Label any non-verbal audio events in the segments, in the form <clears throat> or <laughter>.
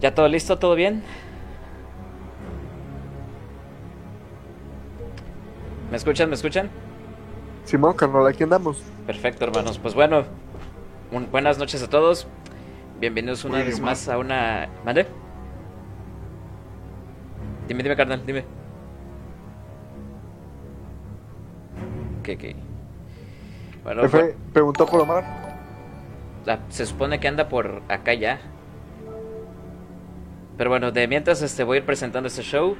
¿Ya todo listo? ¿Todo bien? ¿Me escuchan? ¿Me escuchan? Simón, carnal, aquí andamos. Perfecto, hermanos. Pues bueno, buenas noches a todos. Bienvenidos una vez más a una... ¿Mande? Dime, dime, carnal, dime. ¿Qué, qué? Bueno, preguntó por Omar. se supone que anda por acá ya. Pero bueno, de mientras este, voy a ir presentando este show.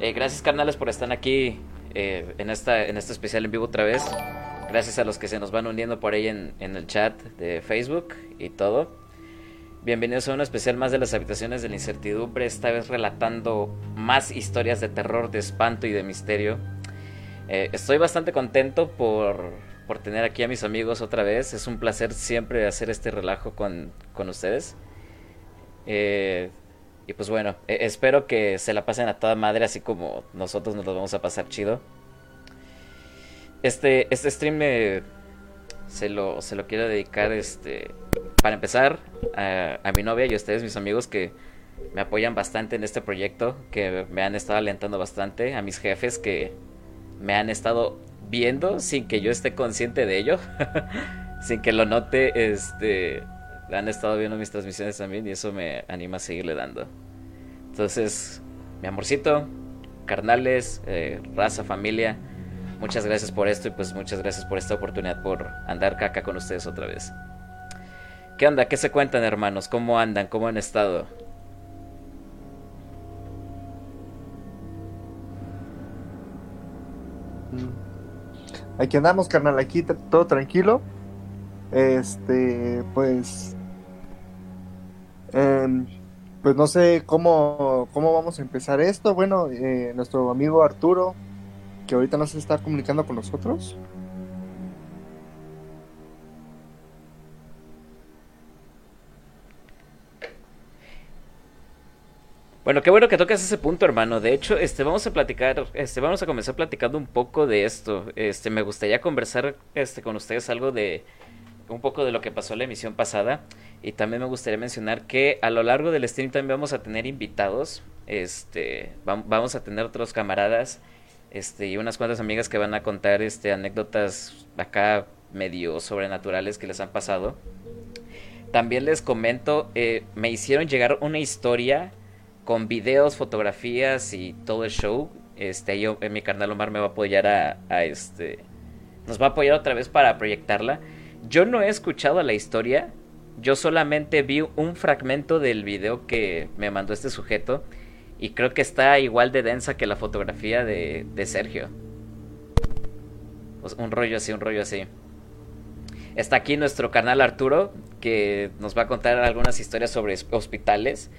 Eh, gracias, carnales, por estar aquí eh, en, esta, en este especial en vivo otra vez. Gracias a los que se nos van uniendo por ahí en, en el chat de Facebook y todo. Bienvenidos a un especial más de las habitaciones de la incertidumbre, esta vez relatando más historias de terror, de espanto y de misterio. Eh, estoy bastante contento por, por, tener aquí a mis amigos otra vez. Es un placer siempre hacer este relajo con, con ustedes. Eh, y pues bueno, e, espero que se la pasen a toda madre, así como nosotros nos lo vamos a pasar chido. Este, este stream se, lo, se lo quiero dedicar, este, para empezar, a, a mi novia y a ustedes, mis amigos, que me apoyan bastante en este proyecto, que me han estado alentando bastante, a mis jefes que me han estado viendo sin que yo esté consciente de ello, <laughs> sin que lo note, este, han estado viendo mis transmisiones también y eso me anima a seguirle dando. Entonces, mi amorcito, carnales, eh, raza, familia, muchas gracias por esto y pues muchas gracias por esta oportunidad, por andar caca con ustedes otra vez. ¿Qué onda? ¿Qué se cuentan hermanos? ¿Cómo andan? ¿Cómo han estado? Aquí andamos, carnal, aquí todo tranquilo. Este, pues Em, pues no sé cómo, cómo vamos a empezar esto. Bueno, eh, nuestro amigo Arturo, que ahorita no se está comunicando con nosotros. Bueno, qué bueno que tocas ese punto, hermano. De hecho, este vamos a platicar, este vamos a comenzar platicando un poco de esto. Este me gustaría conversar este con ustedes algo de un poco de lo que pasó en la emisión pasada. Y también me gustaría mencionar que a lo largo del stream también vamos a tener invitados. Este, vamos a tener otros camaradas este, y unas cuantas amigas que van a contar este, anécdotas acá medio sobrenaturales que les han pasado. También les comento, eh, me hicieron llegar una historia con videos, fotografías y todo el show. Este, yo, en mi canal Omar me va a apoyar a, a este, nos va a apoyar otra vez para proyectarla. Yo no he escuchado la historia, yo solamente vi un fragmento del video que me mandó este sujeto y creo que está igual de densa que la fotografía de, de Sergio. un rollo así, un rollo así. Está aquí nuestro canal Arturo, que nos va a contar algunas historias sobre hospitales.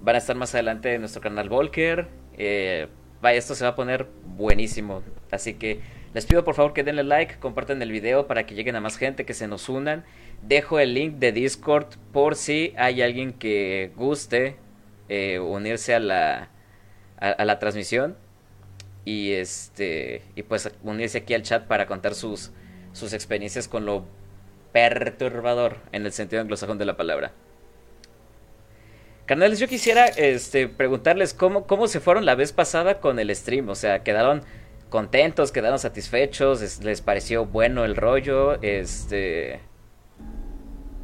Van a estar más adelante en nuestro canal Volker. Eh, vaya, esto se va a poner buenísimo. Así que les pido por favor que denle like, compartan el video para que lleguen a más gente, que se nos unan. Dejo el link de Discord por si hay alguien que guste eh, unirse a la, a, la transmisión. Y este y pues unirse aquí al chat para contar sus, sus experiencias con lo perturbador en el sentido anglosajón de la palabra. Carnales, yo quisiera este, preguntarles cómo, cómo se fueron la vez pasada con el stream. O sea, quedaron contentos, quedaron satisfechos, les pareció bueno el rollo, este...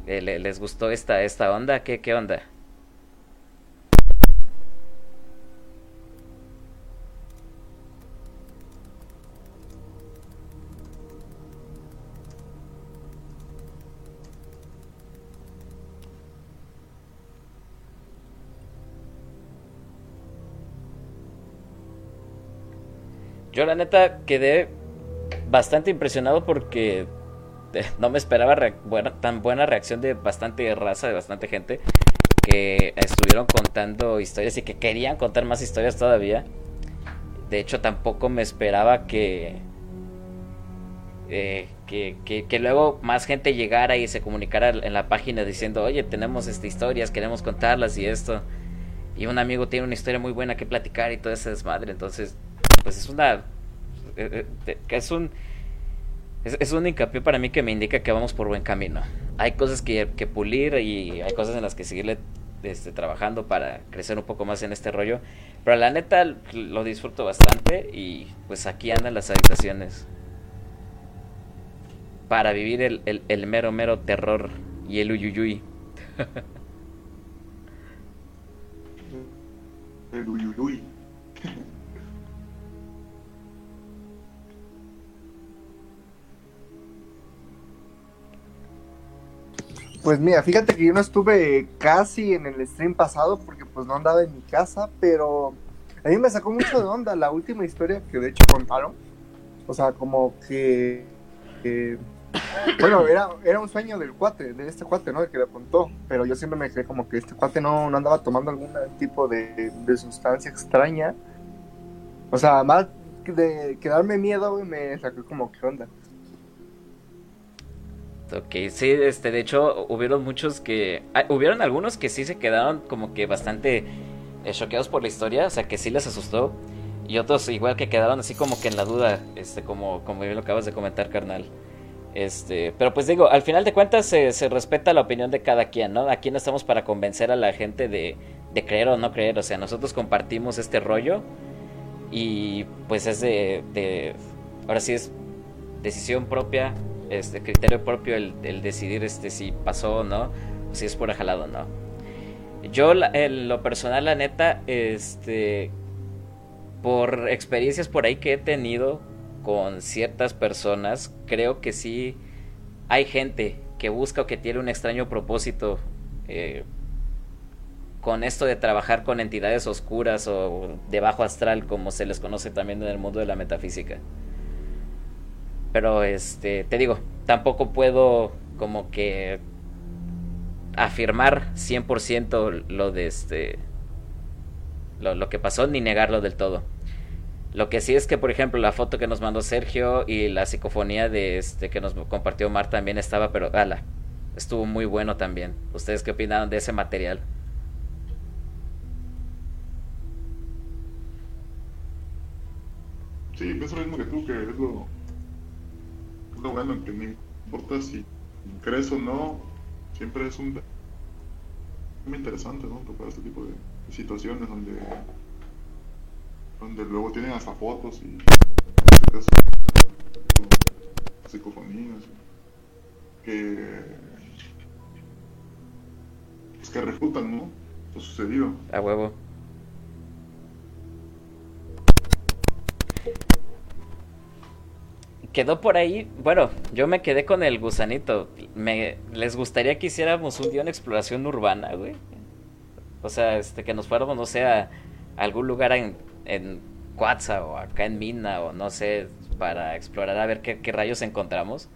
Eh, ¿Les gustó esta, esta onda? ¿Qué, qué onda? Yo la neta quedé bastante impresionado porque eh, no me esperaba tan buena reacción de bastante raza, de bastante gente que estuvieron contando historias y que querían contar más historias todavía. De hecho, tampoco me esperaba que, eh, que, que, luego más gente llegara y se comunicara en la página diciendo, oye, tenemos estas historias, queremos contarlas y esto. Y un amigo tiene una historia muy buena que platicar y todo ese desmadre. Entonces, pues es una... Eh, eh, es un... Es, un hincapié para mí que me indica que vamos por buen camino. Hay cosas que, que pulir y hay cosas en las que seguirle este, trabajando para crecer un poco más en este rollo. Pero la neta lo disfruto bastante y pues aquí andan las habitaciones. Para vivir el, el, mero mero terror y el uyuyuy. el uyuyuy. Pues mira, fíjate que yo no estuve casi en el stream pasado porque pues no andaba en mi casa, pero a mí me sacó mucho de onda la última historia que de hecho contaron. O sea, como que... bueno, era, era un sueño del cuate, de este cuate, ¿no? El que le contó, pero yo siempre me creí como que este cuate no, no andaba tomando algún tipo de, de sustancia extraña. O sea, más de quedarme miedo, me sacó como, ¿qué onda? Ok, sí, este, de hecho, hubieron muchos que. Ah, hubieron algunos que sí se quedaron como que bastante eh, choqueados por la historia, o sea, que sí les asustó. Y otros, igual que quedaron así como que en la duda, este, como, como bien lo acabas de comentar, carnal. Este, pero pues digo, al final de cuentas se, se, respeta la opinión de cada quien, ¿no? Aquí no estamos para convencer a la gente de, de creer o no creer, o sea, nosotros compartimos este rollo y pues es de, de ahora sí es decisión propia este criterio propio el, el, decidir este si pasó o no, si es por jalado o no. Yo en lo personal la neta este por experiencias por ahí que he tenido con ciertas personas, creo que sí hay gente que busca o que tiene un extraño propósito eh, con esto de trabajar con entidades oscuras o de bajo astral, como se les conoce también en el mundo de la metafísica. Pero este, te digo, tampoco puedo como que afirmar 100% lo de este lo, lo, que pasó ni negarlo del todo. Lo que sí es que por ejemplo la foto que nos mandó Sergio y la psicofonía de este que nos compartió Mar también estaba, pero ala, estuvo muy bueno también. ¿Ustedes qué opinaron de ese material? Sí, pienso lo mismo que tú, que es lo, lo bueno, que no importa si crees o no, siempre es un muy interesante, ¿no? Tocar este tipo de, situaciones donde donde luego tienen hasta fotos y psicofonías que pues que refutan, ¿no? Lo sucedido. A huevo. Quedó por ahí. Bueno, yo me quedé con el gusanito. Me, ¿Les gustaría que hiciéramos un día una exploración urbana, güey? O sea, este, que nos fuéramos, no sé, a, algún lugar en, en Cuatza o acá en Mina o no sé, para explorar a ver qué, qué rayos encontramos.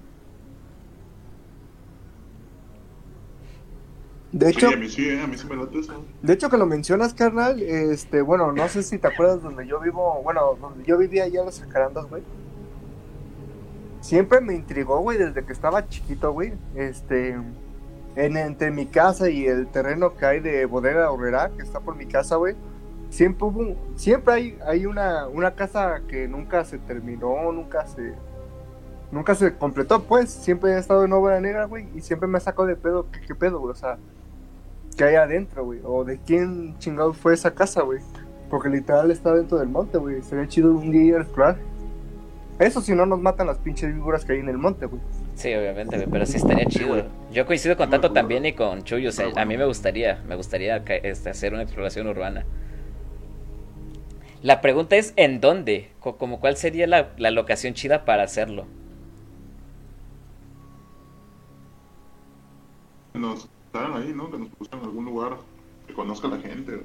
De hecho, sí, a mí sí, ¿eh? a mí sí me late eso. De hecho, que lo mencionas, carnal, este, bueno, no sé si te acuerdas donde yo vivo, bueno, donde yo vivía allá en los Jacarandas, güey siempre me intrigó, güey, desde que estaba chiquito, güey. Este, en, entre mi casa y el terreno que hay de Bodega Horrera, que está por mi casa, güey. Siempre siempre hay, hay una, una casa que nunca se terminó, nunca se, nunca se completó, pues. Siempre he estado en obra negra, güey, y siempre me sacó de pedo, ¿qué, pedo, güey? O sea, ¿qué hay adentro, güey? O de quién chingado fue esa casa, güey. Porque literal está dentro del monte, güey. Sería chido un día explorar. Eso si no nos matan las pinches víboras que hay en el monte, güey. Sí, obviamente, pero sí estaría chido. Yo coincido con Tato también y con Chuyo, o sea, a mí me gustaría, me gustaría este, hacer una exploración urbana. La pregunta es ¿en dónde? Como cuál sería la, la locación chida para hacerlo. Nos estaban ahí, ¿no? Que nos pusieran en algún lugar que conozca la gente.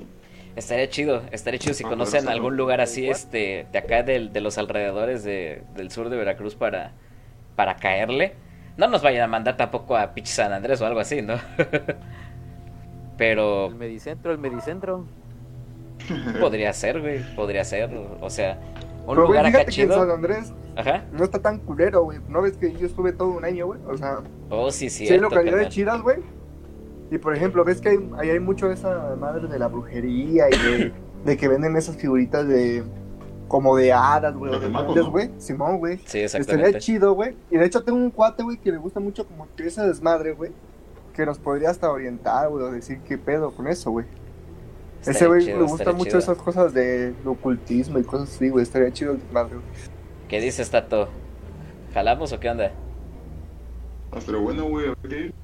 Estaría chido, estaría chido si ah, conocen algún lugar así, este, de acá del, de los alrededores de, del sur de Veracruz para, para caerle. No nos vayan a mandar tampoco a Pitch San Andrés o algo así, ¿no? <laughs> Pero... El Medicentro, el Medicentro. <laughs> Podría ser, güey, podría ser, o sea, un Pero, lugar acá chido. Que San Andrés Ajá. no está tan culero, güey. ¿No ves que yo estuve todo un año, güey? O sea... Oh, sí, sí. Sí, localidades chidas, güey y por ejemplo, ves que hay, hay, hay mucho de esa madre de la brujería y de, de que venden esas figuritas de como de hadas, güey, o de duendes, güey. Simón, güey. Sí, exactamente. Estaría chido, güey. Y de hecho tengo un cuate, güey, que le gusta mucho como que esa desmadre, güey. que nos podría hasta orientar, güey, o decir qué pedo con eso, güey. Ese güey le gustan estaría mucho chido. esas cosas de ocultismo y cosas así, güey. Estaría chido el madre, güey. ¿Qué dices, Tato? ¿Jalamos o qué onda? Hasta lo bueno, güey, habría que ir.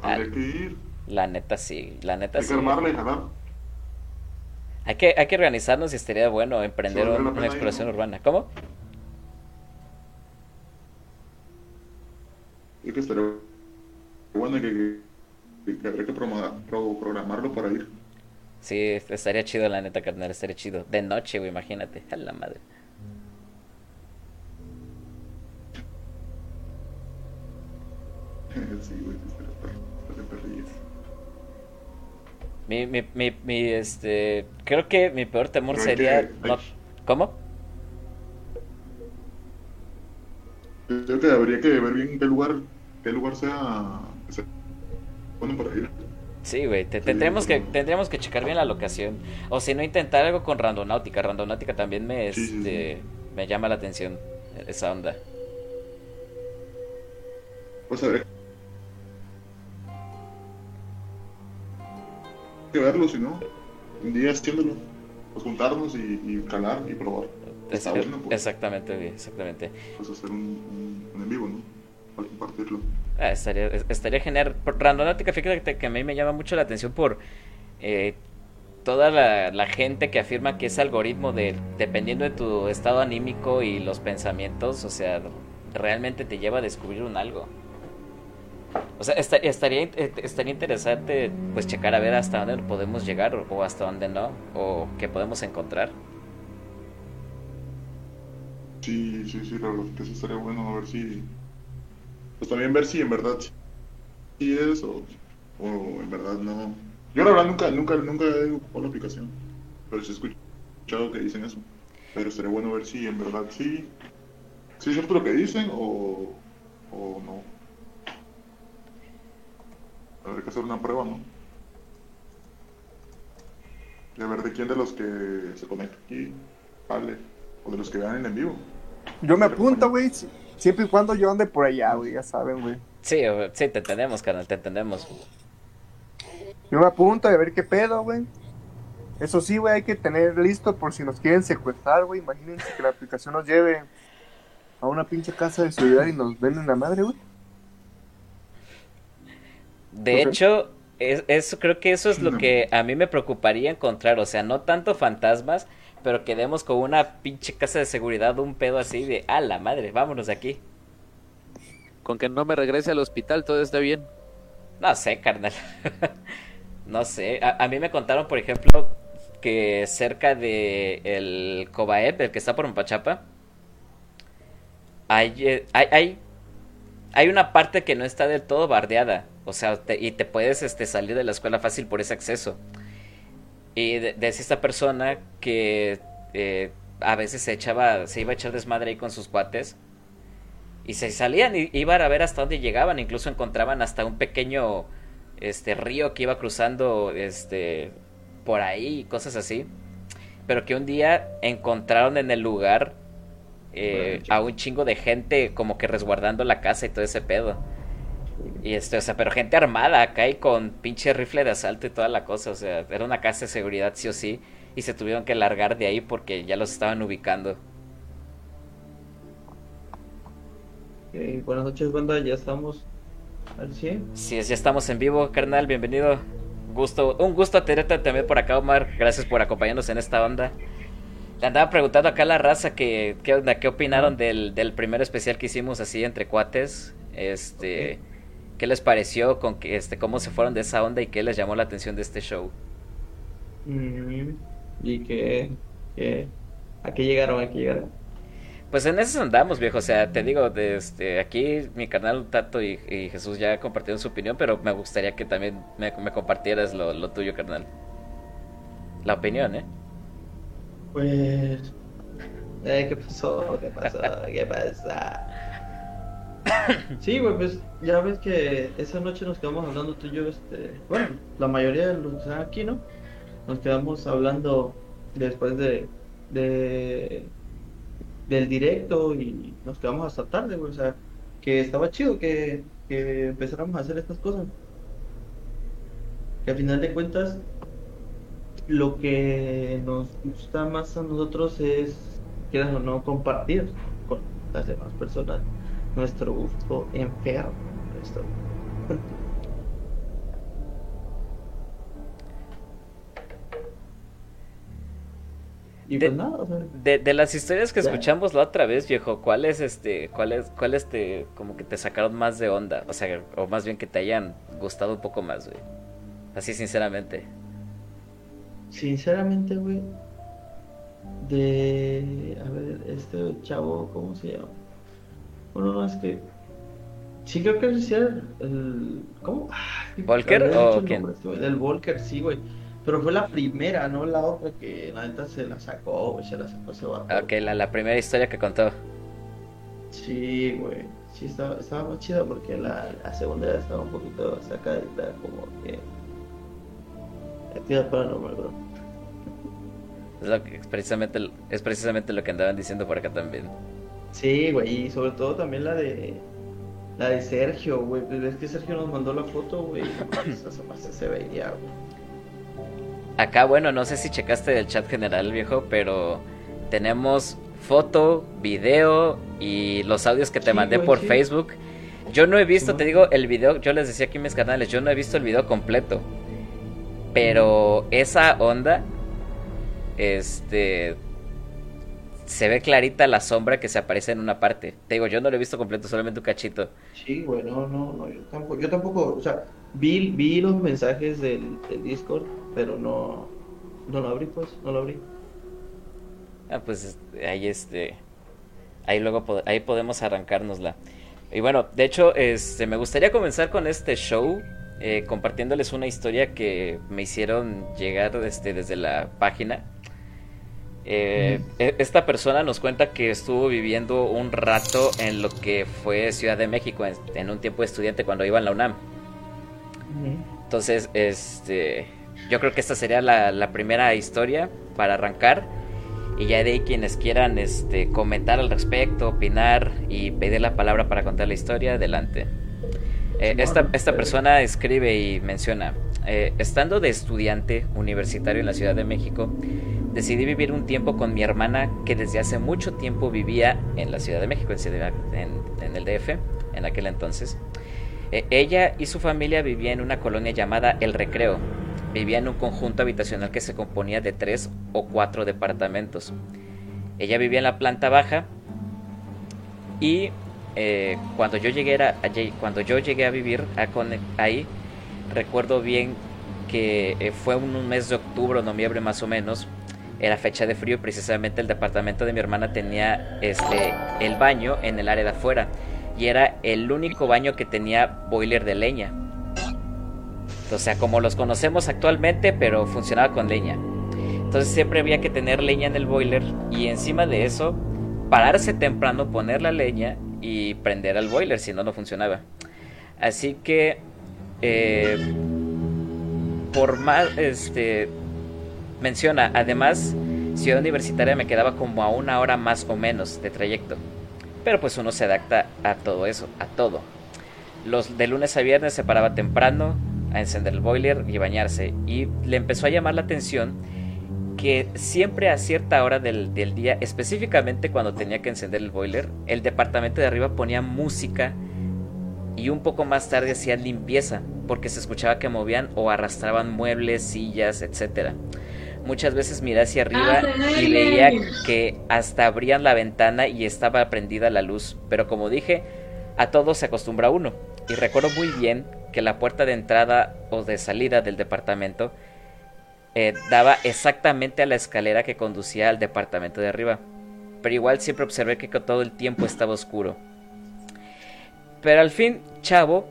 Ah. Habría que ir. La neta sí, la neta Hay que sí. armarla y jalar. Hay que, hay que organizarnos y estaría bueno emprender un- una exploración urbana. ¿Cómo? Y que estaría bueno que, que, que habría que programarlo para ir. Sí, estaría chido la neta, carnal, estaría chido. De noche, güey, imagínate. A la madre. <laughs> sí, güey, estaría. Mi, mi, mi, mi, este... Creo que mi peor temor sería... que- no- hay- ¿Cómo? Creo que habría que ver bien qué lugar, qué lugar sea, sea bueno para ir. Sí, güey, te- Sí, tendríamos, que, tendríamos que checar bien la locación. O si no, intentar algo con Randonáutica. Randonáutica también me, Sí, sí, sí. este, me llama la atención esa onda. Pues habría que verlo, si no, un día haciéndolo, pues juntarnos y, y calar y probar. Está Es- bueno, pues, Exactamente, exactamente. pues hacer un, un, un en vivo, ¿no? Para compartirlo. Ah, estaría, es- estaría genial. Randonáutica, fíjate que a mí me llama mucho la atención por eh, toda la, la gente que afirma que ese algoritmo de dependiendo de tu estado anímico y los pensamientos, o sea, realmente te lleva a descubrir un algo. O sea, esta- estaría, eh, estaría interesante pues checar a ver hasta dónde podemos llegar o, o hasta dónde no, o qué podemos encontrar. Sí, sí, sí, la verdad que eso estaría bueno, a ver si... Pues también ver si en verdad sí es o, o en verdad no. Yo la verdad nunca, nunca, nunca he ocupado la aplicación, pero sí he escuchado que dicen eso. Pero estaría bueno ver si en verdad sí, sí es cierto lo que dicen o, o no. Habría que hacer una prueba, ¿no? Y a ver de quién de los que se conecta aquí, vale, o de los que vean en vivo. Yo me apunto, güey. si- Siempre y cuando yo ande por allá, güey. Ya saben, güey. Sí, sí, te entendemos, carnal, te entendemos. Yo me apunto a ver qué pedo, güey. Eso sí, güey, hay que tener listo por si nos quieren secuestrar, güey. Imagínense que la aplicación nos lleve a una pinche casa de seguridad y nos den una madre, güey. De hecho, es, creo que eso es lo No. que a mí me preocuparía encontrar. O sea, no tanto fantasmas, pero quedemos con una pinche casa de seguridad, un pedo así de, a la madre, vámonos de aquí. Con que no me regrese al hospital, todo está bien. No sé, carnal. <laughs> no sé. A, a mí me contaron, por ejemplo, que cerca de el Cobaep, el que está por Mpachapa, hay, eh, hay, hay, hay una parte que no está del todo bardeada. O sea, te- y te puedes este, salir de la escuela fácil por ese acceso. Y de- decía esta persona que eh, a veces se echaba, se iba a echar desmadre ahí con sus cuates. Y se salían y iban a ver hasta dónde llegaban. Incluso encontraban hasta un pequeño este río que iba cruzando este por ahí y cosas así. Pero que un día encontraron en el lugar eh, a un chingo de gente como que resguardando la casa y todo ese pedo. Y este, o sea, pero gente armada acá y con pinche rifle de asalto y toda la cosa. O sea, era una casa de seguridad sí o sí. Y se tuvieron que largar de ahí porque ya los estaban ubicando. Buenas noches, banda. Ya estamos al 100. Sí, ya estamos en vivo, carnal, bienvenido. Gusto, un gusto tenerte también por acá, Omar. Gracias por acompañarnos en esta onda. Le andaba preguntando acá a la raza que qué onda, qué opinaron del, del primer especial que hicimos así entre cuates. Este, qué les pareció, con que, este, cómo se fueron de esa onda y qué les llamó la atención de este show. Mm, ¿Y qué? ¿A qué llegaron? ¿A qué llegaron? Pues en eso andamos, viejo. O sea, te digo, de este, aquí mi canal Tato y, y Jesús ya compartieron su opinión, pero me gustaría que también me, me compartieras lo, lo tuyo, carnal. La opinión, ¿eh? Pues. Eh, ¿Qué pasó? ¿Qué pasó? ¿Qué pasa? Sí, güey, pues ya ves que esa noche nos quedamos hablando tú y yo, este, bueno, la mayoría de los aquí, ¿no? Nos quedamos hablando después de, de del directo y nos quedamos hasta tarde, güey, o sea, que estaba chido que, que empezáramos a hacer estas cosas. que al final de cuentas lo que nos gusta más a nosotros es, quieran o no, compartir con las demás personas nuestro gusto enfermo. Y De- pues nada, o sea, De, de las historias que escuchamos la otra vez, viejo, ¿cuáles este, cuáles, cuáles te, como que te sacaron más de onda? O sea, o más bien que te hayan gustado un poco más, güey. Así sinceramente. Sinceramente, güey, de, a ver, este chavo, ¿cómo se llama? Bueno, no, es que, sí creo que decía el, el- ¿cómo? ¿Volker o el quién? este güey, El Volker, sí, güey, pero fue la primera, no la otra que la neta se la sacó, güey, se la sacó vato. Ah, Ok, la, la primera historia que contó. Sí, güey. Sí, estaba, estaba más chida porque la, la segunda ya estaba un poquito sacadita, como que. Actividad paranormal, bro. Es, lo que- es precisamente, es precisamente lo que andaban diciendo por acá también. Sí, güey, y sobre todo también la de. La de Sergio, güey. Pues ves que Sergio nos mandó la foto, güey. Esa <coughs> se veía, güey. Acá, bueno, no sé si checaste el chat general, viejo, pero tenemos foto, video y los audios que te Sí, mandé güey, por sí. Facebook. Yo no he visto, te digo, el video, yo les decía aquí en mis canales, yo no he visto el video completo. Pero esa onda, este, se ve clarita la sombra que se aparece en una parte. Te digo, yo no lo he visto completo, solamente un cachito. Sí, güey, no, no, no, yo tampoco, yo tampoco, o sea, vi, vi los mensajes del, del Discord, pero no, no lo abrí, pues, no lo abrí. Ah, pues ahí este. Ahí luego pod- ahí podemos arrancárnosla. Y bueno, de hecho, este, me gustaría comenzar con este show. Eh, compartiéndoles una historia que me hicieron llegar este, desde la página. Eh, e- esta persona nos cuenta que estuvo viviendo un rato en lo que fue Ciudad de México en, en un tiempo de estudiante cuando iba en la UNAM. Entonces, este, yo creo que esta sería la, la primera historia para arrancar. Y ya de ahí quienes quieran este, comentar al respecto, opinar y pedir la palabra para contar la historia, adelante. Eh, esta, esta persona escribe y menciona, eh, estando de estudiante universitario en la Ciudad de México, decidí vivir un tiempo con mi hermana que desde hace mucho tiempo vivía en la Ciudad de México, en, en el DF, en aquel entonces. Eh, ella y su familia vivían en una colonia llamada El Recreo. Vivía en un conjunto habitacional que se componía de tres o cuatro departamentos. Ella vivía en la planta baja y eh, cuando yo llegué a, cuando yo llegué a vivir a ahí, recuerdo bien que eh, fue un mes de octubre o noviembre más o menos. Era fecha de frío y precisamente el departamento de mi hermana tenía este el baño en el área de afuera y era el único baño que tenía boiler de leña. O sea, como los conocemos actualmente, pero funcionaba con leña. Entonces siempre había que tener leña en el boiler y encima de eso pararse temprano, poner la leña y prender al boiler, si no, no funcionaba. Así que, eh, por más, este, menciona, además, Ciudad Universitaria me quedaba como a una hora más o menos de trayecto. Pero pues uno se adapta a todo eso, a todo. Los de lunes a viernes se paraba temprano a encender el boiler y bañarse. Y le empezó a llamar la atención que siempre a cierta hora del, del día, específicamente cuando tenía que encender el boiler, el departamento de arriba ponía música y un poco más tarde hacían limpieza porque se escuchaba que movían o arrastraban muebles, sillas, etcétera. Muchas veces miré hacia arriba y veía que hasta abrían la ventana y estaba prendida la luz, pero como dije, a todo se acostumbra uno. Y recuerdo muy bien que la puerta de entrada o de salida del departamento eh, daba exactamente a la escalera que conducía al departamento de arriba. Pero igual siempre observé que todo el tiempo estaba oscuro. Pero al fin, chavo,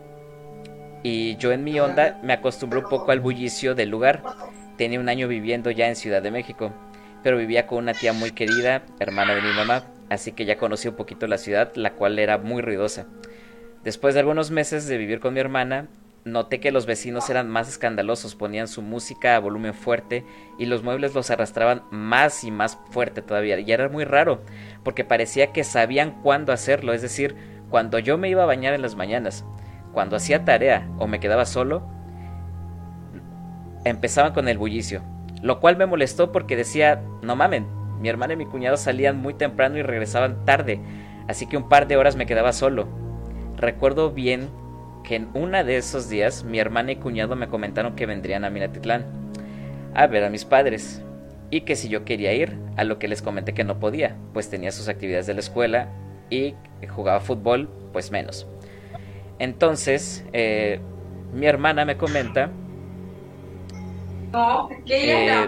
y yo en mi onda me acostumbré un poco al bullicio del lugar. Tenía un año viviendo ya en Ciudad de México, pero vivía con una tía muy querida, hermana de mi mamá, así que ya conocí un poquito la ciudad, la cual era muy ruidosa. Después de algunos meses de vivir con mi hermana, noté que los vecinos eran más escandalosos, ponían su música a volumen fuerte y los muebles los arrastraban más y más fuerte todavía. Y era muy raro, porque parecía que sabían cuándo hacerlo, es decir, cuando yo me iba a bañar en las mañanas, cuando hacía tarea o me quedaba solo, empezaban con el bullicio, lo cual me molestó porque decía, no mamen, mi hermana y mi cuñado salían muy temprano y regresaban tarde, así que un par de horas me quedaba solo. Recuerdo bien que en una de esos días mi hermana y cuñado me comentaron que vendrían a Minatitlán a ver a mis padres y que si yo quería ir, a lo que les comenté que no podía, pues tenía sus actividades de la escuela y jugaba fútbol, pues menos. Entonces, eh, mi hermana me comenta eh,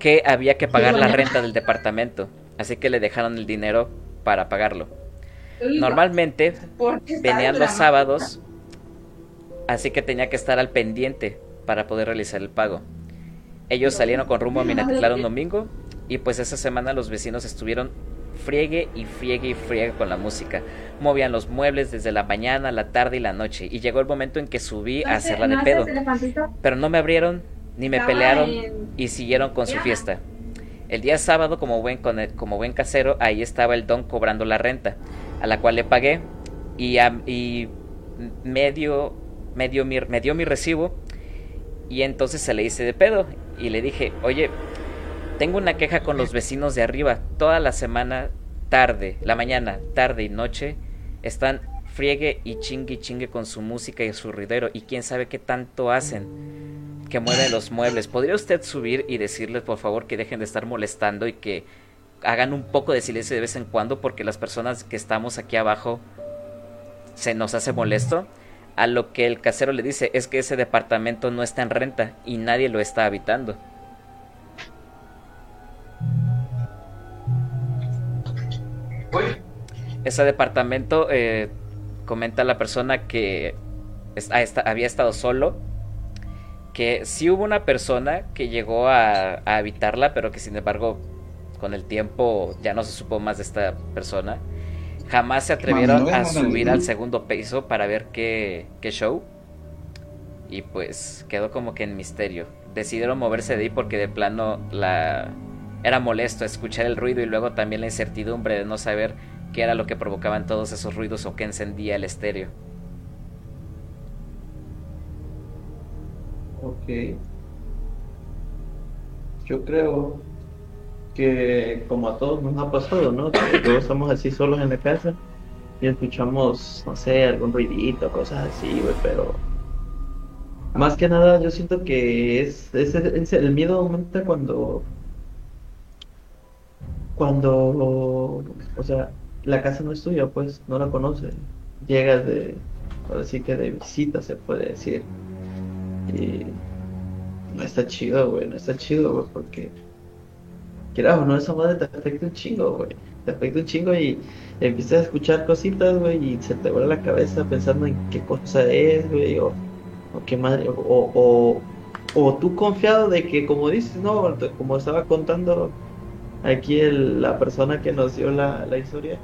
que había que pagar la renta del departamento, así que le dejaron el dinero para pagarlo. Normalmente venían los sábados, así que tenía que estar al pendiente para poder realizar el pago. Ellos salieron con rumbo a Minatitlán <laughs> un domingo y pues esa semana los vecinos estuvieron friegue y friegue y friegue con la música. Movían los muebles desde la mañana, la tarde y la noche y llegó el momento en que subí a hacerla de pedo. Pero no me abrieron ni me pelearon y siguieron con su fiesta. El día sábado, como buen, como buen casero, ahí estaba el don cobrando la renta, a la cual le pagué y, y medio, medio me dio mi recibo y entonces se le hice de pedo y le dije, oye, tengo una queja con los vecinos de arriba. Toda la semana, tarde, la mañana, tarde y noche, están friegue y chingue y chingue con su música y su ruidero. Y quién sabe qué tanto hacen que mueven los muebles. ¿Podría usted subir y decirles, por favor, que dejen de estar molestando y que hagan un poco de silencio de vez en cuando? Porque las personas que estamos aquí abajo se nos hace molesto. A lo que el casero le dice es que ese departamento no está en renta y nadie lo está habitando. Ese departamento, eh, comenta la persona que había estado solo, que sí hubo una persona que llegó a, a habitarla, pero que sin embargo con el tiempo ya no se supo más de esta persona Jamás se atrevieron a subir al segundo piso para ver qué, qué show. Y pues quedó como que en misterio. Decidieron moverse de ahí porque de plano la era molesto escuchar el ruido y luego también la incertidumbre de no saber qué era lo que provocaban todos esos ruidos o qué encendía el estéreo. Ok. Yo creo que como a todos nos ha pasado, ¿no? Que todos estamos así solos en la casa y escuchamos, no sé, algún ruidito, cosas así, güey, pero más que nada yo siento que es, el miedo aumenta cuando cuando o sea la casa no es tuya pues no la conoces llegas de así que de visita se puede decir y no está chido güey no está chido güey porque quieras o no, esa madre te afecta un chingo, güey. Te afecta un chingo y empiezas a escuchar cositas, güey, y se te vuelve la cabeza pensando en qué cosa es, güey, o, qué madre, o, o, tú confiado de que, como dices, no, como estaba contando aquí la persona que nos dio la, la historia,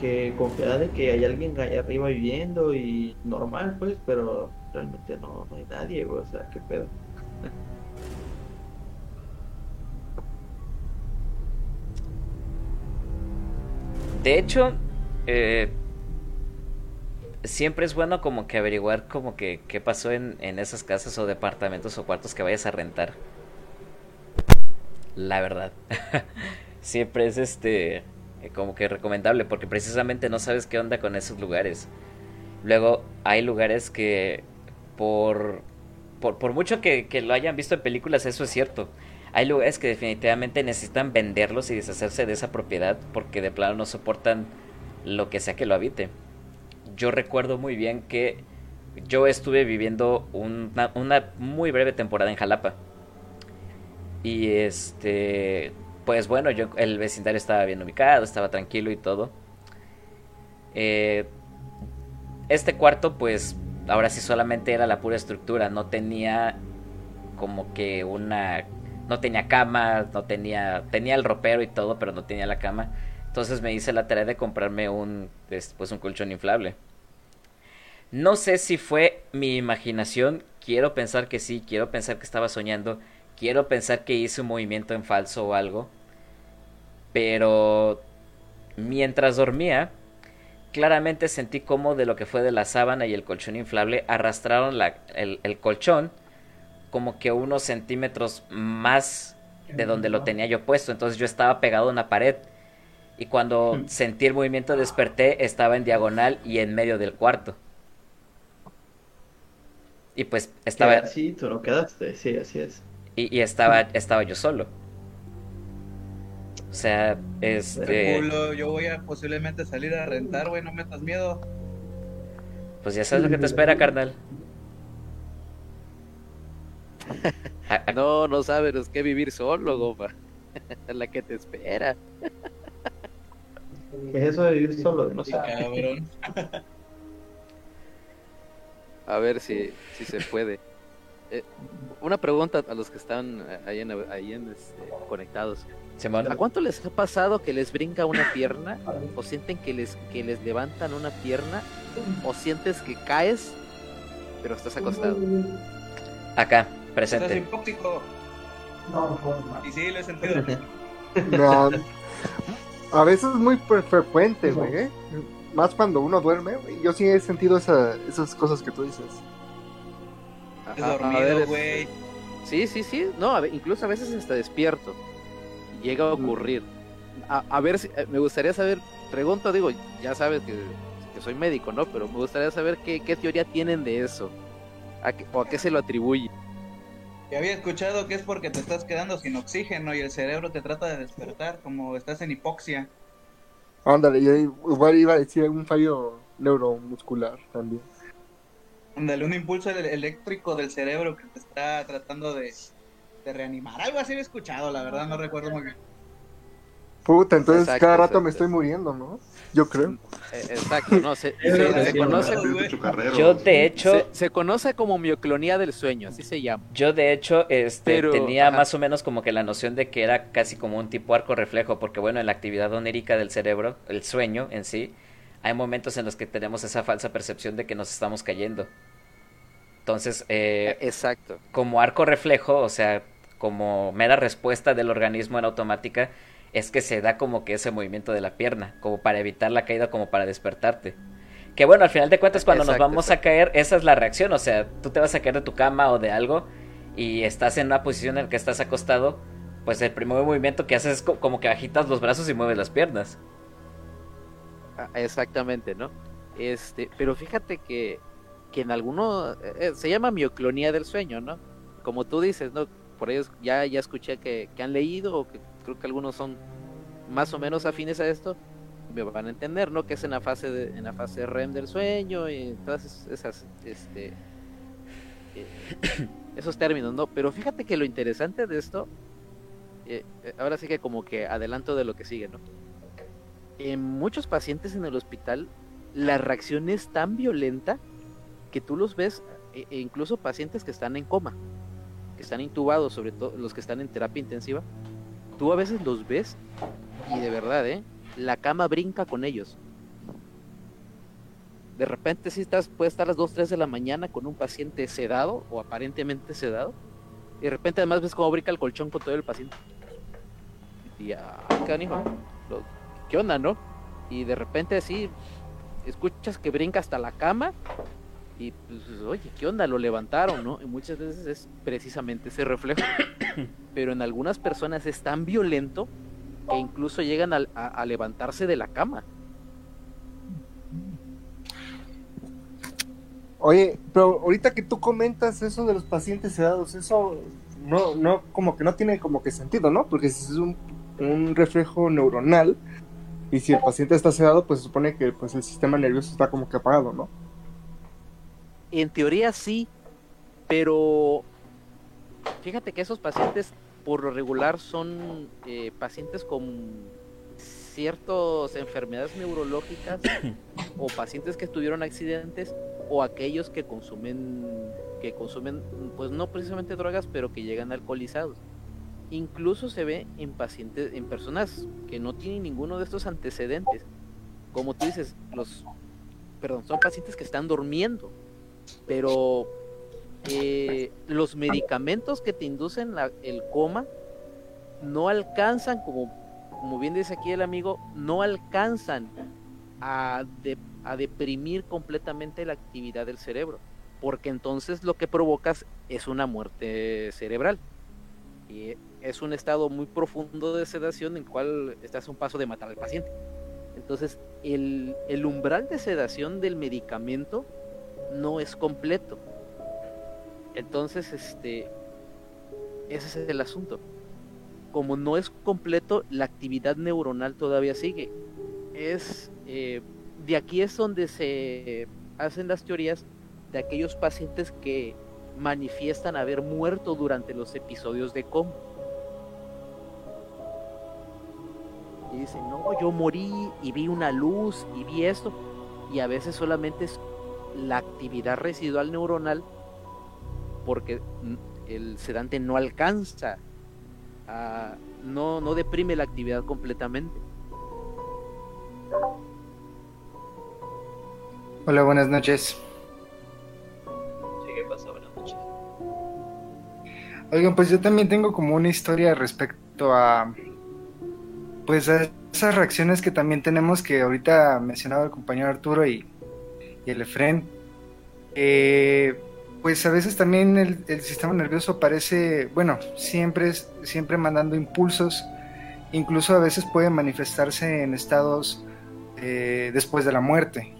que confiada de que hay alguien allá arriba viviendo y normal, pues, pero realmente no, no hay nadie, güey, o sea, qué pedo. <laughs> De hecho, eh, siempre es bueno como que averiguar como que qué pasó en, en esas casas o departamentos o cuartos que vayas a rentar. La verdad. <laughs> siempre es este como que recomendable porque precisamente no sabes qué onda con esos lugares. Luego hay lugares que por por, por mucho que, que, lo hayan visto en películas, eso es cierto. Hay lugares que definitivamente necesitan venderlos y deshacerse de esa propiedad porque de plano no soportan lo que sea que lo habite. Yo recuerdo muy bien que yo estuve viviendo una, muy breve temporada en Jalapa. Y este, pues bueno, yo el vecindario estaba bien ubicado, estaba tranquilo y todo. Eh, este cuarto, pues ahora sí solamente era la pura estructura, no tenía como que una no tenía cama, no tenía, tenía el ropero y todo, pero no tenía la cama. Entonces me hice la tarea de comprarme un, pues un colchón inflable. No sé si fue mi imaginación, quiero pensar que sí, quiero pensar que estaba soñando, quiero pensar que hice un movimiento en falso o algo. Pero mientras dormía, claramente sentí como de lo que fue de la sábana y el colchón inflable arrastraron la, el, el colchón como que unos centímetros más de donde lo tenía yo puesto. Entonces yo estaba pegado a una pared. Y cuando sentí el movimiento desperté, estaba en diagonal y en medio del cuarto. Y pues estaba... Sí, tú no quedaste, sí, así es. Y, y estaba, estaba yo solo. O sea, este... Culo, yo voy a posiblemente salir a rentar, güey, no metas miedo. Pues ya sabes lo que te espera, carnal. <laughs> No, no sabes es que vivir solo, gofa. <laughs> la que te espera. ¿Qué es eso de vivir solo? No sé. Cabrón. A ver si, si se puede. Eh, una pregunta a los que están ahí en, ahí en, este, conectados. ¿A cuánto les ha pasado que les brinca una pierna? ¿O sienten que les, que les levantan una pierna? ¿O sientes que caes, pero estás acostado? Acá, Estás presente. hipóxico. Y sí, lo he sentido. <laughs> No, <laughs> a veces es muy fre- frecuente, güey. ¿eh? Más cuando uno duerme, güey. Yo sí he sentido esa- esas cosas que tú dices. He A- a- a dormido, ver, güey. Sí, sí, sí. No, a incluso a veces hasta despierto. Llega a ocurrir. A, a ver, si, eh, me gustaría saber, pregunto, digo, ya sabes que, que soy médico, ¿no? Pero me gustaría saber qué, qué teoría tienen de eso. ¿A qué- ¿O a qué se lo atribuye? Y había escuchado que es porque te estás quedando sin oxígeno y el cerebro te trata de despertar, como estás en hipoxia. Ándale, yo igual iba a decir un fallo neuromuscular también. Ándale, un impulso eléctrico del cerebro que te está tratando de, de reanimar. Algo así he escuchado, la verdad, no recuerdo muy bien. Puta, entonces Exacto, cada rato exacto. me estoy muriendo, ¿no? Yo creo. Eh, exacto, no, se, conoce. Yo de hecho, se, se conoce como mioclonía del sueño, así se llama. yo de hecho, este, Pero, tenía ajá. más o menos como que la noción de que era casi como un tipo arco reflejo, porque bueno, en la actividad onírica del cerebro, el sueño en sí, hay momentos en los que tenemos esa falsa percepción de que nos estamos cayendo. Entonces, eh, Exacto. como arco reflejo, o sea, como mera respuesta del organismo en automática, es que se da como que ese movimiento de la pierna, como para evitar la caída, como para despertarte. Que bueno, al final de cuentas, cuando nos vamos exacto. a caer, esa es la reacción, o sea, tú te vas a caer de tu cama o de algo y estás en una posición en la que estás acostado, pues el primer movimiento que haces es co- como que agitas los brazos y mueves las piernas. Ah, Exactamente, ¿no? Este, pero fíjate que, que en alguno eh, eh, se llama mioclonía del sueño, ¿no? Como tú dices, ¿no? Por ellos ya, ya escuché que, que han leído, o que creo que algunos son más o menos afines a esto, me van a entender, ¿no? Que es en la fase en la fase REM del sueño y todas es- esas, este, eh, esos términos, ¿no? Pero fíjate que lo interesante de esto, eh, eh, ahora sí que como que adelanto de lo que sigue, ¿no? en muchos pacientes en el hospital la reacción es tan violenta que tú los ves, e e incluso pacientes que están en coma, que están intubados, sobre todo los que están en terapia intensiva, tú a veces los ves y de verdad, ¿eh? La cama brinca con ellos. De repente si estás, puede estar a las 2, 3 de la mañana con un paciente sedado o aparentemente sedado, y de repente además ves cómo brinca el colchón con todo el paciente. Y ah, canijo, ¿qué onda, no? Y de repente así escuchas que brinca hasta la cama y pues, oye, ¿qué onda? Lo levantaron, ¿no? Y muchas veces es precisamente ese reflejo. <coughs> Pero en algunas personas es tan violento que incluso llegan a, a- a levantarse de la cama. Oye, pero ahorita que tú comentas eso de los pacientes sedados, eso no, no, como que no tiene como que sentido, ¿no? Porque si es un, un reflejo neuronal y si el paciente está sedado, pues se supone que pues el sistema nervioso está como que apagado, ¿no? En teoría sí, pero fíjate que esos pacientes por lo regular son eh, pacientes con ciertas enfermedades neurológicas <coughs> o pacientes que tuvieron accidentes o aquellos que consumen que consumen pues no precisamente drogas pero que llegan alcoholizados. Incluso se ve en pacientes en personas que no tienen ninguno de estos antecedentes. Como tú dices los perdón son pacientes que están durmiendo pero eh, los medicamentos que te inducen el coma no alcanzan, como, como bien dice aquí el amigo, no alcanzan a, a deprimir completamente la actividad del cerebro, porque entonces lo que provocas es una muerte cerebral. Y es un estado muy profundo de sedación en el cual estás a un paso de matar al paciente. Entonces, el, el umbral de sedación del medicamento no es completo. Entonces, este, ese es el asunto. Como no es completo, la actividad neuronal todavía sigue. Es eh, de aquí es donde se hacen las teorías de aquellos pacientes que manifiestan haber muerto durante los episodios de coma. Y dicen, no, yo morí y vi una luz y vi esto. Y a veces solamente es la actividad residual neuronal porque el sedante no alcanza a, no, no deprime la actividad completamente. Hola, buenas noches. Sí, ¿qué pasa? Buenas noches. Oigan, pues yo también tengo como una historia respecto a pues a esas reacciones que también tenemos que ahorita mencionaba el compañero Arturo y, el Efren. Eh, pues a veces también el, sistema nervioso parece, bueno, siempre, siempre mandando impulsos, incluso a veces puede manifestarse en estados eh, después de la muerte.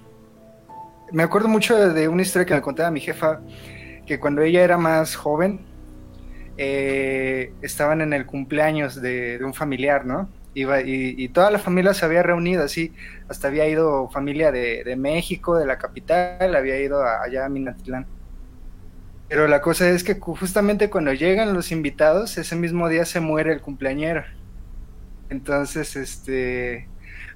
Me acuerdo mucho de una historia que me contaba mi jefa, que cuando ella era más joven, eh, estaban en el cumpleaños de un familiar, ¿no? Y, toda la familia se había reunido así, hasta había ido familia de, de México, de la capital, había ido a, allá a Minatitlán. Pero la cosa es que justamente cuando llegan los invitados, ese mismo día se muere el cumpleañero. Entonces, este,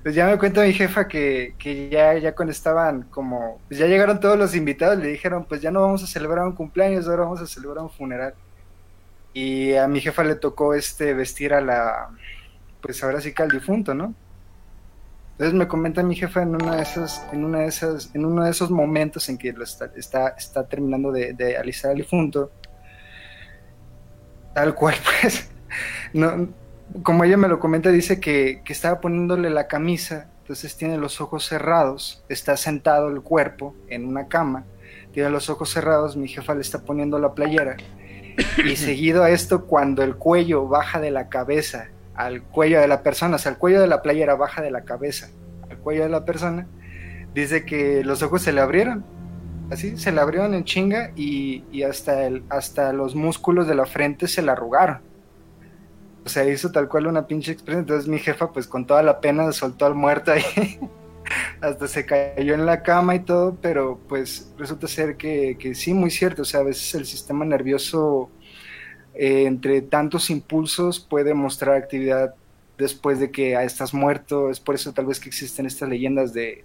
pues ya me cuenta mi jefa que, que ya, ya cuando estaban como, pues ya llegaron todos los invitados, le dijeron, pues ya no vamos a celebrar un cumpleaños, ahora vamos a celebrar un funeral. Y a mi jefa le tocó este vestir a la, pues ahora sí que al difunto, ¿no? Entonces me comenta mi jefa en una de esas, en una de esas, en uno de esos momentos en que lo está, está, está terminando de, de, alisar al difunto, tal cual, <laughs> pues, no, como ella me lo comenta, dice que, que estaba poniéndole la camisa, entonces tiene los ojos cerrados, está sentado el cuerpo en una cama, tiene los ojos cerrados, mi jefa le está poniendo la playera, y <coughs> seguido a esto, cuando el cuello baja de la cabeza al cuello de la persona, o sea, el cuello de la playera baja de la cabeza al cuello de la persona, dice que los ojos se le abrieron, así, se le abrieron en chinga y, y hasta, el, hasta los músculos de la frente se le arrugaron. O sea, hizo tal cual una pinche expresión. Entonces mi jefa, pues con toda la pena, soltó al muerto ahí. <laughs> hasta se cayó en la cama y todo, pero pues resulta ser que, que sí, muy cierto. O sea, a veces el sistema nervioso eh, entre tantos impulsos puede mostrar actividad después de que estás muerto. Es por eso tal vez que existen estas leyendas de,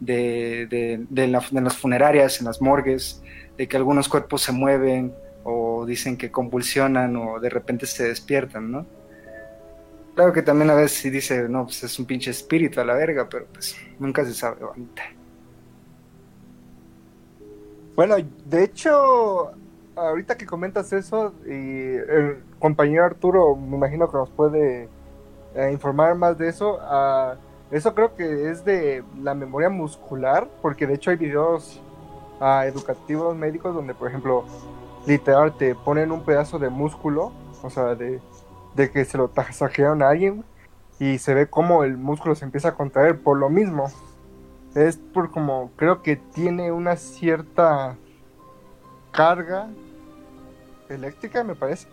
de, de, de las funerarias, en las morgues, de que algunos cuerpos se mueven o dicen que convulsionan o de repente se despiertan, ¿no? Claro que también a veces sí dice, no, pues es un pinche espíritu a la verga, pero pues nunca se sabe, bonita. Bueno, de hecho, ahorita que comentas eso, y el compañero Arturo, me imagino que nos puede eh, informar más de eso. Uh, eso creo que es de la memoria muscular, porque de hecho hay videos uh, educativos médicos donde, por ejemplo, literal te ponen un pedazo de músculo, o sea, de, de que se lo tasajearon a alguien y se ve como el músculo se empieza a contraer por lo mismo. Es por como creo que tiene una cierta carga eléctrica, me parece.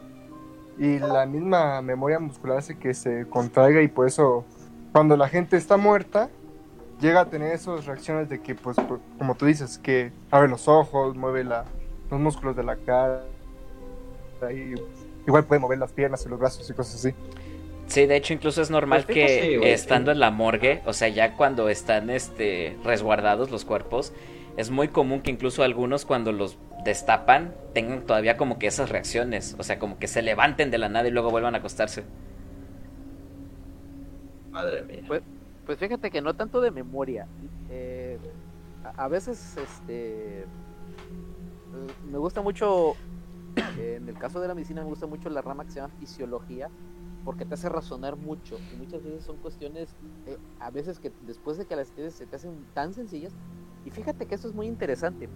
Y la misma memoria muscular hace que se contraiga y por eso cuando la gente está muerta llega a tener esas reacciones de que, pues, como tú dices, que abre los ojos, mueve la, los músculos de la cara, y igual puede mover las piernas y los brazos y cosas así. Sí, de hecho incluso es normal pues que sí, estando sí. en la morgue, o sea, ya cuando están este resguardados los cuerpos, es muy común que incluso algunos cuando los destapan tengan todavía como que esas reacciones, o sea, como que se levanten de la nada y luego vuelvan a acostarse. Madre mía. Pues, pues fíjate que no tanto de memoria. Eh, a, a, veces, este, me gusta mucho, eh, en el caso de la medicina me gusta mucho la rama que se llama fisiología, porque te hace razonar mucho y muchas veces son cuestiones, eh, a veces que después de que las tienes se te hacen tan sencillas. Y fíjate que eso es muy interesante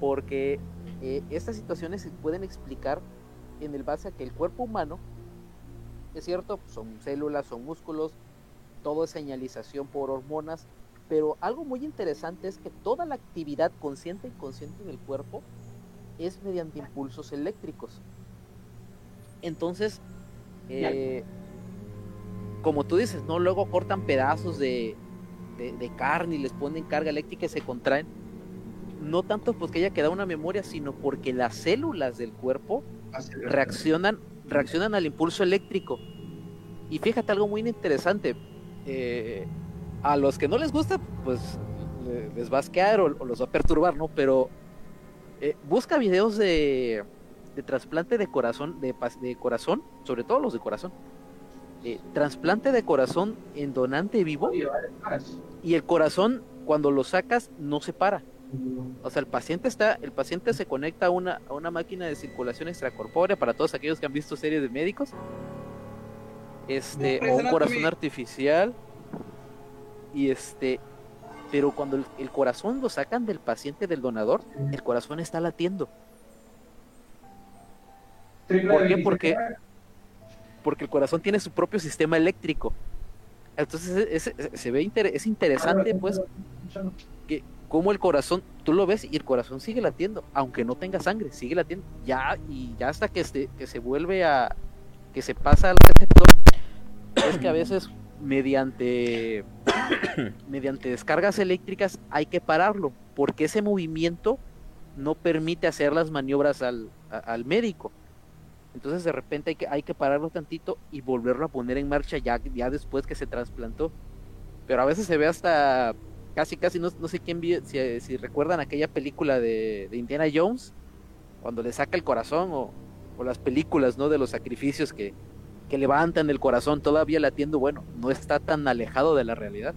porque eh, estas situaciones se pueden explicar en el base a que el cuerpo humano, es cierto, son células, son músculos, todo es señalización por hormonas, pero algo muy interesante es que toda la actividad consciente e inconsciente del cuerpo es mediante impulsos eléctricos. Entonces, eh, como tú dices, ¿no? Luego cortan pedazos de, de, de, carne y les ponen carga eléctrica y se contraen. No tanto porque haya quedado una memoria, sino porque las células del cuerpo reaccionan, reaccionan al impulso eléctrico. Y fíjate algo muy interesante. Eh, a los que no les gusta, pues les va a asquear o, o los va a perturbar, ¿no? Pero eh, busca videos de, de trasplante de corazón, de, de, corazón, sobre todo los de corazón. Eh, trasplante de corazón en donante vivo y el corazón cuando lo sacas no se para. O sea, el paciente está, el paciente se conecta a una, a una máquina de circulación extracorpórea para todos aquellos que han visto series de médicos. Este, o un corazón artificial. Y este, pero cuando el, el, corazón lo sacan del paciente del donador, el corazón está latiendo. ¿Por qué? Porque, porque el corazón tiene su propio sistema eléctrico. Entonces es, es, se ve inter, es interesante, pues, que como el corazón, tú lo ves y el corazón sigue latiendo, aunque no tenga sangre, sigue latiendo. Ya, y ya hasta que se, que se vuelve a, que se pasa al receptor, es que a veces mediante <coughs> mediante descargas eléctricas hay que pararlo porque ese movimiento no permite hacer las maniobras al, a, al médico entonces de repente hay que, hay que pararlo tantito y volverlo a poner en marcha ya, ya después que se trasplantó. Pero a veces se ve hasta casi casi no, no sé quién vi, si, si, recuerdan aquella película de, de, Indiana Jones cuando le saca el corazón o, o las películas no de los sacrificios que, que levantan el corazón todavía latiendo, bueno, no está tan alejado de la realidad.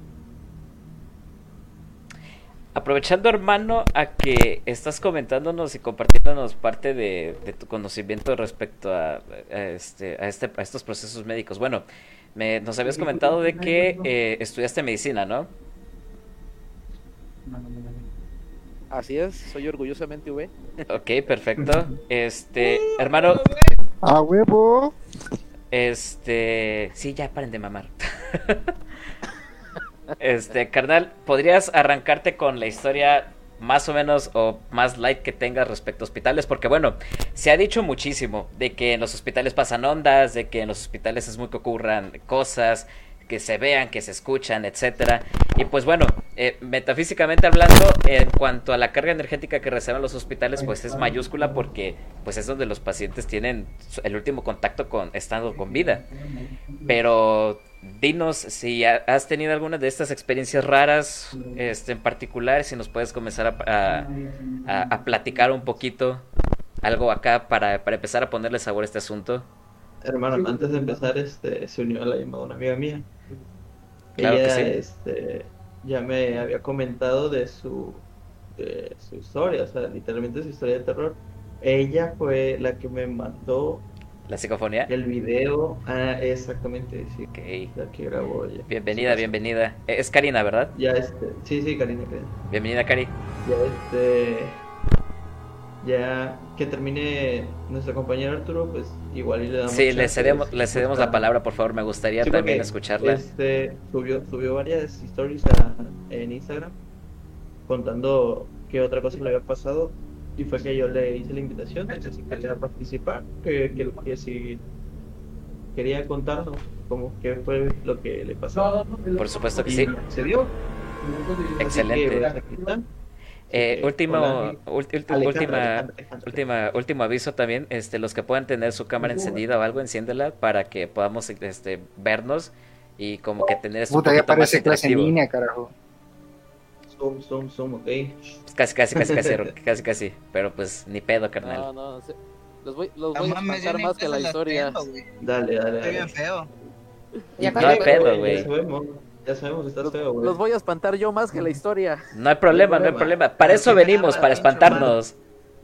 Aprovechando, hermano, a que estás comentándonos y compartiéndonos parte de, de tu conocimiento respecto a, a, este, a, este, a estos procesos médicos. Bueno, me, nos habías comentado de que eh, estudiaste medicina, ¿no? Así es, soy orgullosamente V. Ok, perfecto. Este, hermano. ¡A huevo! Este, sí, ya paren de mamar. <laughs> este, carnal, ¿podrías arrancarte con la historia más o menos o más light que tengas respecto a hospitales? Porque bueno, se ha dicho muchísimo de que en los hospitales pasan ondas, de que en los hospitales es muy que ocurran cosas, que se vean, que se escuchan, etcétera. Y pues bueno, eh, metafísicamente hablando, en cuanto a la carga energética que reciben los hospitales, pues es mayúscula porque pues es donde los pacientes tienen el último contacto con estando con vida. Pero dinos si has tenido alguna de estas experiencias raras, este, en particular, si nos puedes comenzar a, a, a platicar un poquito algo acá para, para empezar a ponerle sabor a este asunto. Hermano, antes de empezar, este, se unió a la llamada una amiga mía. Claro Ella, que sí. este, ya me había comentado de su, de su historia, o sea, literalmente su historia de terror. Ella fue la que me mandó ¿La psicofonía? el video. Ah, exactamente, sí. Ok. La que grabó ella. Bienvenida, Sí, bienvenida. Es Karina, ¿verdad? Ya, este, sí, sí, Karina, Karina. Bienvenida, Cari. Ya, este, ya que termine nuestro compañero Arturo, pues igual y le damos Sí, le cedemos, de- le cedemos la palabra, por favor. Me gustaría Sí, también escucharla. Este, subió, subió varias stories a- en Instagram contando qué otra cosa le había pasado y fue que yo le hice la invitación de que si quería participar, que, que, que si quería contarnos cómo qué fue lo que le pasó. Por supuesto que Y sí. se dio. Excelente. Que, pues. Eh, Eh, último, hola, ulti- ulti- Alejandra, última, Alejandra, Alejandra. última, último aviso también, este, los que puedan tener su cámara encendida o algo, enciéndela para que podamos, este, vernos y como que tener esto un Puta, ya más parece clase en interactivo. línea, carajo. Zoom, zoom, zoom, ok. Casi, casi, casi, casi, <laughs> casi, casi, pero pues ni pedo, No, carnal. no, se- los voy, los No voy a espantar más que la historia. Dale, dale, Estoy bien feo. Ya No hay pedo, güey. Ya sabemos, ya sabemos que estás feo, güey. Los voy a espantar yo más que la historia. No hay problema, no hay problema. problema. Para eso venimos, nada, para espantarnos.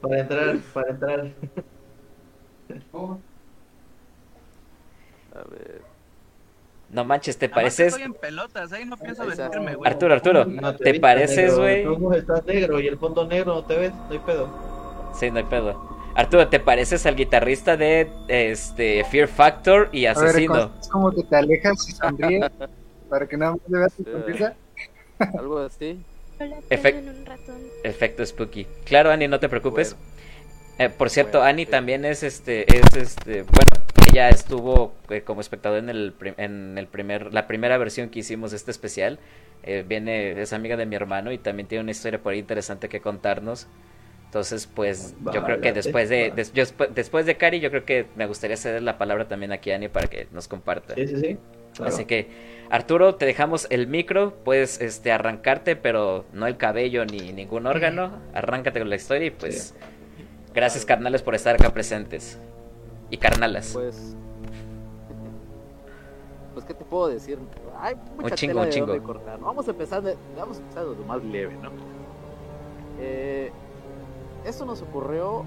Para entrar, para entrar. A ver. No manches, ¿te pareces? Estoy en pelotas, ahí no pienso Ahí está. vestirme, güey. Arturo, Arturo, No ¿te pareces, güey? Estás negro y el fondo negro no te ves, no hay pedo. Sí, no hay pedo. Arturo, ¿te pareces al guitarrista de este Fear Factor y A ver, Asesino? es como que te alejas y sonríe para que nada más le veas tu sonrisa. Algo así. Efect-. Efecto spooky. Claro, Ani, no te preocupes. Eh, por cierto, Bueno, Ani sí. también es este, es este, bueno, ella estuvo eh, como espectador en el, en el primer, la primera versión que hicimos de este especial. Eh, viene, es amiga de mi hermano y también tiene una historia por ahí interesante que contarnos. Entonces, pues, yo creo que después de, des- yo despu- después de Cari, yo creo que me gustaría ceder la palabra también aquí a Ani para que nos comparta. Sí, sí, sí. claro. Así que, Arturo, te dejamos el micro, puedes este, arrancarte, pero no el cabello ni ningún órgano. Arráncate con la historia y pues, gracias carnales por estar acá presentes. Y carnalas. Pues. Pues, ¿qué te puedo decir? Hay mucha Un chingo, tela un de chingo. cortar. Vamos a empezar de, vamos a empezar de lo más leve, ¿no? Eh, esto nos ocurrió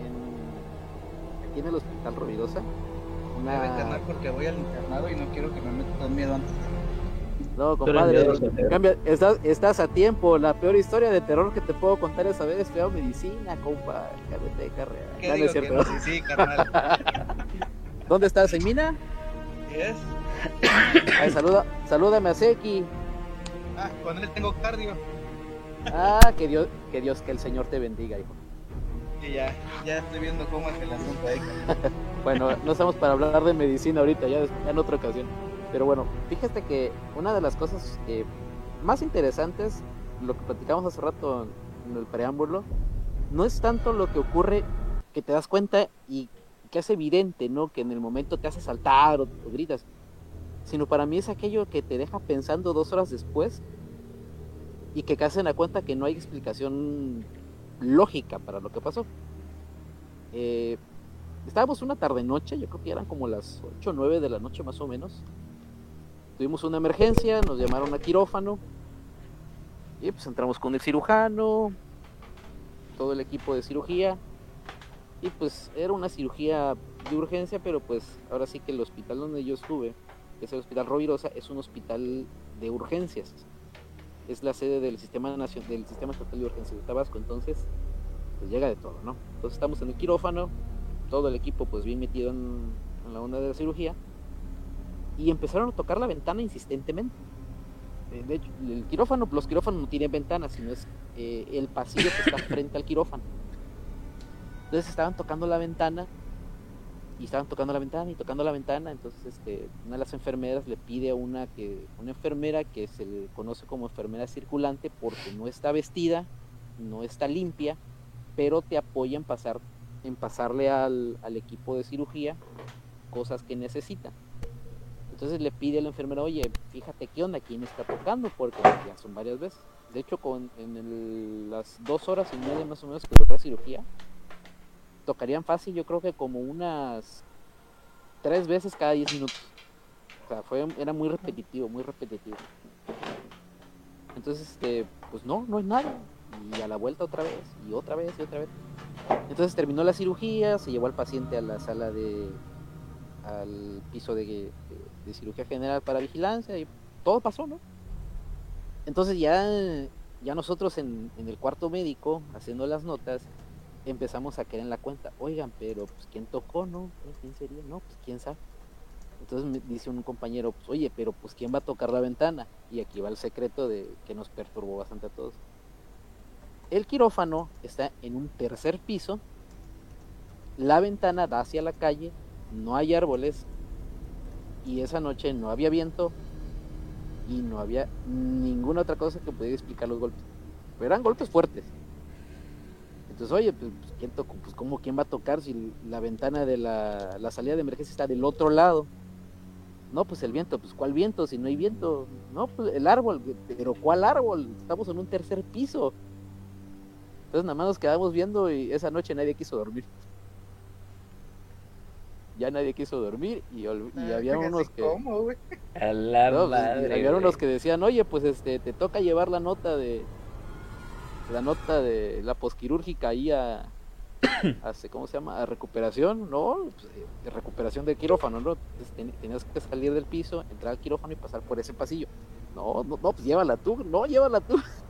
en, aquí en el Hospital Rovirosa. Me voy a Una... internar porque voy al internado y no quiero que me metan miedo antes. No, compadre. Cambia, estás, estás a tiempo. La peor historia de terror que te puedo contar es haber estudiado medicina, compa. Cállate, carrera. ¿Qué No, no que no? Sí, sí, carnal. <laughs> ¿Dónde estás? ¿En Mina? ¿Sí es? Ay, saluda, salúdame a Seki. Ah, con él tengo cardio. Ah, que Dios, que Dios, que el Señor te bendiga, hijo. Y ya, ya estoy viendo cómo es el asunto ahí. <laughs> Bueno, no estamos para hablar de medicina ahorita, ya, ya en otra ocasión. Pero bueno, fíjate que una de las cosas eh, más interesantes, lo que platicamos hace rato en el preámbulo, no es tanto lo que ocurre que te das cuenta y que es evidente, ¿no? Que en el momento te hace saltar o, gritas, sino para mí es aquello que te deja pensando dos horas después y que te hacen a cuenta que no hay explicación lógica para lo que pasó. Eh, estábamos una tarde noche, yo creo que eran como las 8 o 9 de la noche más o menos. Tuvimos una emergencia, nos llamaron a quirófano y pues entramos con el cirujano, todo el equipo de cirugía y pues era una cirugía de urgencia, pero pues ahora sí que el hospital donde yo estuve, que es el Hospital Rovirosa, es un hospital de urgencias. Es la sede del Sistema Nacional del Sistema Estatal de Urgencias de Tabasco, entonces pues llega de todo, ¿no? Entonces estamos en el quirófano, todo el equipo pues bien metido en, en la onda de la cirugía y empezaron a tocar la ventana insistentemente. Eh, De hecho, el quirófano, los quirófanos no tienen ventanas, sino es eh, el pasillo que está frente al quirófano. Entonces estaban tocando la ventana y estaban tocando la ventana y tocando la ventana. Entonces este, una de las enfermeras le pide a una que una enfermera que se le conoce como enfermera circulante porque no está vestida, no está limpia, pero te apoya en pasar en pasarle al, al equipo de cirugía cosas que necesita. Entonces le pide a la enfermera, oye, fíjate qué onda, quién está tocando, porque ya son varias veces. De hecho, con, en las dos horas y media más o menos que duró la cirugía, tocarían fácil, yo creo que como unas tres veces cada diez minutos. O sea, fue, era muy repetitivo, muy repetitivo. Entonces, este, pues no, no es nada. Y a la vuelta otra vez, y otra vez, y otra vez. Entonces terminó la cirugía, se llevó al paciente a la sala de, al piso de, de- cirugía general para vigilancia y todo pasó, ¿no? Entonces ya, ya nosotros en, en el cuarto médico, haciendo las notas, empezamos a caer en la cuenta, oigan, pero pues quién tocó, ¿no? ¿Quién sería? No, pues quién sabe. Entonces me dice un compañero, pues, oye, pero pues quién va a tocar la ventana. Y aquí va el secreto de que nos perturbó bastante a todos. El quirófano está en un tercer piso. La ventana da hacia la calle, no hay árboles y esa noche no había viento y no había ninguna otra cosa que pudiera explicar los golpes. Pero eran golpes fuertes. Entonces, oye, pues, pues, ¿quién tocó? Pues, ¿cómo quién va a tocar si la ventana de la, la salida de emergencia está del otro lado? No, pues el viento, pues ¿cuál viento? Si no hay viento. No, pues el árbol, pero ¿cuál árbol? Estamos en un tercer piso. Entonces nada más nos quedamos viendo y esa noche nadie quiso dormir. Ya nadie quiso dormir y, ol- y Ah, había unos que... ¿Cómo, güey? A la No, pues, madre. había güey. unos que decían, oye, pues este, te toca llevar la nota de la nota de la posquirúrgica ahí a, <coughs> hace, ¿cómo se llama? A recuperación, ¿no? Pues, eh, recuperación del quirófano, ¿no? Entonces, ten- tenías que salir del piso, entrar al quirófano y pasar por ese pasillo. No, no, no, pues llévala tú, no, llévala tú. <laughs>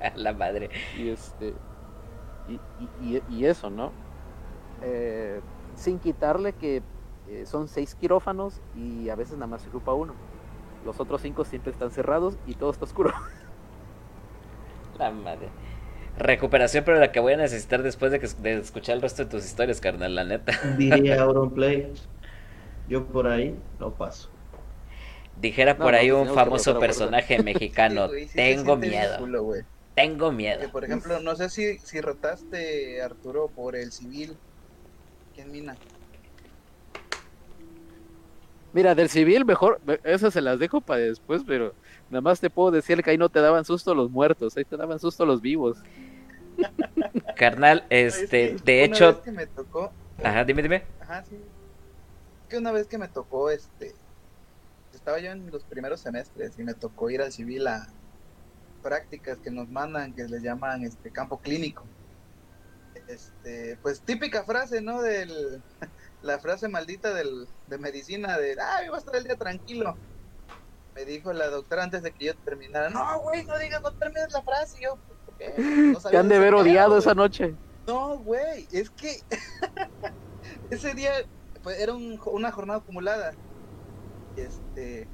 A la madre. Y este, y, y, y- y eso, ¿no? Eh, sin quitarle que eh, son seis quirófanos y a veces nada más se ocupa uno. Los otros cinco siempre están cerrados y todo está oscuro. <laughs> La madre. Recuperación, pero la que voy a necesitar después de, que, de escuchar el resto de tus historias, carnal, la neta. Diría Auronplay. <laughs> Yo por ahí no paso. Dijera No, por no, ahí un famoso personaje <laughs> mexicano. Sí, güey, sí se Tengo miedo. culo. Tengo Que, miedo. por ejemplo, no sé si, si rotaste, Arturo, por el civil. ¿Quién mina? Mira, del civil mejor, esas se las dejo para después, pero nada más te puedo decir que ahí no te daban susto los muertos, ahí te daban susto los vivos. <laughs> Carnal, Es este, que de una hecho. vez que me tocó. Ajá, dime, dime. Ajá, sí. Que una vez que me tocó, este. Estaba yo en los primeros semestres y me tocó ir al civil a prácticas que nos mandan, que les llaman este campo clínico. Este, pues típica frase, ¿no? Del, <laughs> la frase maldita del, de medicina de, ah, iba a estar el día tranquilo. Me dijo la doctora antes de que yo terminara, no, güey, no digas, no termines la frase. Y yo, ¿por qué? No <laughs> Te han de haber odiado esa noche. No, güey, es que <laughs> ese día pues, era un- una jornada acumulada. Este,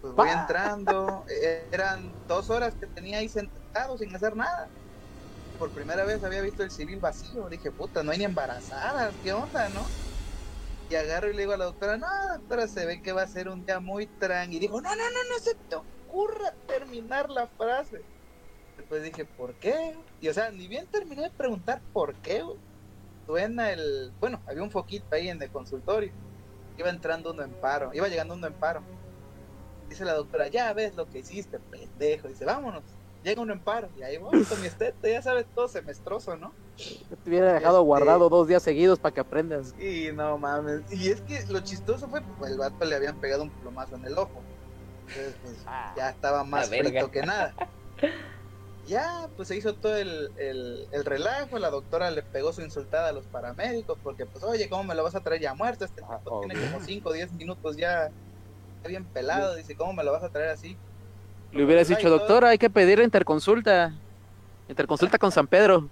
pues voy entrando, e- eran dos horas que tenía ahí sentado sin hacer nada. Por primera vez había visto el civil vacío. Dije, puta, no hay ni embarazadas, ¿qué onda, no? Y agarro y le digo a la doctora, no, doctora, se ve que va a ser un día muy tranqui. Y dijo, no, no, no, no se te ocurra terminar la frase. Después dije, ¿por qué? Y o sea, ni bien terminé de preguntar por qué. Suena el. Bueno, había un foquito ahí en el consultorio. Iba entrando uno en paro, iba llegando uno en paro. Dice la doctora, ya ves lo que hiciste, pendejo. Dice, vámonos. Llega uno en paro. Y ahí voy con mi estete, ya sabes, todo semestroso, ¿no? Yo te hubiera dejado Este- guardado dos días seguidos para que aprendas. Y no mames. Y es que lo chistoso fue, pues el vato le habían pegado un plomazo en el ojo. Entonces, pues ya estaba más frito que nada. Ya, pues se hizo todo el, el, el relajo. La doctora le pegó su insultada a los paramédicos porque, pues, oye, ¿cómo me lo vas a traer ya muerto? Este Ah, tipo tiene como 5 o 10 minutos ya bien pelado. Dice, ¿cómo me lo vas a traer así? Le hubieras dicho, doctora, hay que pedir interconsulta. Interconsulta con San Pedro.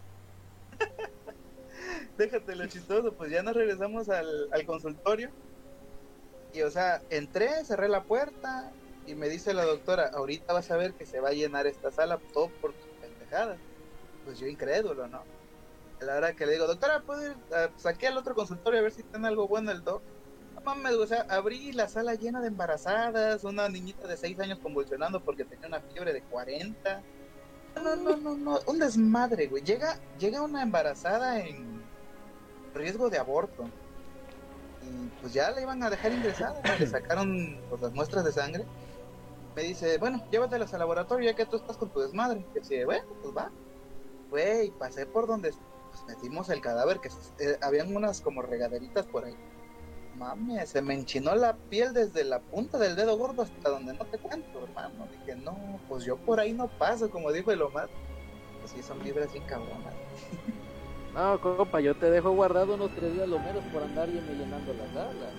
<laughs> Déjate lo chistoso, pues ya nos regresamos al, al consultorio. Y o sea, entré, cerré la puerta y me dice la doctora, ahorita vas a ver que se va a llenar esta sala todo por tus pendejadas. Pues yo incrédulo, ¿no? A la hora que le digo, doctora, ¿puedo ir? Saqué al otro consultorio a ver si tiene algo bueno el doc. Mames, o sea, abrí la sala llena de embarazadas, una niñita de 6 años convulsionando porque tenía una fiebre de 40. No, no, no, no, un desmadre, güey. Llega, llega una embarazada en riesgo de aborto. Y pues ya la iban a dejar ingresada. Le sacaron pues, las muestras de sangre. Me dice, bueno, llévatelas al laboratorio ya que tú estás con tu desmadre. Y decía, bueno, pues va. Güey, pasé por donde pues, metimos el cadáver, que eh, habían unas como regaderitas por ahí. Mami, se me enchinó la piel desde la punta del dedo gordo hasta donde no te cuento, hermano. Dije, no, pues yo por ahí no paso, como dijo el Omar. Pues sí, son vibras bien cabronas. <laughs> No, compa, yo te dejo guardado unos tres días lo menos por andar y me llenando la sala.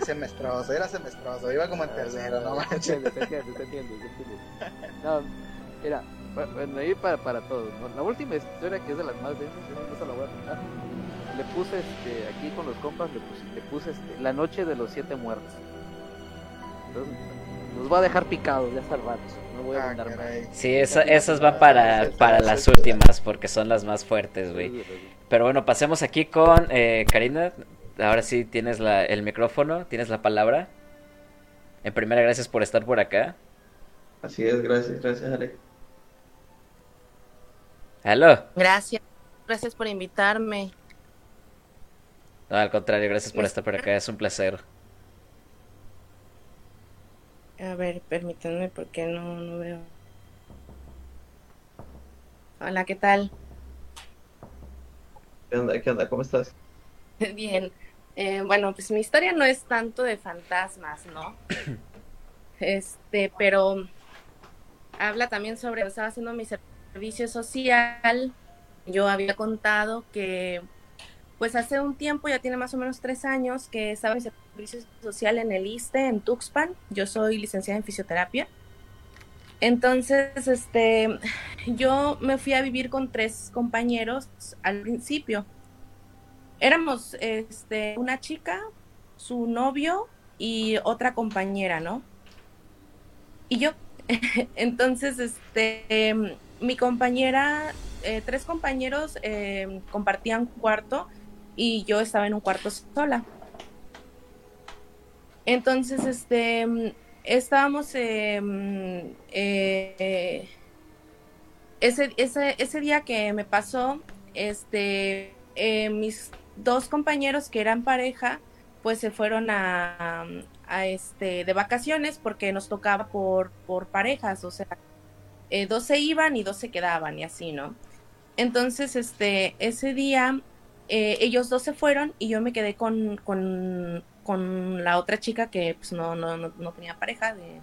Semestroso, era semestroso, iba como en tercero, no Se manches. se entiende, se entiende, se entiende. No, mira, bu- bueno, ahí para, para todos. ¿no? La última historia que es de las más densas, esa la voy a contar. Le puse este, aquí con los compas, le puse, le puse este, la noche de los siete muertos. Entonces, nos va a dejar picados ya rato. No voy a Ah, mandar más. caray. Sí, esa- esas van para, para las últimas, porque son las más fuertes, güey. Pero bueno, pasemos aquí con eh, Karina. Ahora sí tienes la, el micrófono, tienes la palabra. En primera, gracias por estar por acá. Así es, gracias, gracias, Ale. Aló. Gracias, gracias por invitarme. No, al contrario, gracias por estar por acá, es un placer. A ver, permítanme porque no, no veo. Hola, ¿qué tal? ¿Qué onda? ¿Qué onda? ¿Cómo estás? <laughs> Bien. Eh, bueno, pues mi historia no es tanto de fantasmas, ¿no? <coughs> Este, pero habla también sobre, estaba haciendo mi servicio social yo había contado que pues hace un tiempo, ya tiene más o menos tres años, que estaba en servicio social en el ISTE, en Tuxpan. Yo soy licenciada en fisioterapia. Entonces, este, yo me fui a vivir con tres compañeros al principio. Éramos, este, una chica, su novio y otra compañera, ¿no? Y yo. <laughs> Entonces, este, mi compañera, eh, tres compañeros eh, compartían cuarto y yo estaba en un cuarto sola. Entonces, este, estábamos, em, eh, ese, ese, ese, día que me pasó, este, eh, mis dos compañeros que eran pareja, pues se fueron a, este, de vacaciones porque nos tocaba por, por parejas, o sea, eh, dos se iban y dos se quedaban y así, ¿no? Entonces, este, ese día eh, ellos dos se fueron y yo me quedé con, con, con la otra chica que pues no, no, no, tenía pareja de,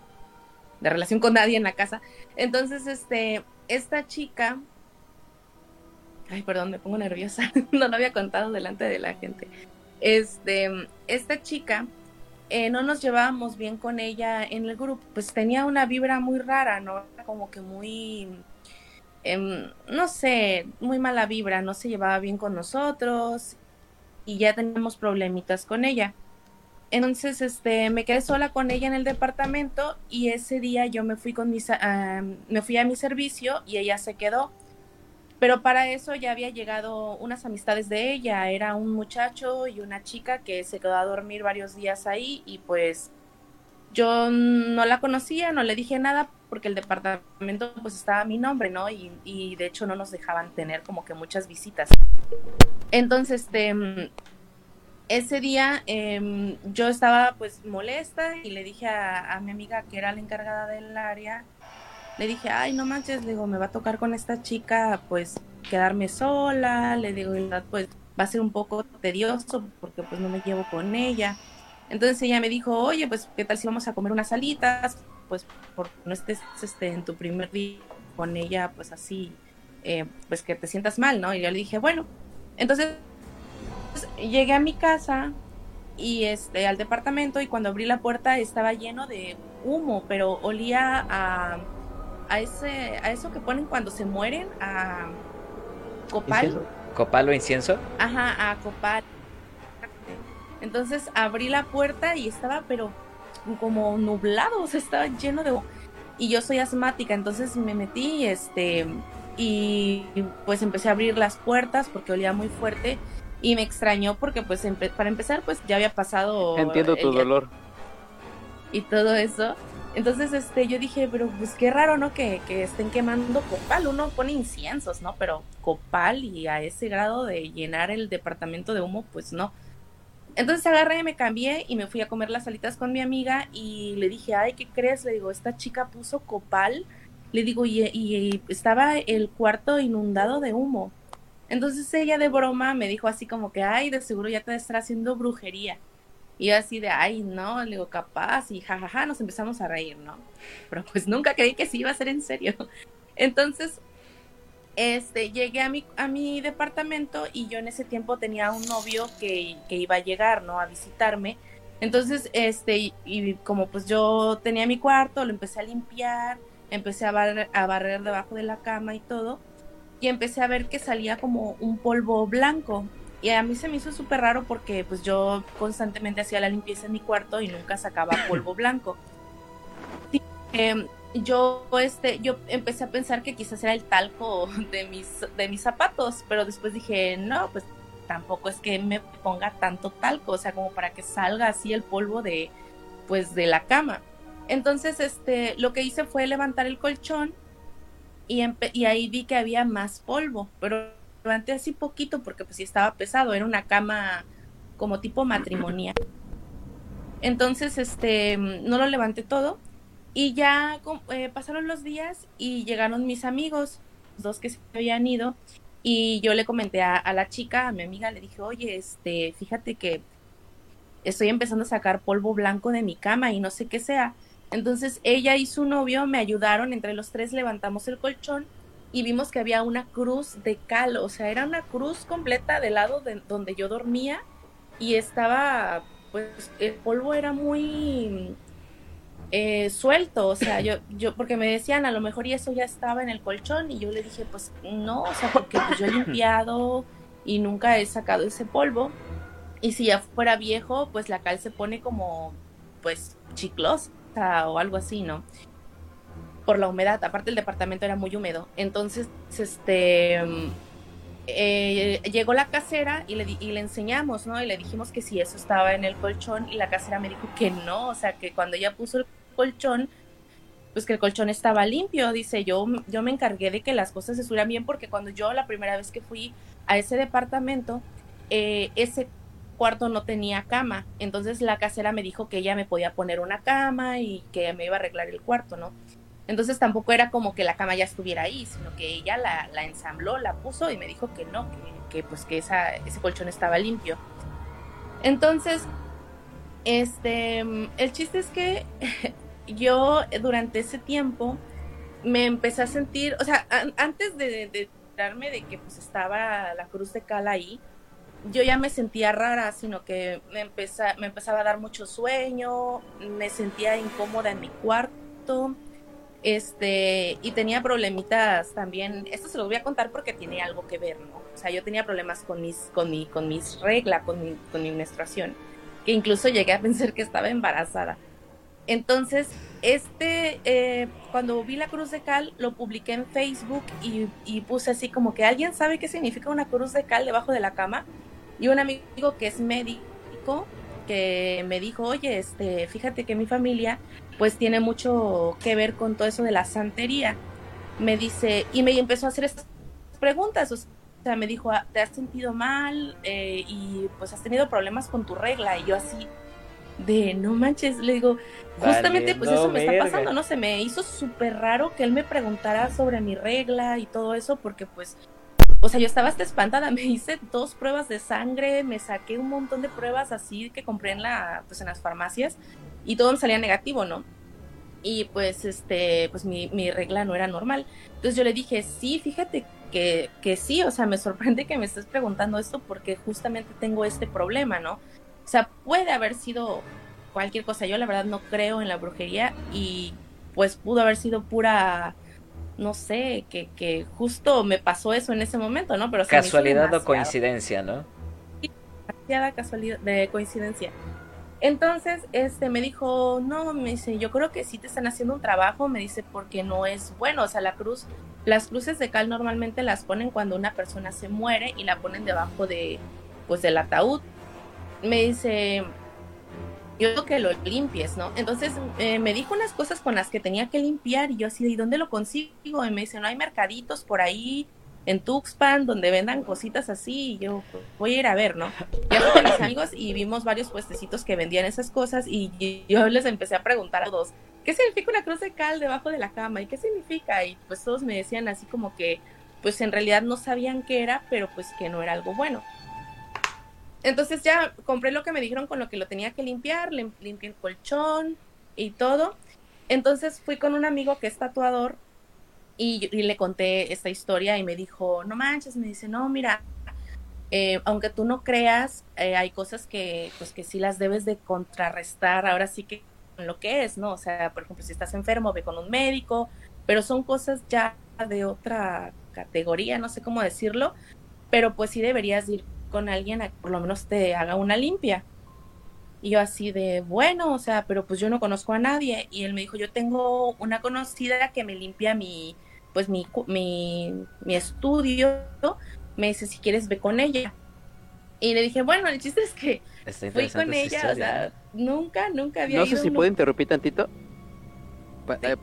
de, relación con nadie en la casa. Entonces, este, esta chica, ay, perdón, me pongo nerviosa, <laughs> no lo había contado delante de la gente. Este, esta chica, eh, no nos llevábamos bien con ella en el grupo, pues tenía una vibra muy rara, ¿no? Como que muy Em, no sé, muy mala vibra, no se llevaba bien con nosotros y ya teníamos problemitas con ella. Entonces, este, me quedé sola con ella en el departamento y ese día yo me fui con mis, me fui a mi servicio y ella se quedó. Pero para eso ya había llegado unas amistades de ella. Era un muchacho y una chica que se quedó a dormir varios días ahí y pues yo no la conocía, no le dije nada porque el departamento pues estaba a mi nombre, ¿no? Y, y de hecho no nos dejaban tener como que muchas visitas. Entonces, este, ese día eh, yo estaba pues molesta y le dije a, a, mi amiga que era la encargada del área, le dije, ay, no manches, le digo, me va a tocar con esta chica pues quedarme sola, le digo, pues va a ser un poco tedioso porque pues no me llevo con ella. Entonces ella me dijo, oye, pues, ¿qué tal si vamos a comer unas alitas? Pues, por no estés este, en tu primer día con ella, pues así, eh, pues que te sientas mal, ¿no? Y yo le dije, bueno. Entonces, llegué a mi casa y este, al departamento y cuando abrí la puerta estaba lleno de humo, pero olía a, a, ese, a eso que ponen cuando se mueren, a copal. ¿Copal o incienso? Ajá, a copal. Entonces abrí la puerta y estaba, pero como nublado, o sea, estaba lleno de... Y yo soy asmática, entonces me metí, este, y pues empecé a abrir las puertas porque olía muy fuerte y me extrañó porque pues para empezar pues ya había pasado... Entiendo tu dolor. Y todo eso. Entonces, este, yo dije, pero pues qué raro, ¿no? Que, que estén quemando copal. Uno pone inciensos, ¿no? Pero copal y a ese grado de llenar el departamento de humo, pues no. Entonces agarré, me cambié y me fui a comer las alitas con mi amiga y le dije, ay, ¿qué crees? Le digo, esta chica puso copal. Le digo, y, y estaba el cuarto inundado de humo. Entonces ella de broma me dijo así como que, ay, de seguro ya te estará haciendo brujería. Y yo así de, ay, no, le digo, capaz, y jajaja, nos empezamos a reír, ¿no? Pero pues nunca creí que sí iba a ser en serio. <laughs> Entonces este, llegué a mi, a mi departamento y yo en ese tiempo tenía un novio que, que iba a llegar, ¿no? A visitarme. Entonces, este, y, como pues yo tenía mi cuarto, lo empecé a limpiar, empecé a barrer, a barrer debajo de la cama y todo, y empecé a ver que salía como un polvo blanco. Y a mí se me hizo súper raro porque pues yo constantemente hacía la limpieza en mi cuarto y nunca sacaba polvo blanco. Eh, yo este yo empecé a pensar que quizás era el talco <laughs> de mis de mis zapatos pero después dije no pues tampoco es que me ponga tanto talco o sea como para que salga así el polvo de pues de la cama entonces este lo que hice fue levantar el colchón y, y ahí vi que había más polvo pero levanté así poquito porque pues sí estaba pesado era una cama como tipo matrimonial. Entonces este no lo levanté todo y ya eh, pasaron los días y llegaron mis amigos, dos que se habían ido, y yo le comenté a, a, la chica, a mi amiga, le dije, oye, este, fíjate que estoy empezando a sacar polvo blanco de mi cama y no sé qué sea. Entonces ella y su novio me ayudaron, entre los tres levantamos el colchón y vimos que había una cruz de cal, o sea, era una cruz completa del lado de donde yo dormía y estaba, pues el polvo era muy eh, suelto, o sea, yo, yo, porque me decían, a lo mejor y eso ya estaba en el colchón, y yo le dije, pues no, o sea, porque pues, yo he limpiado y nunca he sacado ese polvo, y si ya fuera viejo, pues la cal se pone como, pues, chiclosa o algo así, ¿no? Por la humedad, aparte el departamento era muy húmedo, entonces, este... Eh, llegó la casera y le, y le enseñamos, ¿no? Y le dijimos que si eso estaba en el colchón y la casera me dijo que no, o sea, que cuando ella puso el colchón, pues que el colchón estaba limpio. Dice, yo, yo me encargué de que las cosas se estuvieran bien porque cuando yo la primera vez que fui a ese departamento, eh, ese cuarto no tenía cama. Entonces la casera me dijo que ella me podía poner una cama y que me iba a arreglar el cuarto, ¿no? Entonces tampoco era como que la cama ya estuviera ahí, sino que ella la, ensambló, la puso y me dijo que no, que, pues que ese colchón estaba limpio. Entonces, este, el chiste es que <laughs> yo durante ese tiempo me empecé a sentir, o sea, antes de, de de que pues estaba la cruz de cal ahí, yo ya me sentía rara, sino que me, me empezaba a dar mucho sueño, me sentía incómoda en mi cuarto, este, y tenía problemitas también, esto se los voy a contar porque tiene algo que ver, ¿no? O sea, yo tenía problemas con mis, con mi, con mis reglas, con mi, con mi menstruación, que incluso llegué a <laughs> pensar que estaba embarazada. Entonces, este, eh, cuando vi la cruz de cal, lo publiqué en Facebook y, puse así como que alguien sabe qué significa una cruz de cal debajo de la cama. Y un amigo que es médico que me dijo, oye, este, fíjate que mi familia pues tiene mucho que ver con todo eso de la santería. Me dice, y me empezó a hacer preguntas, o sea, me dijo, ah, ¿te has sentido mal? Eh, y pues has tenido problemas con tu regla. Y yo así, de no manches, le digo, justamente pues eso me está pasando, ¿no? Se me hizo súper raro que él me preguntara sobre mi regla y todo eso, porque pues, o sea, yo estaba hasta espantada, <laughs> me hice dos pruebas de sangre, me saqué un montón de pruebas así que compré en la, pues en las farmacias y todo me salía negativo, ¿no? Y pues, este, pues mi, mi regla no era normal. Entonces yo le dije, sí, fíjate que, que sí, o sea, me sorprende que me estés preguntando esto porque justamente tengo este problema, ¿no? O sea, puede haber sido cualquier cosa. Yo la verdad no creo en la brujería y pues pudo haber sido pura, no sé, que, que justo me pasó eso en ese momento, ¿no? Pero casualidad o coincidencia, ¿no? Demasiada casualidad de coincidencia. Entonces, este me dijo, no, me dice, yo creo que sí te están haciendo un trabajo, me dice, porque no es bueno, o sea, la cruz, las cruces de cal normalmente las ponen cuando una persona se muere y la ponen debajo de, pues, del ataúd me dice, yo quiero que lo limpies, ¿no? Entonces eh, me dijo unas cosas con las que tenía que limpiar y yo así, ¿y dónde lo consigo? Y me dice, no hay mercaditos por ahí en Tuxpan donde vendan cositas así y yo voy a ir a ver, ¿no? Ya con mis amigos y vimos varios puestecitos que vendían esas cosas y yo les empecé a preguntar a todos, ¿qué significa una cruz de cal debajo de la cama? ¿Y qué significa? Y pues todos me decían así como que pues en realidad no sabían qué era, pero pues que no era algo bueno. Entonces ya compré lo que me dijeron con lo que lo tenía que limpiar, le limpié el colchón y todo. Entonces fui con un amigo que es tatuador y, le conté esta historia y me dijo, no manches, me dice, no, mira, eh, aunque tú no creas, eh, hay cosas que, pues que sí las debes de contrarrestar, ahora sí que con lo que es, ¿no? O sea, por ejemplo, si estás enfermo, ve con un médico, pero son cosas ya de otra categoría, no sé cómo decirlo, pero pues sí deberías ir con alguien a que por lo menos te haga una limpia. Y yo así de, bueno, o sea, pero pues yo no conozco a nadie. Y él me dijo, yo tengo una conocida que me limpia mi, pues mi, mi, mi estudio. Me dice, si quieres, ve con ella. Y le dije, bueno, el chiste es que fui con ella, o sea, nunca, nunca había No sé si puedo interrumpir tantito. Eh,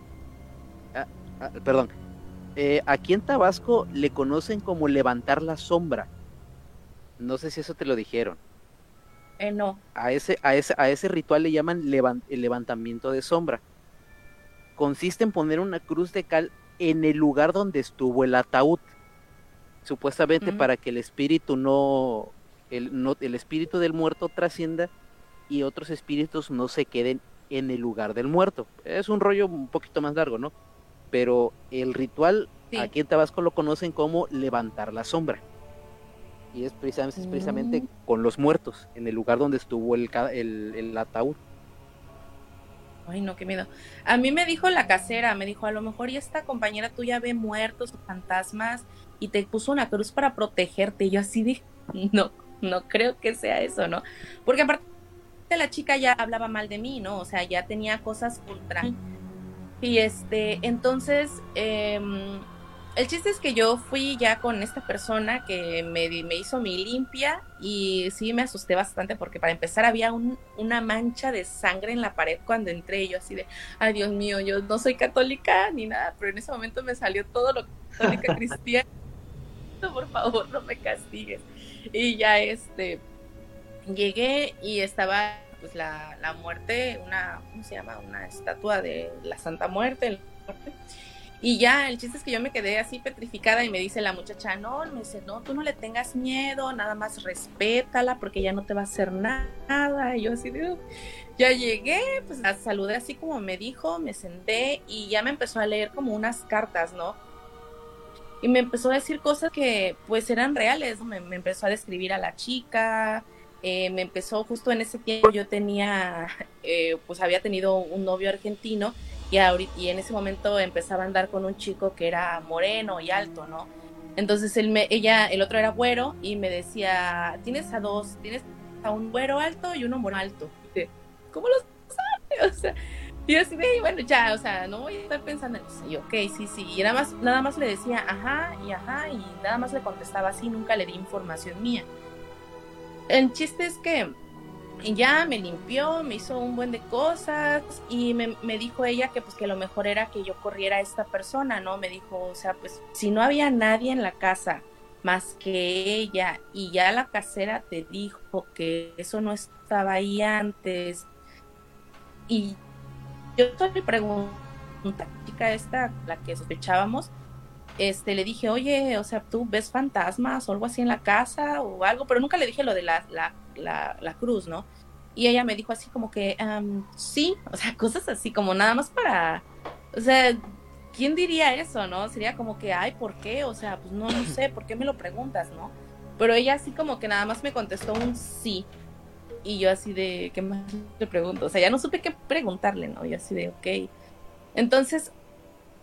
ah, ah, perdón. Eh, aquí en Tabasco le conocen como levantar la sombra. No sé si eso te lo dijeron. Eh, no. A ese, a ese, a ese ritual le llaman el levantamiento de sombra. Consiste en poner una cruz de cal en el lugar donde estuvo el ataúd. Supuestamente para que el espíritu no el, no, el espíritu del muerto trascienda y otros espíritus no se queden en el lugar del muerto. Es un rollo un poquito más largo, ¿no? Pero el ritual Aquí en Tabasco lo conocen como levantar la sombra. Y es precisamente, es precisamente Mm. con los muertos, en el lugar donde estuvo el, el, el ataúd. Ay, no, qué miedo. A mí me dijo la casera, me dijo, a lo mejor y esta compañera tuya ve muertos o fantasmas y te puso una cruz para protegerte. Y yo así dije, <laughs> no, no creo que sea eso, ¿no? Porque aparte la chica ya hablaba mal de mí, ¿no? O sea, ya tenía cosas contra mí. Y este, entonces, em, el chiste es que yo fui ya con esta persona que me, me hizo mi limpia y sí me asusté bastante porque para empezar había un- una mancha de sangre en la pared cuando entré yo así de, ay Dios mío, yo no soy católica ni nada, pero en ese momento me salió todo lo católica <laughs> cristiana. Por favor, no me castigues. Y ya este, llegué y estaba pues la, la muerte, una, ¿cómo se llama? Una estatua de la Santa Muerte. la muerte. Y ya, el chiste es que yo me quedé así petrificada y me dice la muchacha, no, me dice, no, tú no le tengas miedo, nada más respétala porque ya no te va a hacer na- nada. Y yo así de, ya llegué, pues la saludé así como me dijo, me senté y ya me empezó a leer como unas cartas, ¿no? Y me empezó a decir cosas que pues eran reales, me empezó a describir a la chica, eh, me empezó justo en ese tiempo yo tenía, eh, pues había tenido un novio argentino y, ahorita, y en ese momento empezaba a andar con un chico que era moreno y alto, ¿no? Entonces él me, ella, el otro era güero y me decía, tienes a dos, tienes a un güero alto y uno moreno alto. Y ¿Cómo lo sabe? <laughs> O sea, y así de, bueno, ya, o sea, no voy a estar pensando en eso. Y yo, ok, sí, sí. Y nada más, nada más le decía, ajá, y ajá, y nada más le contestaba así, nunca le di información mía. El chiste es que ya me limpió, me hizo un buen de cosas y me, me dijo ella que pues que lo mejor era que yo corriera a esta persona, ¿no? Me dijo, o sea, pues si no había nadie en la casa más que ella y ya la casera te dijo que eso no estaba ahí antes y yo le pregunté a la chica esta, la que sospechábamos, este, le dije, oye, o sea, ¿tú ves fantasmas o algo así en la casa o algo? Pero nunca le dije lo de la, la, la cruz, ¿no? Y ella me dijo así como que, "Am, sí, o sea, <laughs> cosas así, como nada más para, o sea, ¿quién diría eso, no? Sería como que, ay, ¿por qué? O sea, pues no, no sé, ¿por qué me lo preguntas, no? Pero ella así como que nada más me contestó un sí. Y yo así de, ¿qué más le pregunto? O sea, ya no supe qué preguntarle, ¿no? Yo así de, ok. Entonces,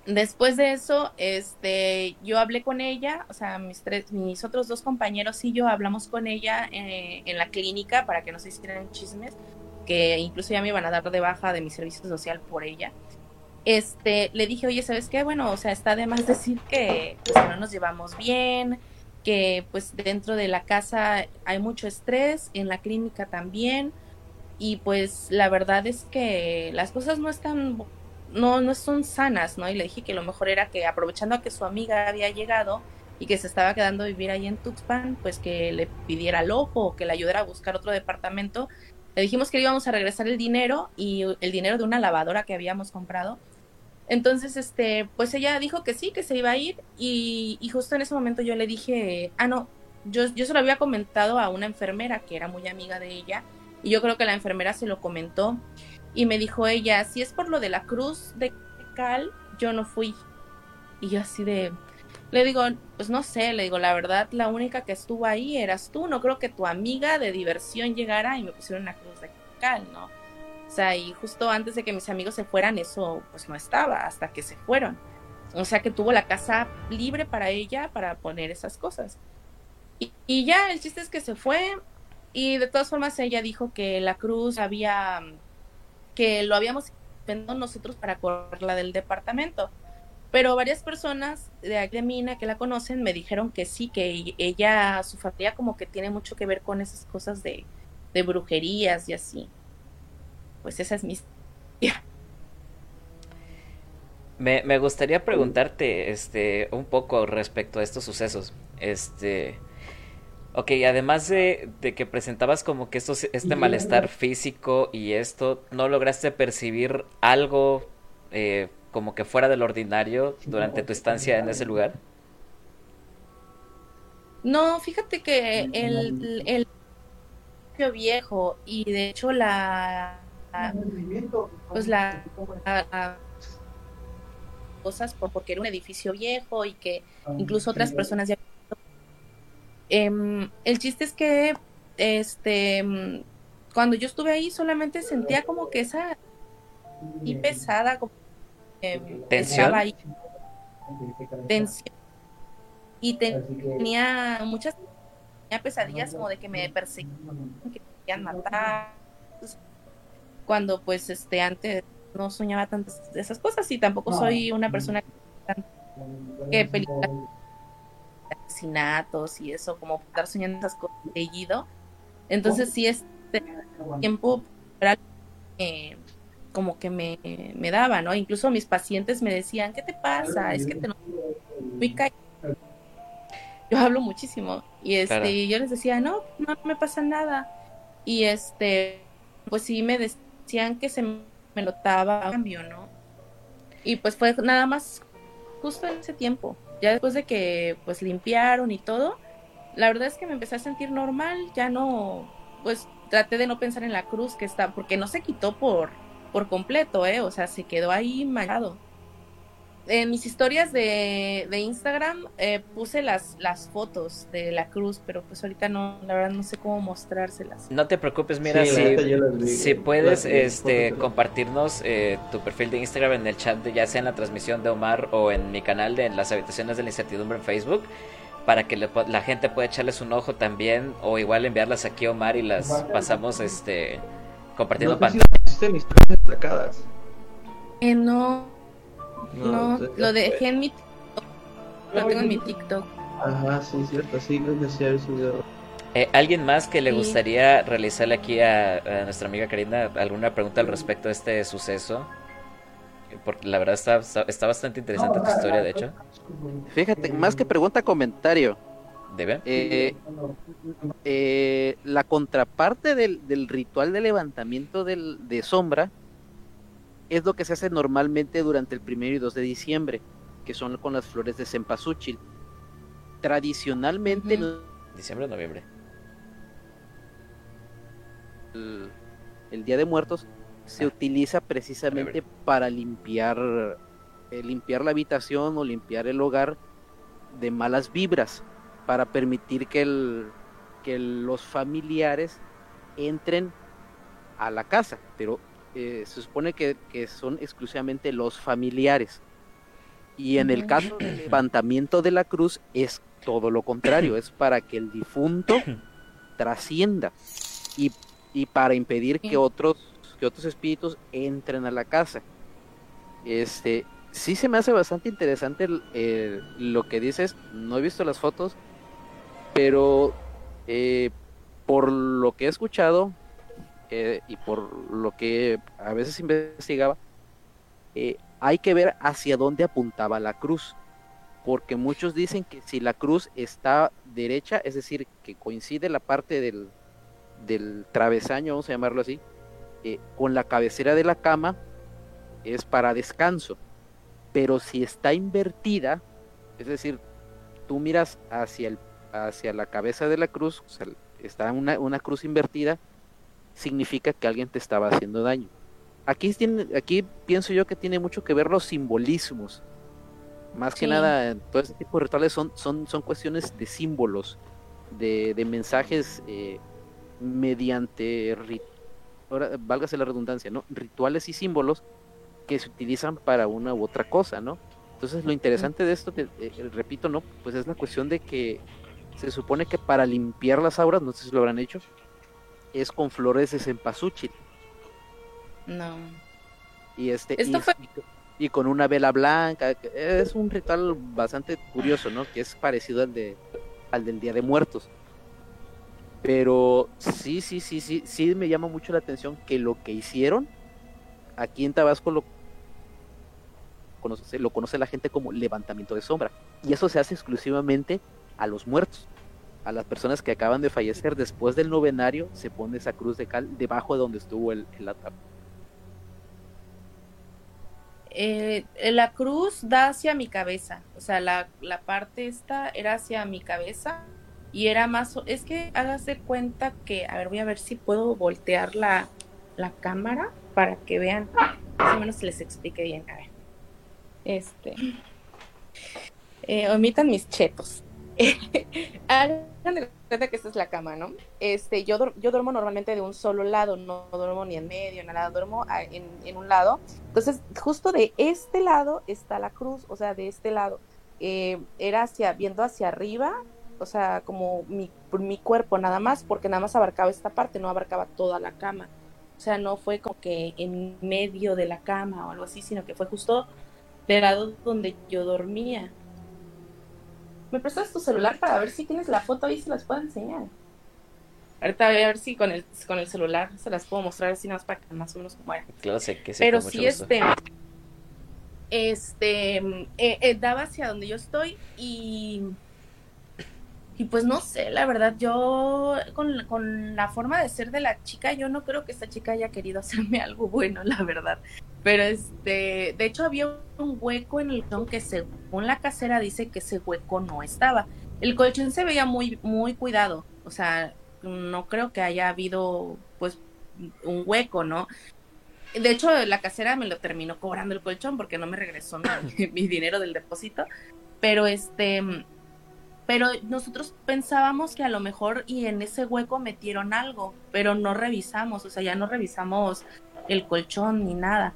después de eso, este, yo hablé con ella, o sea, mis tres, mis otros dos compañeros y yo hablamos con ella eh, en la clínica para que no se hicieran chismes, que incluso ya me iban a dar de baja de mi servicio social por ella. Este, le dije, oye, ¿sabes qué? Bueno, o sea, está de más decir que, pues, que no nos llevamos bien, que pues dentro de la casa hay mucho estrés, en la clínica también, y pues la verdad es que las cosas no están no, no son sanas, ¿no? Y le dije que lo mejor era que aprovechando que su amiga había llegado y que se estaba quedando a vivir ahí en Tuxpan, pues que le pidiera el ojo o que le ayudara a buscar otro departamento. Le dijimos que íbamos a regresar el dinero y el dinero de una lavadora que habíamos comprado. Entonces, este, pues ella dijo que sí, que se iba a ir y, y justo en ese momento yo le dije, ah, no, yo, yo se lo había comentado a una enfermera que era muy amiga de ella y yo creo que la enfermera se lo comentó y me dijo ella, si es por lo de la cruz de cal, yo no fui. Y yo así de, le digo, pues no sé, le digo, la verdad, la única que estuvo ahí eras tú, no creo que tu amiga de diversión llegara y me pusieron una cruz de cal, ¿no? O sea, y justo antes de que mis amigos se fueran, eso pues no estaba, hasta que se fueron. O sea que tuvo la casa libre para ella para poner esas cosas. Y, y ya, el chiste es que se fue y de todas formas ella dijo que la cruz había que lo habíamos nosotros para correrla del departamento. Pero varias personas de aquí de Mina que la conocen me dijeron que sí, que ella, su familia como que tiene mucho que ver con esas cosas de, de brujerías y así. Pues esa es mi historia. Me, me gustaría preguntarte este un poco respecto a estos sucesos. Este Ok, además de, de que presentabas como que estos, este malestar físico y esto, ¿no lograste percibir algo eh, como que fuera del ordinario durante tu estancia en ese lugar? No, fíjate que el, el, el viejo y de hecho la, la pues la, la, cosas por, porque era un edificio viejo y que incluso otras personas ya... Em, el chiste es que este mm, cuando yo estuve ahí solamente sentía como que esa y pesada como em, ¿Tensión? estaba ahí tensión. Y tenía muchas tenía pesadillas como de que me perseguían que me querían matar. Cuando pues este antes no soñaba tantas de esas cosas y tampoco soy una persona que películas de asesinatos y eso como estar soñando esas cosas seguido. Entonces sí este tiempo era algo que como que me, me daba no incluso mis pacientes me decían qué te pasa es que te muy callado yo hablo muchísimo y este Claro. yo les decía no no me pasa nada y este pues sí me decían que se me notaba un cambio no y pues fue nada más justo en ese tiempo ya después de que pues limpiaron y todo la verdad es que me empecé a sentir normal ya no pues traté de no pensar en la cruz que está porque no se quitó por por completo eh o sea se quedó ahí manchado en mis historias de, de Instagram eh, puse las, las fotos de la cruz, pero pues ahorita no, la verdad no sé cómo mostrárselas. No te preocupes, mira, Sí, si, si puedes este, compartirnos eh, tu perfil de Instagram en el chat, de, ya sea en la transmisión de Omar o en mi canal de en las habitaciones de la incertidumbre en Facebook, para que le la gente pueda echarles un ojo también, o igual enviarlas aquí a Omar y las pasamos este compartiendo No sé si pantalla. existen historias destacadas. Eh, no, no, o sea, lo dejé en mi TikTok, lo tengo en mi TikTok. Ajá, sí, cierto, sí, creo que sí había subido. Eh, ¿Alguien más que le Sí. gustaría realizarle aquí a, a nuestra amiga Karina alguna pregunta al respecto de este suceso? Porque la verdad está, está, está bastante interesante tu historia, de hecho. Fíjate, más que pregunta, comentario. ¿Debe? Eh, eh, la contraparte del, del ritual de levantamiento del- de sombra es lo que se hace normalmente durante el primero y 2 de diciembre, que son con las flores de cempasúchil. Tradicionalmente. ¿Diciembre o noviembre? el, el Día de Muertos se Ah. utiliza precisamente para limpiar, eh, limpiar la habitación o limpiar el hogar de malas vibras, para permitir que, el, que los familiares entren a la casa, pero eh, se supone que, que son exclusivamente los familiares. Y en el caso del <coughs> levantamiento de la cruz es todo lo contrario, es para que el difunto <coughs> trascienda y, y para impedir que otros, que otros espíritus entren a la casa. Este, sí se me hace bastante interesante lo que dices, no he visto las fotos, pero eh, por lo que he escuchado eh, y por lo que a veces investigaba, eh, hay que ver hacia dónde apuntaba la cruz. Porque muchos dicen que si la cruz está derecha, es decir, que coincide la parte del, del travesaño, vamos a llamarlo así, eh, con la cabecera de la cama, es para descanso. Pero si está invertida, es decir, tú miras hacia, el, hacia la cabeza de la cruz, está una, una cruz invertida, significa que alguien te estaba haciendo daño. Aquí, tiene, aquí pienso yo que tiene mucho que ver los simbolismos. Más que nada, todo este tipo de rituales son, son, son cuestiones de símbolos, de, de mensajes eh, mediante, ri- ahora, válgase la redundancia, ¿no? Rituales y símbolos que se utilizan para una u otra cosa, ¿no? Entonces lo interesante de esto, te- eh, repito, ¿no? Pues es la cuestión de que se supone que para limpiar las auras, no sé si lo habrán hecho, es con flores de cempasúchil. No. Y este Esto y, fue- y- con una vela blanca, es un ritual bastante curioso, ¿no? Que es parecido al de al del Día de Muertos. Pero sí, sí, sí, sí, sí me llama mucho la atención que lo que hicieron aquí en Tabasco lo conoce, lo conoce la gente como levantamiento de sombra. Y eso se hace exclusivamente a los muertos, a las personas que acaban de fallecer después del novenario, se pone esa cruz de cal debajo de donde estuvo el, el ataúd. Eh, la cruz da hacia mi cabeza, o sea, la, la parte esta era hacia mi cabeza y era más, es que hágase cuenta que, a ver, voy a ver si puedo voltear la, la cámara para que vean, más o menos les explique bien, a ver. Este. Eh, omitan mis chetos. <laughs> Hagan de cuenta que esta es la cama, ¿no? Este, yo, yo duermo normalmente de un solo lado, no duermo ni en medio, nada, duermo a- en, en un lado. Entonces, justo de este lado está la cruz, o sea, de este lado. Eh, era hacia, viendo hacia arriba, o sea, como mi, mi cuerpo nada más, porque nada más abarcaba esta parte, no abarcaba toda la cama. O sea, no fue como que en medio de la cama o algo así, sino que fue justo del lado donde yo dormía. ¿Me prestas tu celular para ver si tienes la foto ahí se las puedo enseñar? Ahorita voy a ver si con el, con el celular se las puedo mostrar así nada más para que más o menos como era. Claro, sé que sí, Pero sí, gusto. este, este, eh, eh, daba hacia donde yo estoy y, y pues no sé, la verdad, yo con, con la forma de ser de la chica, yo no creo que esta chica haya querido hacerme <laughs> algo bueno, la verdad. Pero este, de hecho había un hueco en el colchón que según la casera dice que ese hueco no estaba. El colchón se veía muy, muy cuidado, o sea, no creo que haya habido pues un hueco, ¿no? De hecho, la casera me lo terminó cobrando el colchón porque no me regresó mi, <laughs> dinero del depósito. Pero este, pero nosotros pensábamos que a lo mejor y en ese hueco metieron algo, pero no revisamos, o sea, ya no revisamos el colchón ni nada.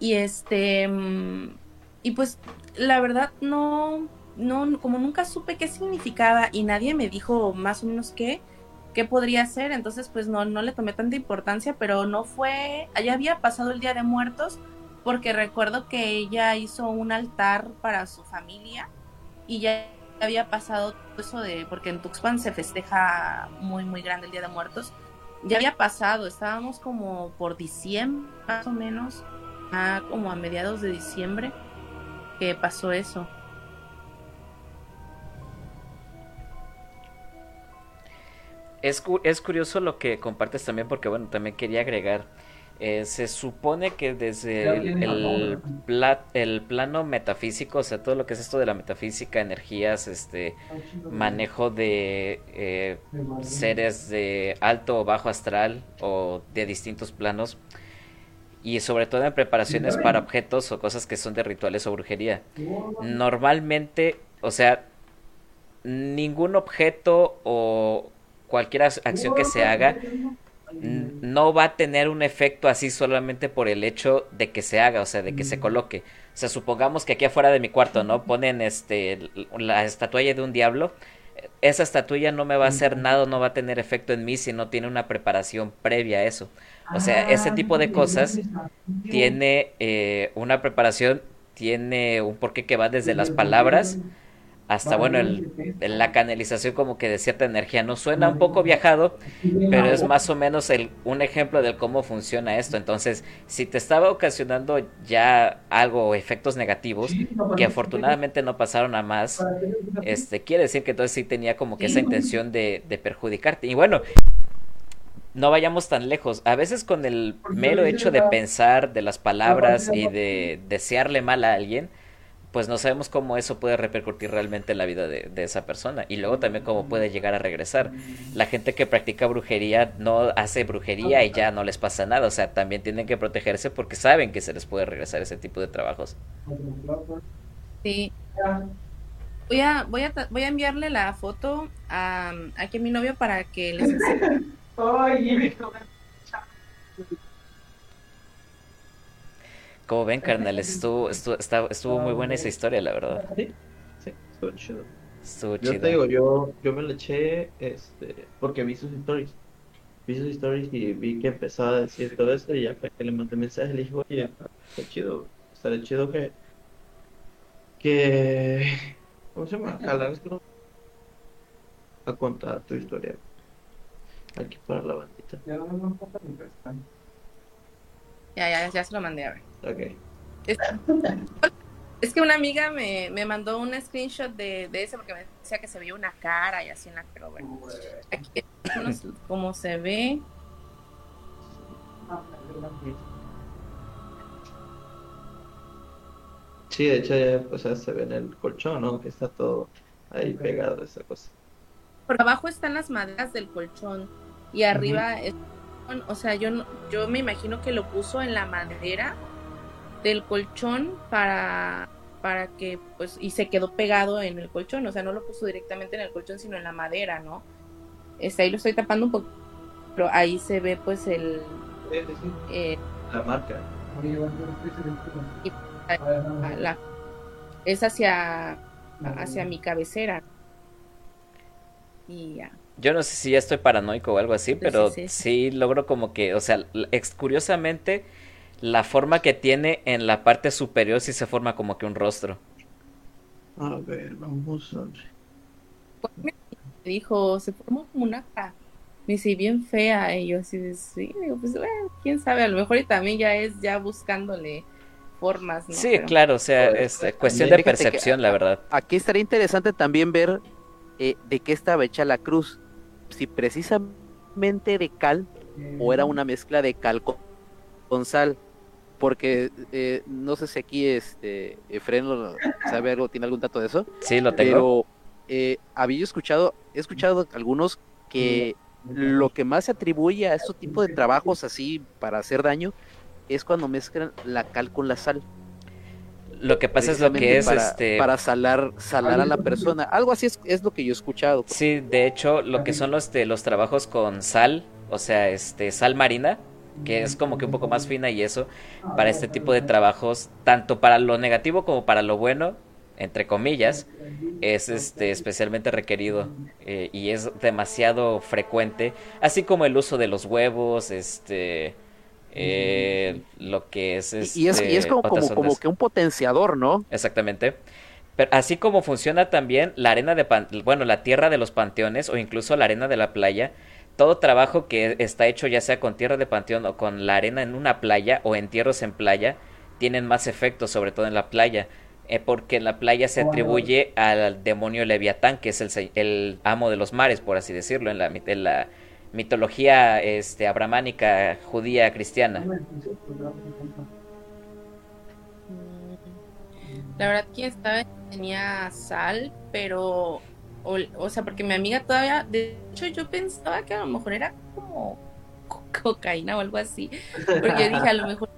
Y este, mm, y pues la verdad no, no, como nunca supe qué significaba y nadie me dijo más o menos qué, qué podría ser, entonces pues no, no le tomé tanta importancia, pero no fue, allá había pasado el Día de Muertos, porque recuerdo que ella hizo un altar para su familia y ya había pasado eso de, porque en Tuxpan se festeja muy, muy grande el Día de Muertos, ya había pasado, estábamos como por diciembre, más o menos, ah, como a mediados de diciembre, que pasó eso. Es, es curioso lo que compartes también porque, bueno, también quería agregar. eh, se supone que desde el, el pla- el plano metafísico, o sea, todo lo que es esto de la metafísica, energías, este manejo de eh, seres de alto o bajo astral o de distintos planos, y sobre todo en preparaciones para objetos o cosas que son de rituales o brujería. Normalmente, o sea, ningún objeto o cualquier ac- acción que se haga no va a tener un efecto así solamente por el hecho de que se haga, o sea, de que se coloque. O sea, supongamos que aquí afuera de mi cuarto, ¿no? Ponen este la estatuilla de un diablo. Esa estatuilla no me va a hacer nada, no va a tener efecto en mí si no tiene una preparación previa a eso. O sea, ese tipo de cosas tiene eh, una preparación, tiene un porqué que va desde las palabras hasta, bueno, el, la canalización como que de cierta energía. No suena un poco viajado, pero es más o menos el, un ejemplo de cómo funciona esto. Entonces, si te estaba ocasionando ya algo efectos negativos, que afortunadamente no pasaron a más, este, quiere decir que entonces sí tenía como que esa intención de, de perjudicarte. Y bueno, no vayamos tan lejos. A veces con el mero hecho de pensar, de las palabras y de desearle mal a alguien, pues no sabemos cómo eso puede repercutir realmente en la vida de, de esa persona. Y luego también cómo puede llegar a regresar. La gente que practica brujería no hace brujería y ya no les pasa nada. O sea, también tienen que protegerse porque saben que se les puede regresar ese tipo de trabajos. Sí. Voy a, voy a, voy a enviarle la foto a, aquí a mi novio para que les <laughs> enseñe. Como ven, carnales, estuvo, estuvo, está- estuvo muy buena esa historia, la verdad. Sí, sí, estuvo chido. Estuvo Yo chido. te digo, yo, yo me lo eché este, porque vi sus stories. Vi sus stories y vi que empezaba a decir todo esto y ya fue que le mandé mensaje le dije, oye, está chido, estaría chido que, que, ¿cómo se llama? A contar tu historia. Aquí para la bandita. Ya, ya, ya se lo mandé a ver. Ok. Es, es que una amiga me, me mandó un screenshot de, de ese porque me decía que se veía una cara y así en la pero bueno. Aquí como se ve. Sí, de hecho, ya, o sea, se ve en el colchón, ¿no? Que está todo ahí pegado, esa cosa. Por abajo están las maderas del colchón y arriba es- o sea, yo no- yo me imagino que lo puso en la madera del colchón para para que pues y se quedó pegado en el colchón, o sea, no lo puso directamente en el colchón, sino en la madera, ¿no? Este, ahí lo estoy tapando un poco, pero ahí se ve pues el eh, La marca. a la- es hacia hacia mi cabecera. Y ya. Yo no sé si ya estoy paranoico o algo así, pero sí, sí, sí. logro como que, o sea, curiosamente, la forma que tiene en la parte superior sí se forma como que un rostro. A ver, vamos a ver. me dijo, se formó como una cara. Me dice, bien fea. Y yo así de, sí, digo, pues bueno, quién sabe, a lo mejor y también ya es ya buscándole formas, ¿no? Sí, Pero- claro, o sea, Pues, es eh, cuestión de que percepción, la verdad. Aquí estaría interesante también ver eh, de qué estaba hecha la cruz. Si precisamente de cal o era una mezcla de cal con, con sal. Porque eh, no sé si aquí este Efren sabe algo, tiene algún dato de eso. Sí, lo tengo. Pero eh, había escuchado, he escuchado algunos que lo que más se atribuye a este tipo de trabajos así para hacer daño es cuando mezclan la cal con la sal. Lo que pasa es lo que es, para, este... para salar, salar a la persona. Algo así es, es lo que yo he escuchado. Sí, de hecho, lo que son los, de los trabajos con sal, o sea, este, sal marina, que es como que un poco más fina y eso, para este tipo de trabajos, tanto para lo negativo como para lo bueno, entre comillas, es este especialmente requerido eh, y es demasiado frecuente, así como el uso de los huevos, este, eh, lo que es, Y- y es, y es este, como, como, como que un potenciador, ¿no? Exactamente. Pero así como funciona también la arena de pan- bueno, la tierra de los panteones o incluso la arena de la playa, todo trabajo que está hecho ya sea con tierra de panteón o con la arena en una playa o entierros en playa, tienen más efecto, sobre todo en la playa, eh, porque en la playa se atribuye al demonio Leviatán, que es el, el amo de los mares, por así decirlo, en la, en la mitología este, abramánica, judía, cristiana. Mm, La verdad, quién sabe, tenía sal, pero, o, o sea, porque mi amiga todavía, de hecho yo pensaba que a lo mejor era como co- <laughs> cocaína o algo así, porque dije, a lo mejor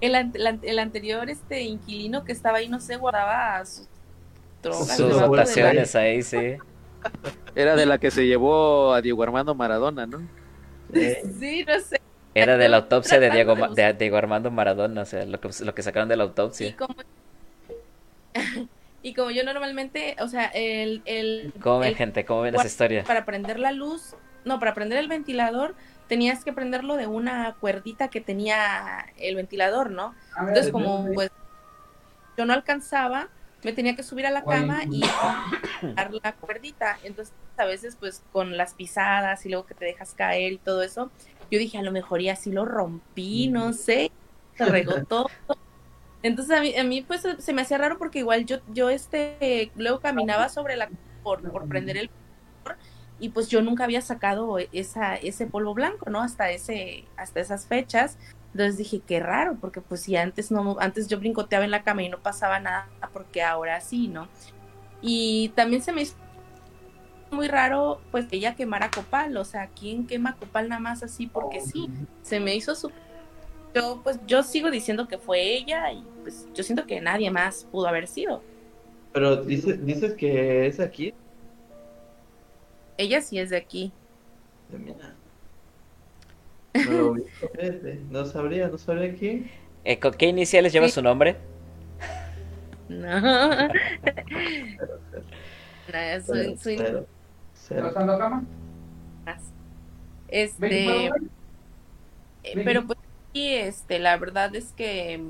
el, el an- el anterior este inquilino que estaba ahí, no sé, guardaba sus drogas Sus dotaciones ahí, sí. Era de la que se llevó a Diego Armando Maradona, ¿no? Sí, no sé. Era de la autopsia de Diego, de Diego Armando Maradona, o sea, lo que, lo que sacaron de la Y autopsia. como, <laughs> y como yo normalmente, o sea, el, el, ¿Cómo ven, el- gente? ¿Cómo ven esa historia? para prender la luz, no, para prender el ventilador, tenías que prenderlo de una cuerdita que tenía el ventilador, ¿no? Entonces, como pues yo no alcanzaba, me tenía que subir a la cama y <coughs> dar la cuerdita. Entonces, a veces, pues con las pisadas y luego que te dejas caer y todo eso, yo dije, a lo mejor y así lo rompí, no sé, se regó <laughs> todo. Entonces, a mí, a mí pues se me hacía raro porque igual yo, yo este, luego caminaba sobre la, por, por prender el y pues yo nunca había sacado esa, ese polvo blanco, ¿no? Hasta ese, hasta esas fechas. Entonces dije, qué raro, porque pues si antes no, antes yo brincoteaba en la cama y no pasaba nada, porque ahora sí, ¿no? Y también se me hizo muy raro, pues que ella quemara copal, o sea, ¿quién quema copal nada más así? Porque sí, se me hizo su... Yo, pues yo sigo diciendo que fue ella y pues yo siento que nadie más pudo haber sido. Pero dices, dices que es aquí. Ella sí es de aquí. Mira. Fíjate. no sabría, no sabría quién. Eh, ¿Con qué iniciales lleva Sí. su nombre? No. No, soy, soy Cero, cero. más. Este, eh, pero pues sí, este, la verdad es que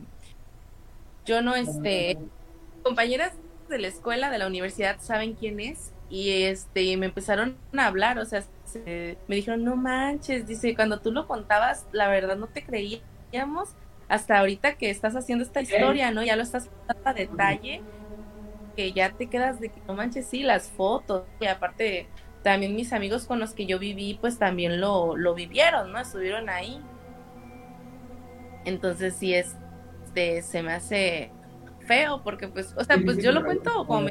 yo no, este, compañeras de la escuela, de la universidad, saben quién es y este, me empezaron a hablar, o sea, se- me dijeron, no manches, dice, cuando tú lo contabas, la verdad no te creíamos hasta ahorita que estás haciendo esta historia, ¿no? Ya lo estás contando a detalle, que ya te quedas de que no manches, sí, las fotos, y aparte también mis amigos con los que yo viví, pues también lo, lo vivieron, ¿no? Estuvieron ahí. Entonces sí es, este, se me hace feo, porque pues, o sea, pues yo lo cuento como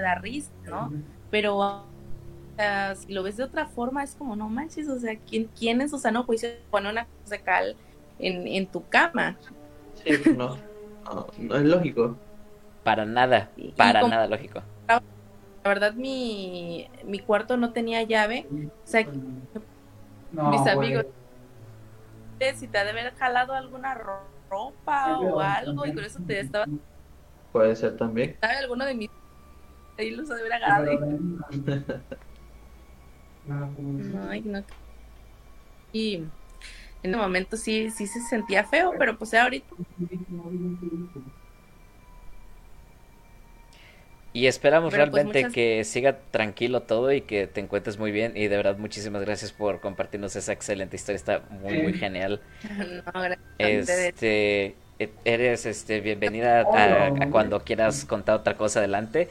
da risa, ¿no? Pero o sea, si lo ves de otra forma, es como, no manches, o sea, ¿quién, quién en su sano juicio pone una de cal en, en tu cama. Sí, pues no. No, no es lógico. Para nada, Y- y para como- nada lógico. La verdad, mi, mi cuarto no tenía llave. O sea, No, mis güey. amigos, si te ha de haber jalado alguna ro- ropa o algo, y con eso te estaba, Puede ser también. ¿sabe? Alguno de mis ahí los ha de haber agarrado. y- Ay, no. Y en ese momento sí, sí se sentía feo, pero pues ahorita Y esperamos Pero, pues, realmente muchas- que siga tranquilo todo y que te encuentres muy bien. Y de verdad, muchísimas gracias por compartirnos esa excelente historia. Está muy, muy genial. <laughs> no, gracias. Este, e- eres este, bienvenida a, a cuando quieras contar otra cosa adelante.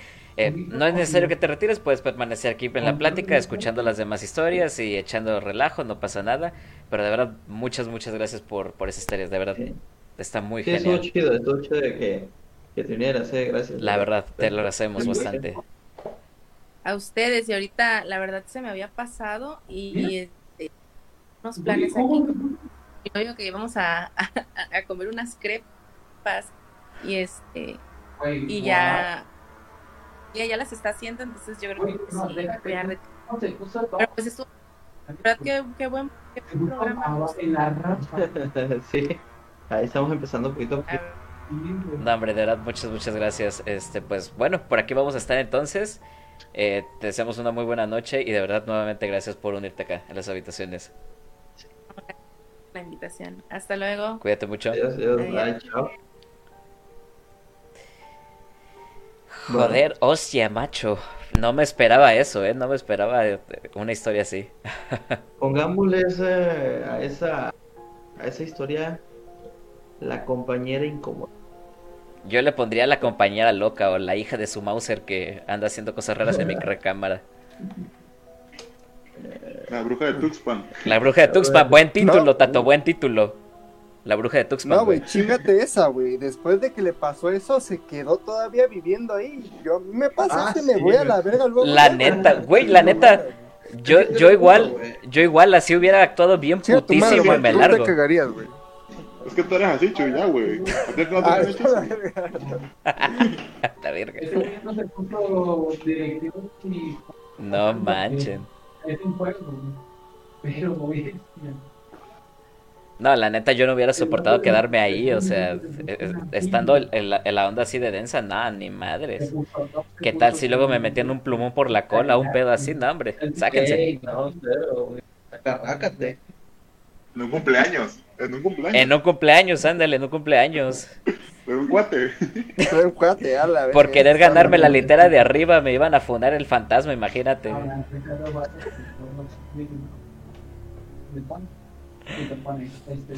Eh, no es necesario que te retires, puedes permanecer aquí en la plática, escuchando las demás historias y echando relajo, no pasa nada. Pero de verdad, muchas, muchas gracias por, por esas historias, de verdad, Sí. está muy Sí, estuvo genial. chido, estuvo chido de que, que te vinieras, eh, gracias. La verdad, te lo agradecemos bastante. a ustedes y ahorita la verdad se me había pasado y este, unos planes aquí y yo digo que íbamos a, a, a comer unas crepas y este y ya ya, ya las está haciendo entonces yo creo que sí voy a retirar. pero pues estuvo verdad que qué buen, qué buen programa <laughs> sí, ahí estamos empezando un poquito. No, hombre, de verdad, muchas, muchas gracias. Este, pues bueno, por aquí vamos a estar entonces. Eh, te deseamos una muy buena noche y de verdad, nuevamente, gracias por unirte acá en las habitaciones. la invitación hasta luego Cuídate mucho. Adiós, adiós, Adiós. bye, chao. Joder, hostia, macho. No me esperaba eso, ¿eh? No me esperaba eh, una historia así. <laughs> Pongámosle ese- a esa a esa historia la compañera incómoda. Yo le pondría la compañera loca o la hija de su Mauser que anda haciendo cosas raras en mi <laughs> recámara. La bruja de Tuxpan. La bruja de Tuxpan, buen título, Tato, buen título. La bruja de Tuxpan. No, güey. chingate esa, güey. Después de que le pasó eso, se quedó todavía viviendo ahí. Yo, a mí me pasa, Ah, que me voy a la verga luego. La neta, güey, la neta. Yo, yo igual, yo igual así hubiera actuado bien tu madre, putísimo y me tú largo. te cagarías, güey. Es que tú eres así, Chuy, ya, güey. ¿A ti no te Ah, la verga. <laughs> La verga. no manchen. es un juego, pero güey, No, la neta yo no hubiera soportado quedarme ahí, o sea, eh, eh, estando en la, en la onda así de densa, nada, ni madres. ¿Qué tal si luego me metían un plumón por la cola, un pedo así? No, hombre, sáquense. En un cumpleaños. En un cumpleaños. En un cumpleaños, ándale, en un cumpleaños. De un cuate. Soy un cuate, a la verga. Por querer ganarme la litera de arriba me iban a funar el fantasma, imagínate.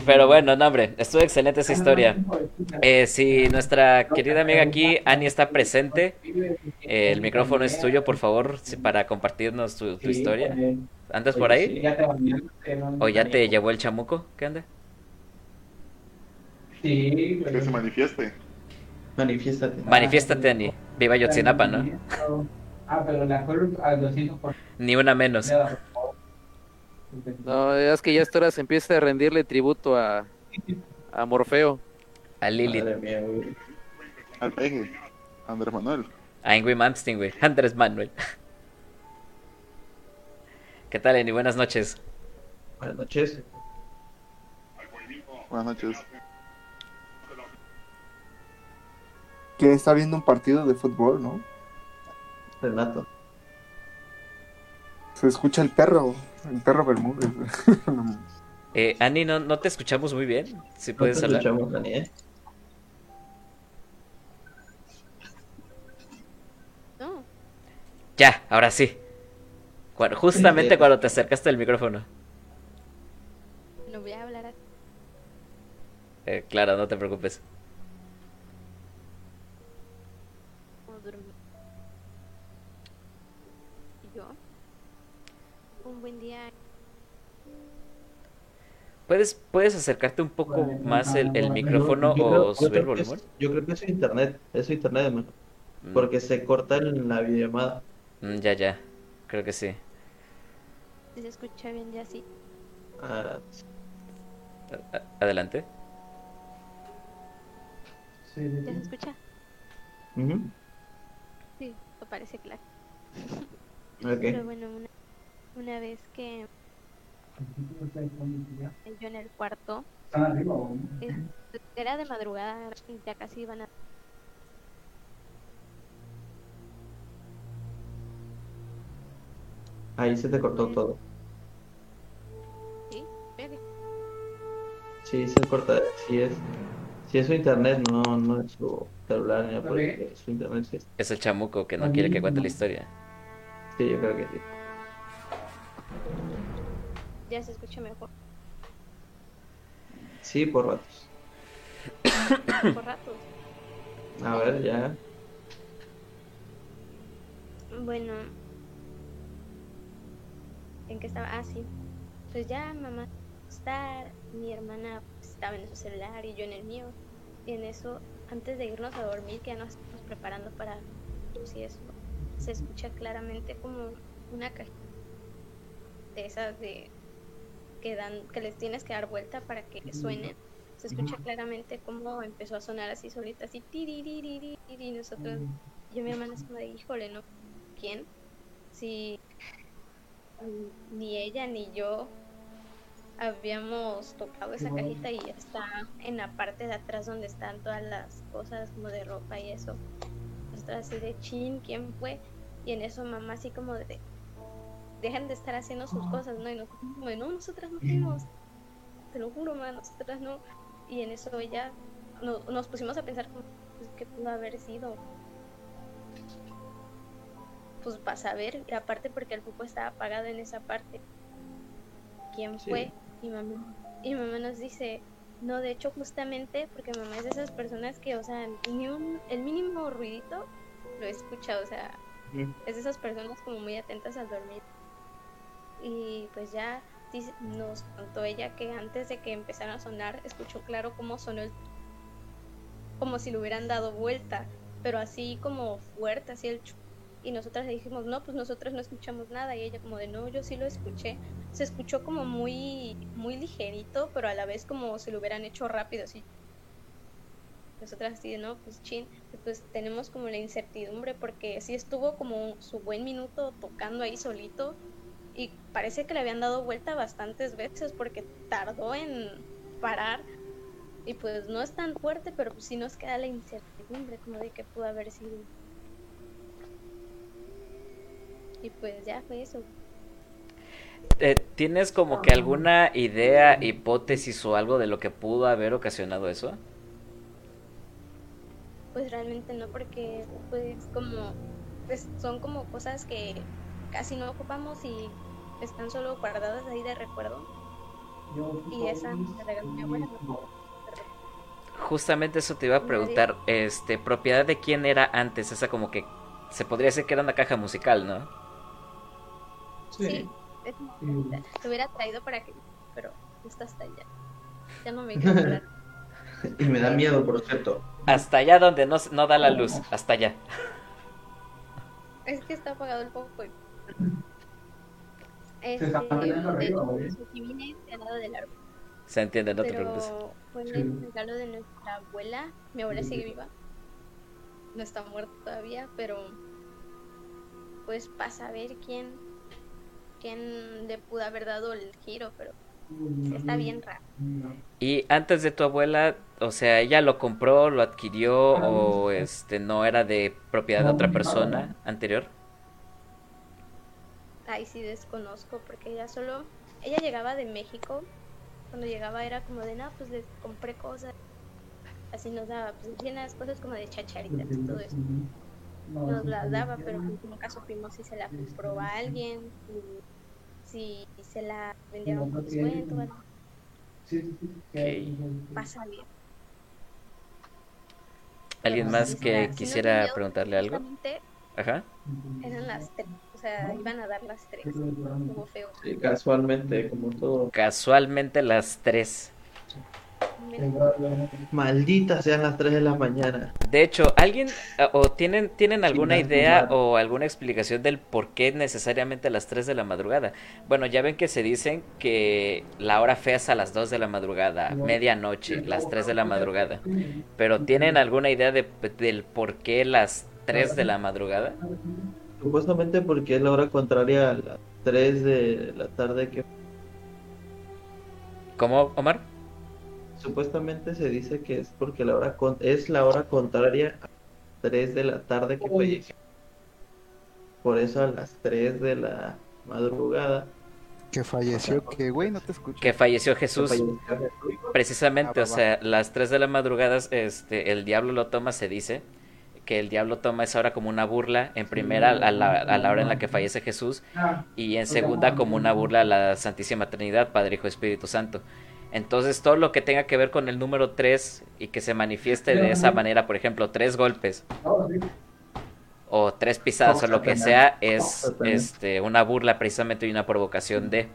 Pero bueno, no, hombre, estuvo excelente esa historia. Eh, si nuestra querida amiga aquí, Annie, está presente, eh, el micrófono es tuyo, por favor, para compartirnos tu, tu historia. ¿Andas por ahí? ¿O ya te llevó el chamuco? ¿Qué onda? Sí, Que se manifieste. Manifiéstate. Manifiéstate, Annie. Viva Yotzinapa, ¿no? Ah, pero la Curve al 200%. Ni una menos. No, es que ya a esta hora se empieza a rendirle tributo a, a Morfeo. A Lilith. Madre mía, güey. Al peje. Andrés Manuel. A Ingrid Malmsteen, güey. Andrés Manuel. ¿Qué tal, Annie? Buenas noches. Buenas noches. Buenas noches. Que está viendo un partido de fútbol, ¿no? Renato. Se escucha el perro, el perro Bermúdez. <laughs> Eh, Annie, no, no te escuchamos muy bien. Si No puedes te hablar. escuchamos, Dani, ¿eh? No, Ya, ahora sí. Cuando- justamente cuando te acercaste al micrófono. no voy a hablar así. Eh, claro, no te preocupes. como dormí. ¿Y yo? Un buen día. ¿Puedes, ¿Puedes acercarte un poco más el, el micrófono Yo creo- o yo subir creo que volumen? es- Yo creo que es internet. Es internet, hermano. Mm, Porque se corta en la videollamada. mm, ya, ya. Creo que sí. Si se escucha bien ya sí. Ah, A- Adelante. ¿Ya se escucha? Ujú. Sí, me parece claro. Ok. Pero bueno, una, una vez que yo en el cuarto, era de madrugada, ya casi iban a... Ahí se te cortó todo. ¿Sí? Sí, se corta. Si es, si es su internet, no, no es su celular, ni su internet sí. Es el chamuco que no quiere que cuente la historia. Sí, yo creo que sí. Ya se escucha mejor. Sí, por ratos. <coughs> Por ratos. A ver, ya. Bueno, ¿en qué estaba? Ah, sí. Pues ya, mamá, estar, mi hermana pues, estaba en su celular y yo en el mío. Y en eso, antes de irnos a dormir, que ya nos estamos preparando para pues, y eso, se escucha claramente como una cajita de esas de que dan, que les tienes que dar vuelta para que suenen. Se escucha claramente como empezó a sonar así solita, así tiriririri, y nosotros yo mi hermana es como de, híjole, ¿no? ¿Quién? Si mm, ni ella ni yo habíamos tocado esa cajita y está en la parte de atrás donde están todas las cosas como de ropa y eso. Nosotros así de chin, ¿quién fue? Y en eso mamá así como de, dejan de estar haciendo sus cosas, ¿no? Y nosotros como de, no, nosotras no fuimos. Te lo juro, mamá, nosotras no. Y en eso ella no- nos pusimos a pensar pues, ¿qué pudo haber sido? pues para saber, y aparte porque el foco estaba apagado en esa parte. ¿Quién Sí. fue? Y mamá, y mamá nos dice, no, de hecho justamente porque mamá es de esas personas que, o sea, ni un, el mínimo ruidito lo escucha, o sea, es de esas personas como muy atentas al dormir. Y pues ya nos contó ella que antes de que empezaran a sonar, escuchó claro cómo sonó el... como si le hubieran dado vuelta, pero así como fuerte, así el y nosotras le dijimos, no, pues nosotros no escuchamos nada. Y ella como de, no, yo sí lo escuché. Se escuchó como muy, muy ligerito, pero a la vez como si lo hubieran hecho rápido, así. Nosotras así de, no, pues chin, pues tenemos como la incertidumbre porque sí estuvo como su buen minuto tocando ahí solito y parece que le habían dado vuelta bastantes veces porque tardó en parar y pues no es tan fuerte, pero sí nos queda la incertidumbre como de que pudo haber sido. Y pues ya fue eso. Eh, ¿Tienes como que alguna idea, hipótesis o algo de lo que pudo haber ocasionado eso? Pues realmente no, porque pues como pues, son como cosas que casi no ocupamos y están solo guardadas ahí de recuerdo. Y esa me regaló mi abuela. Justamente eso te iba a preguntar, este, propiedad de quién era antes, esa como que se podría decir que era una caja musical, ¿no? Sí, es- te hubiera traído para que, pero justo hasta allá. Ya no me <laughs> quiero hablar. Y me da miedo, por cierto. Hasta allá donde no, no da la luz, hasta allá. Es que está apagado el foco. Se Este, al lado del árbol. Se entiende, no te preocupes. Pero fue el regalo de nuestra abuela. Mi abuela sigue viva. No está muerta todavía, pero pues para saber quién quién le pudo haber dado el giro, pero sí está bien raro. Y antes de tu abuela, o sea, ella lo compró, lo adquirió o este no era de propiedad de otra persona anterior. Ahí sí desconozco porque ella solo ella llegaba de México. Cuando llegaba era como de, "No, pues les compré cosas." Así nos daba, pues llenas cosas como de chacharitas y todo eso. nos la daba, pero pues, nunca supimos si se la compró a alguien, si, se la vendieron por descuento, algo. pasa bien. ¿Alguien más que quisiera preguntarle algo? Ajá. Eran las tres, sea, iban a dar las tres, como feo. Sí, casualmente, como todo. Casualmente las tres. Malditas sean las 3 de la mañana. De hecho, ¿alguien eh, o tienen, tienen alguna idea o alguna explicación del por qué necesariamente a las 3 de la madrugada? Bueno, ya ven que se dicen que la hora fea es a las 2 de la madrugada, medianoche, las 3 de la madrugada. Pero ¿tienen alguna idea de, del por qué las 3 de la madrugada? Supuestamente porque es la hora contraria a las 3 de la tarde que ¿Cómo, Omar? supuestamente se dice que es porque la hora con- es la hora contraria a las 3 de la tarde que falleció. Por eso a las 3 de la madrugada Que falleció, que güey, no te escucho. Que falleció Jesús. falleció Jesús. Precisamente, Ah, o sea, las 3 de la madrugada, este, el diablo lo toma, se dice, que el diablo toma esa hora como una burla, en primera a la, a la hora en la que fallece Jesús, y en segunda como una burla a la Santísima Trinidad, Padre, Hijo, Espíritu Santo. Entonces, todo lo que tenga que ver con el número 3 y que se manifieste de esa manera, por ejemplo, tres golpes o tres pisadas o lo que sea, es este, una burla precisamente y una provocación de.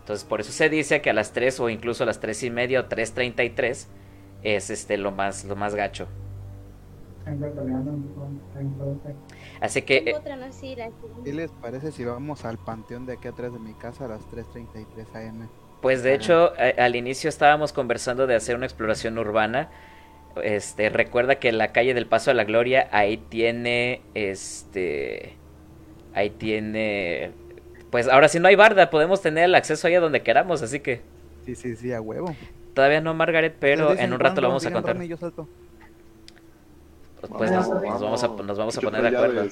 Entonces, por eso se dice que a las 3 o incluso a las 3 y media o 3.33 es este, lo, más, lo más gacho. Así que, eh, ¿Qué les parece si vamos al panteón de aquí atrás de mi casa a las 3.33 am? pues de hecho, a- al inicio estábamos conversando de hacer una exploración urbana. Este, recuerda que la calle del Paso de la Gloria, ahí tiene, este, ahí tiene, pues ahora sí no hay barda, podemos tener el acceso ahí a donde queramos, así que Sí, sí, sí, a huevo. todavía no, Margaret, pero en un rato lo vamos a contar. Ronnie, yo salto. Pues nos, Vamos, nos vamos a, nos vamos a poner de acuerdo.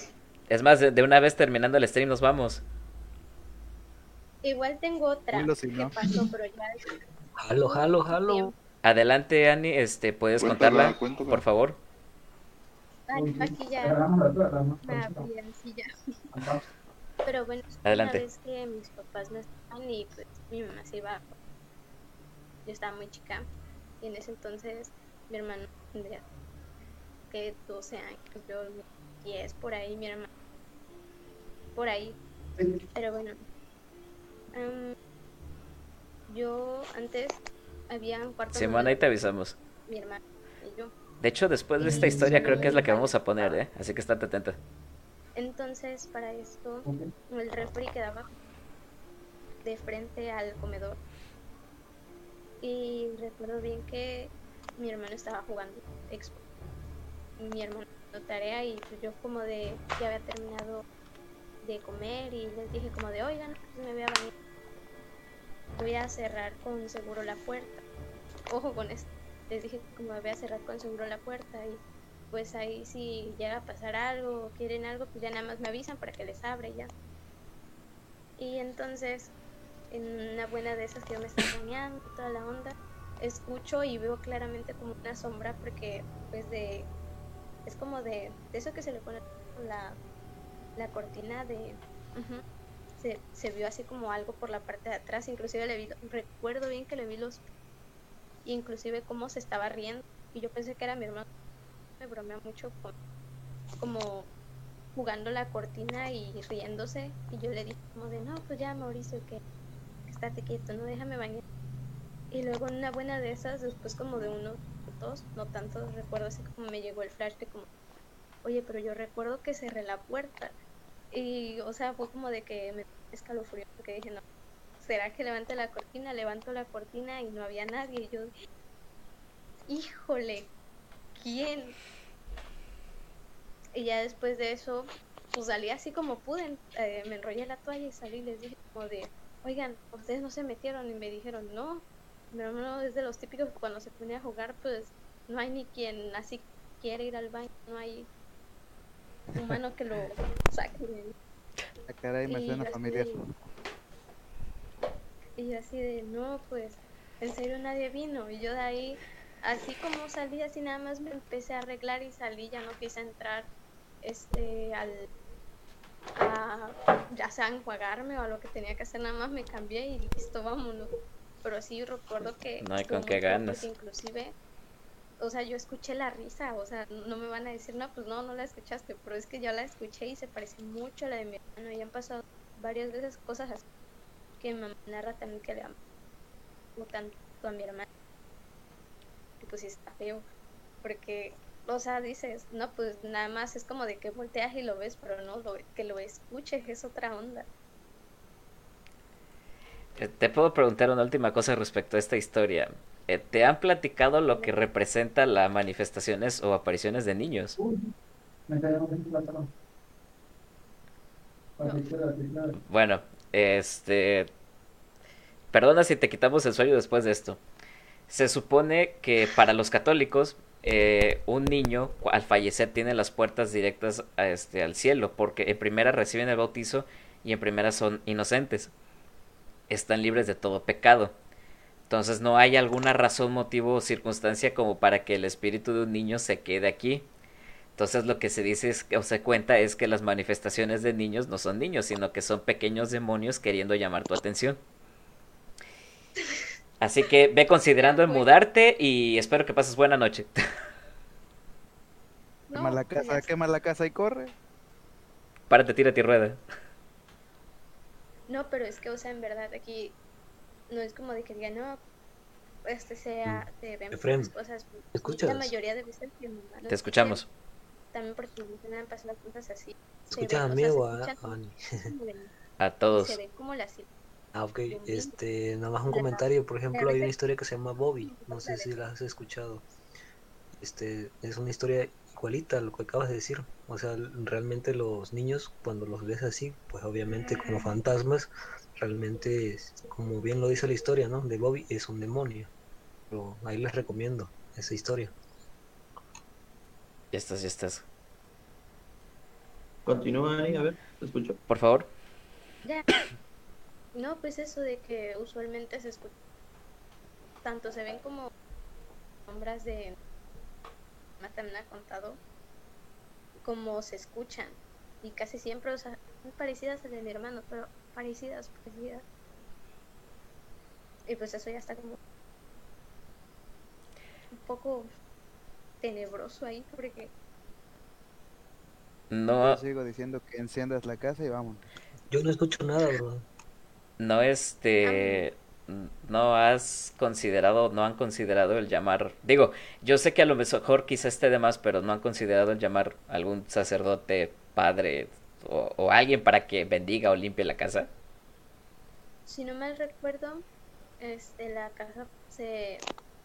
Es más, de, de una vez terminando el stream nos vamos. Igual tengo otra que no. pasó, pero ya Jalo, jalo, jalo. Adelante, Ani, este, ¿puedes Cuéntala, contarla, cuéntala. por favor? Ay, aquí ya sí, ya. Pero bueno, Adelante. una vez que mis papás no estaban y pues mi mamá se iba, yo estaba muy chica y en ese entonces mi hermano tendría que 12 años, yo 10 por ahí, mi hermano por ahí. Pero bueno, am, yo antes había un cuarto Simón, ahí te avisamos. mi hermano y yo. De hecho, después de esta historia creo que es la que vamos a poner, ¿eh? Así que estate atenta. Entonces, para esto, el refri quedaba de frente al comedor. Y recuerdo bien que mi hermano estaba jugando Xbox. Mi hermano tarea y pues yo como de ya había terminado de comer y les dije como de oigan, pues me voy a bañar. Voy a cerrar con seguro la puerta. Ojo con esto. Les dije como voy a cerrar con seguro la puerta y pues ahí si llega a pasar algo o quieren algo, pues ya nada más me avisan para que les abra y ya. Y entonces, en una buena de esas que yo me estaba bañando, toda la onda, escucho y veo claramente como una sombra porque pues de es como de, de eso que se le pone la, la cortina de ujú, se, se vio así como algo por la parte de atrás, inclusive le vi, recuerdo bien que le vi los inclusive cómo se estaba riendo y yo pensé que era mi hermano me bromea mucho con, como jugando la cortina y riéndose y yo le dije como de no pues ya Mauricio que, que estate quieto no déjame bañar y luego en una buena de esas después como de unos no tanto recuerdo así como me llegó el flash de como oye pero yo recuerdo que cerré la puerta y o sea fue como de que me escalofrío porque dije no será que levante la cortina levanto la cortina y no había nadie. Y yo híjole quién y ya después de eso pues salí así como pude eh, me enrollé la toalla y salí y les dije como de oigan ustedes no se metieron y me dijeron no hermano es de los típicos que cuando se pone a jugar pues no hay ni quien así quiere ir al baño no hay humano que lo saque. La cara me Y suena así familiar. de- Y así de, no, pues, en serio nadie vino. Y yo de ahí, así como salí, así nada más me empecé a arreglar y salí, ya no quise entrar, este, al, a, ya sea enjuagarme o a lo que tenía que hacer, nada más me cambié y listo, vámonos. Pero sí recuerdo que... No hay estuvo con qué muy feo ganas. porque Inclusive, o sea, yo escuché la risa, o sea, no me van a decir, no, pues no, no la escuchaste, pero es que yo la escuché y se parece mucho a la de mi hermano y han pasado varias veces cosas así que mi mamá narra también que le amo tanto a mi hermano. pues sí está feo, porque, o sea, dices, no, pues nada más es como de que volteas y lo ves, pero no, lo, que lo escuches es otra onda. Eh, Te puedo preguntar una última cosa respecto a esta historia. Eh, ¿Te han platicado lo que representa las manifestaciones o apariciones de niños? Bueno, este... Perdona si te quitamos el sueño después de esto. Se supone que para los católicos, eh, un niño al fallecer tiene las puertas directas a este, al cielo, porque en primera reciben el bautizo y en primera son inocentes. Están libres de todo pecado. Entonces no hay alguna razón, motivo o circunstancia como para que el espíritu de un niño se quede aquí. Entonces lo que se dice es, o se cuenta es que las manifestaciones de niños no son niños, sino que son pequeños demonios queriendo llamar tu atención. Así que ve considerando en mudarte y espero que pases buena noche. Quema la casa, quema la casa y corre. Párate, tírate y rueda. No, pero es que, o sea, en verdad aquí no es como de que digan, no, este sea, se ven Efraín, cosas. ¿me escuchas? La mayoría de veces que mi mamá no Te escuchamos. También porque me han pasado cosas así. Se ¿Escuchas a mí o a Ani? <laughs> A todos. Se ven como las Ah, ok. Este, nada más un comentario. Por ejemplo, hay una historia que se llama Bobby. No sé si la has escuchado. Este, es una historia igualita a lo que acabas de decir. O sea, realmente los niños, cuando los ves así, pues obviamente como fantasmas, realmente, es- como bien lo dice la historia, ¿no? De Bobby es un demonio. Pero ahí les recomiendo esa historia. Ya estás, ya estás. Continúa ahí, a ver, te escucho. Por favor. Ya. No, pues eso de que usualmente se escucha. Tanto se ven como sombras de. También ha contado. Como se escuchan. Y casi siempre, o sea, muy parecidas a las de mi hermano, pero parecidas, parecidas. Y pues eso ya está como. Un poco tenebroso ahí, porque. No, Yo sigo diciendo que enciendas la casa y vamos. Yo no escucho nada, bro. no este, no has considerado, no han considerado el llamar, digo, yo sé que a lo mejor quizá esté de más, pero no han considerado el llamar a algún sacerdote, padre o, alguien para que bendiga o limpie la casa. Si no mal recuerdo, este, la casa se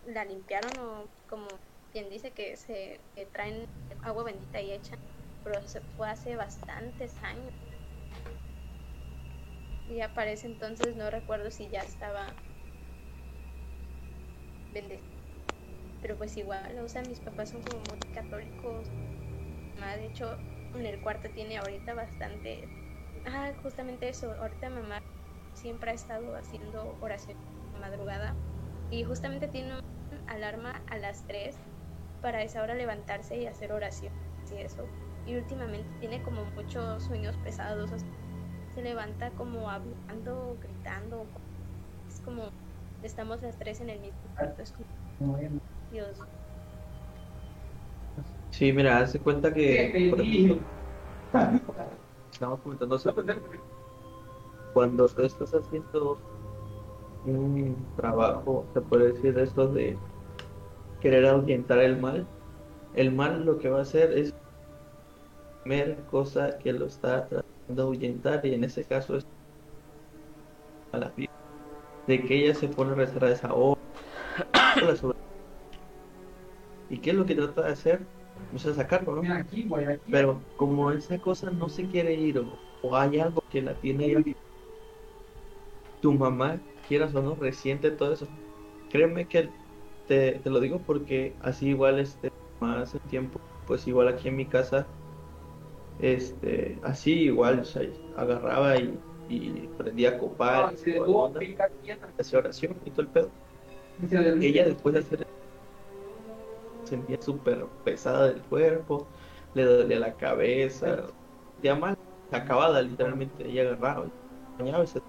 la limpiaron o como quien dice que se traen agua bendita y hecha, pero se fue hace bastantes años. Y aparece entonces no recuerdo si ya estaba bendecida. Pero pues igual, o sea, mis papás son como muy católicos. Mamá, de hecho, en el cuarto tiene ahorita bastante... Ah, justamente eso, ahorita mamá siempre ha estado haciendo oración de madrugada y justamente tiene una alarma a las 3 para esa hora levantarse y hacer oración y eso. Y últimamente tiene como muchos sueños pesados, se levanta como hablando, gritando, es como estamos las tres en el mismo cuarto, es como Dios. Sí, mira, hace cuenta que por ejemplo, estamos comentando sobre cuando tú estás haciendo un trabajo, se puede decir de esto de querer ahuyentar el mal, el mal lo que va a hacer es la primera cosa que lo está tratando de ahuyentar y en ese caso es a la vida de que ella se pone a rezar a esa hora <coughs> y qué es lo que trata de hacer pues a sacarlo ¿no? pero como esa cosa no se quiere ir o, o hay algo que la tiene tu mamá quieras o no resiente todo eso créeme que te, te lo digo porque así igual este más en tiempo pues igual aquí en mi casa este así igual o sea, agarraba y, y prendía a copar onda, hacía oración y todo el pedo. Ella después de hacer se sentía súper pesada del cuerpo le dolía la cabeza. Ya mal acabada literalmente ella agarraba y bañaba y se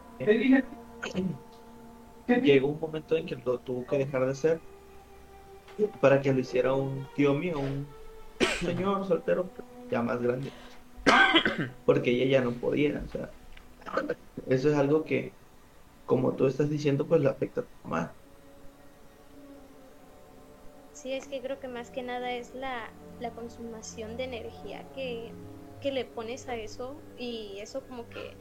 llegó un momento en que lo tuvo que dejar de hacer para que lo hiciera un tío mío un señor soltero ya más grande <coughs> porque ella ya no podía o sea eso es algo que como tú estás diciendo pues le afecta a tu mamá Sí, es que creo que más que nada es la, la consumación de energía que, que le pones a eso y eso como que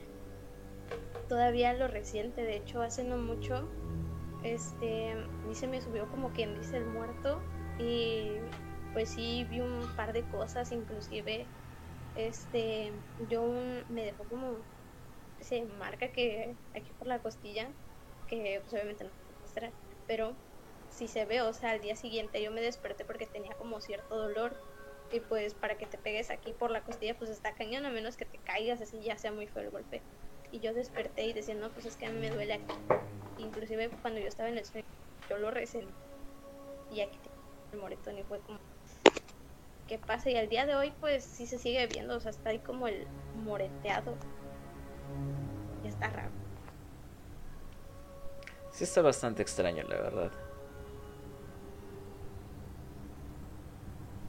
todavía lo reciente, de hecho hace no mucho, este, a se me subió como quien dice el muerto y pues sí vi un par de cosas, inclusive este, yo me dejó como se marca que aquí por la costilla, que pues obviamente no puedo mostrar, pero sí se ve, o sea, al día siguiente yo me desperté porque tenía como cierto dolor y pues para que te pegues aquí por la costilla pues está cañón a menos que te caigas así ya sea muy feo el golpe. Y yo desperté y decía, no, pues es que a mí me duele aquí. Inclusive cuando yo estaba en el sueño, yo lo resentí. Y aquí el moretón y fue como, ¿qué pasa? Y al día de hoy pues sí se sigue viendo, o sea, está ahí como el moreteado. Y está raro. Sí está bastante extraño, la verdad.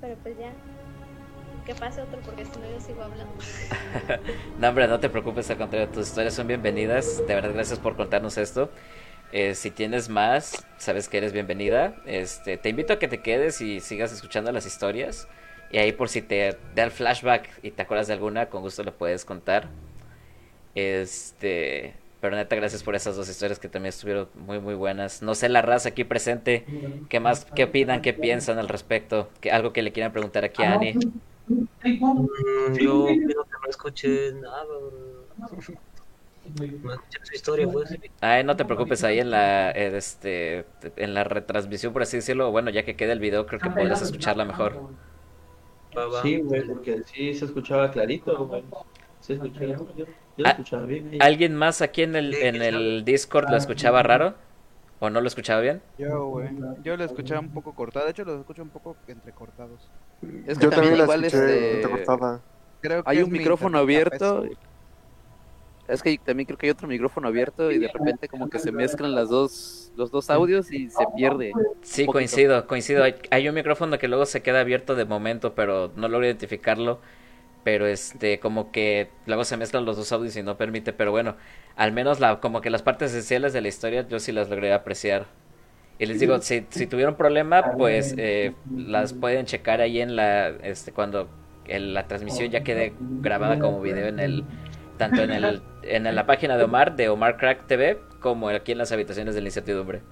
Pero pues ya, que pase otro porque si no yo sigo hablando. <laughs> No, hombre, no te preocupes, al contrario, tus historias son bienvenidas. De verdad, gracias por contarnos esto. Eh, si tienes más, sabes que eres bienvenida. Este, te invito a que te quedes y sigas escuchando las historias. Y ahí por si te da el flashback y te acuerdas de alguna, con gusto le puedes contar. Este, pero neta, gracias por esas dos historias que también estuvieron muy muy buenas. No sé la raza aquí presente, qué más, qué opinan, qué piensan al respecto, que algo que le quieran preguntar aquí a Ani. Mm, Yo creo que no escuché nada. No escuché su historia, pues. Ay, no te preocupes, ahí en la este en la retransmisión, por así decirlo, bueno, ya que quede el video, creo que podrás escucharla mejor. Sí, güey, porque sí se escuchaba clarito, güey. Se escuchaba, yo, yo lo Ah, escuchaba bien. ¿Alguien más aquí en el en el Discord lo escuchaba raro o no lo escuchaba bien? Yo, güey. Yo lo escuchaba un poco cortado. De hecho, lo escucho un poco entrecortados. Es que Yo también también la igual escuché este, entrecortada. Creo que hay es un mi micrófono abierto. Es que también creo que hay otro micrófono abierto y de repente como que se mezclan las dos, los dos audios y se pierde. Sí, coincido, coincido. Hay, hay un micrófono que luego se queda abierto de momento, pero no logro identificarlo. Pero este, como que luego se mezclan los dos audios y no permite. Pero bueno, al menos la, como que las partes esenciales de la historia yo sí las logré apreciar. Y les digo, si, si tuvieron problema, pues eh, las pueden checar ahí en la, este, cuando el- la transmisión ya quede grabada como video en el, tanto en el, en la página de Omar, de Omar Crack TV, como aquí en las habitaciones de la incertidumbre.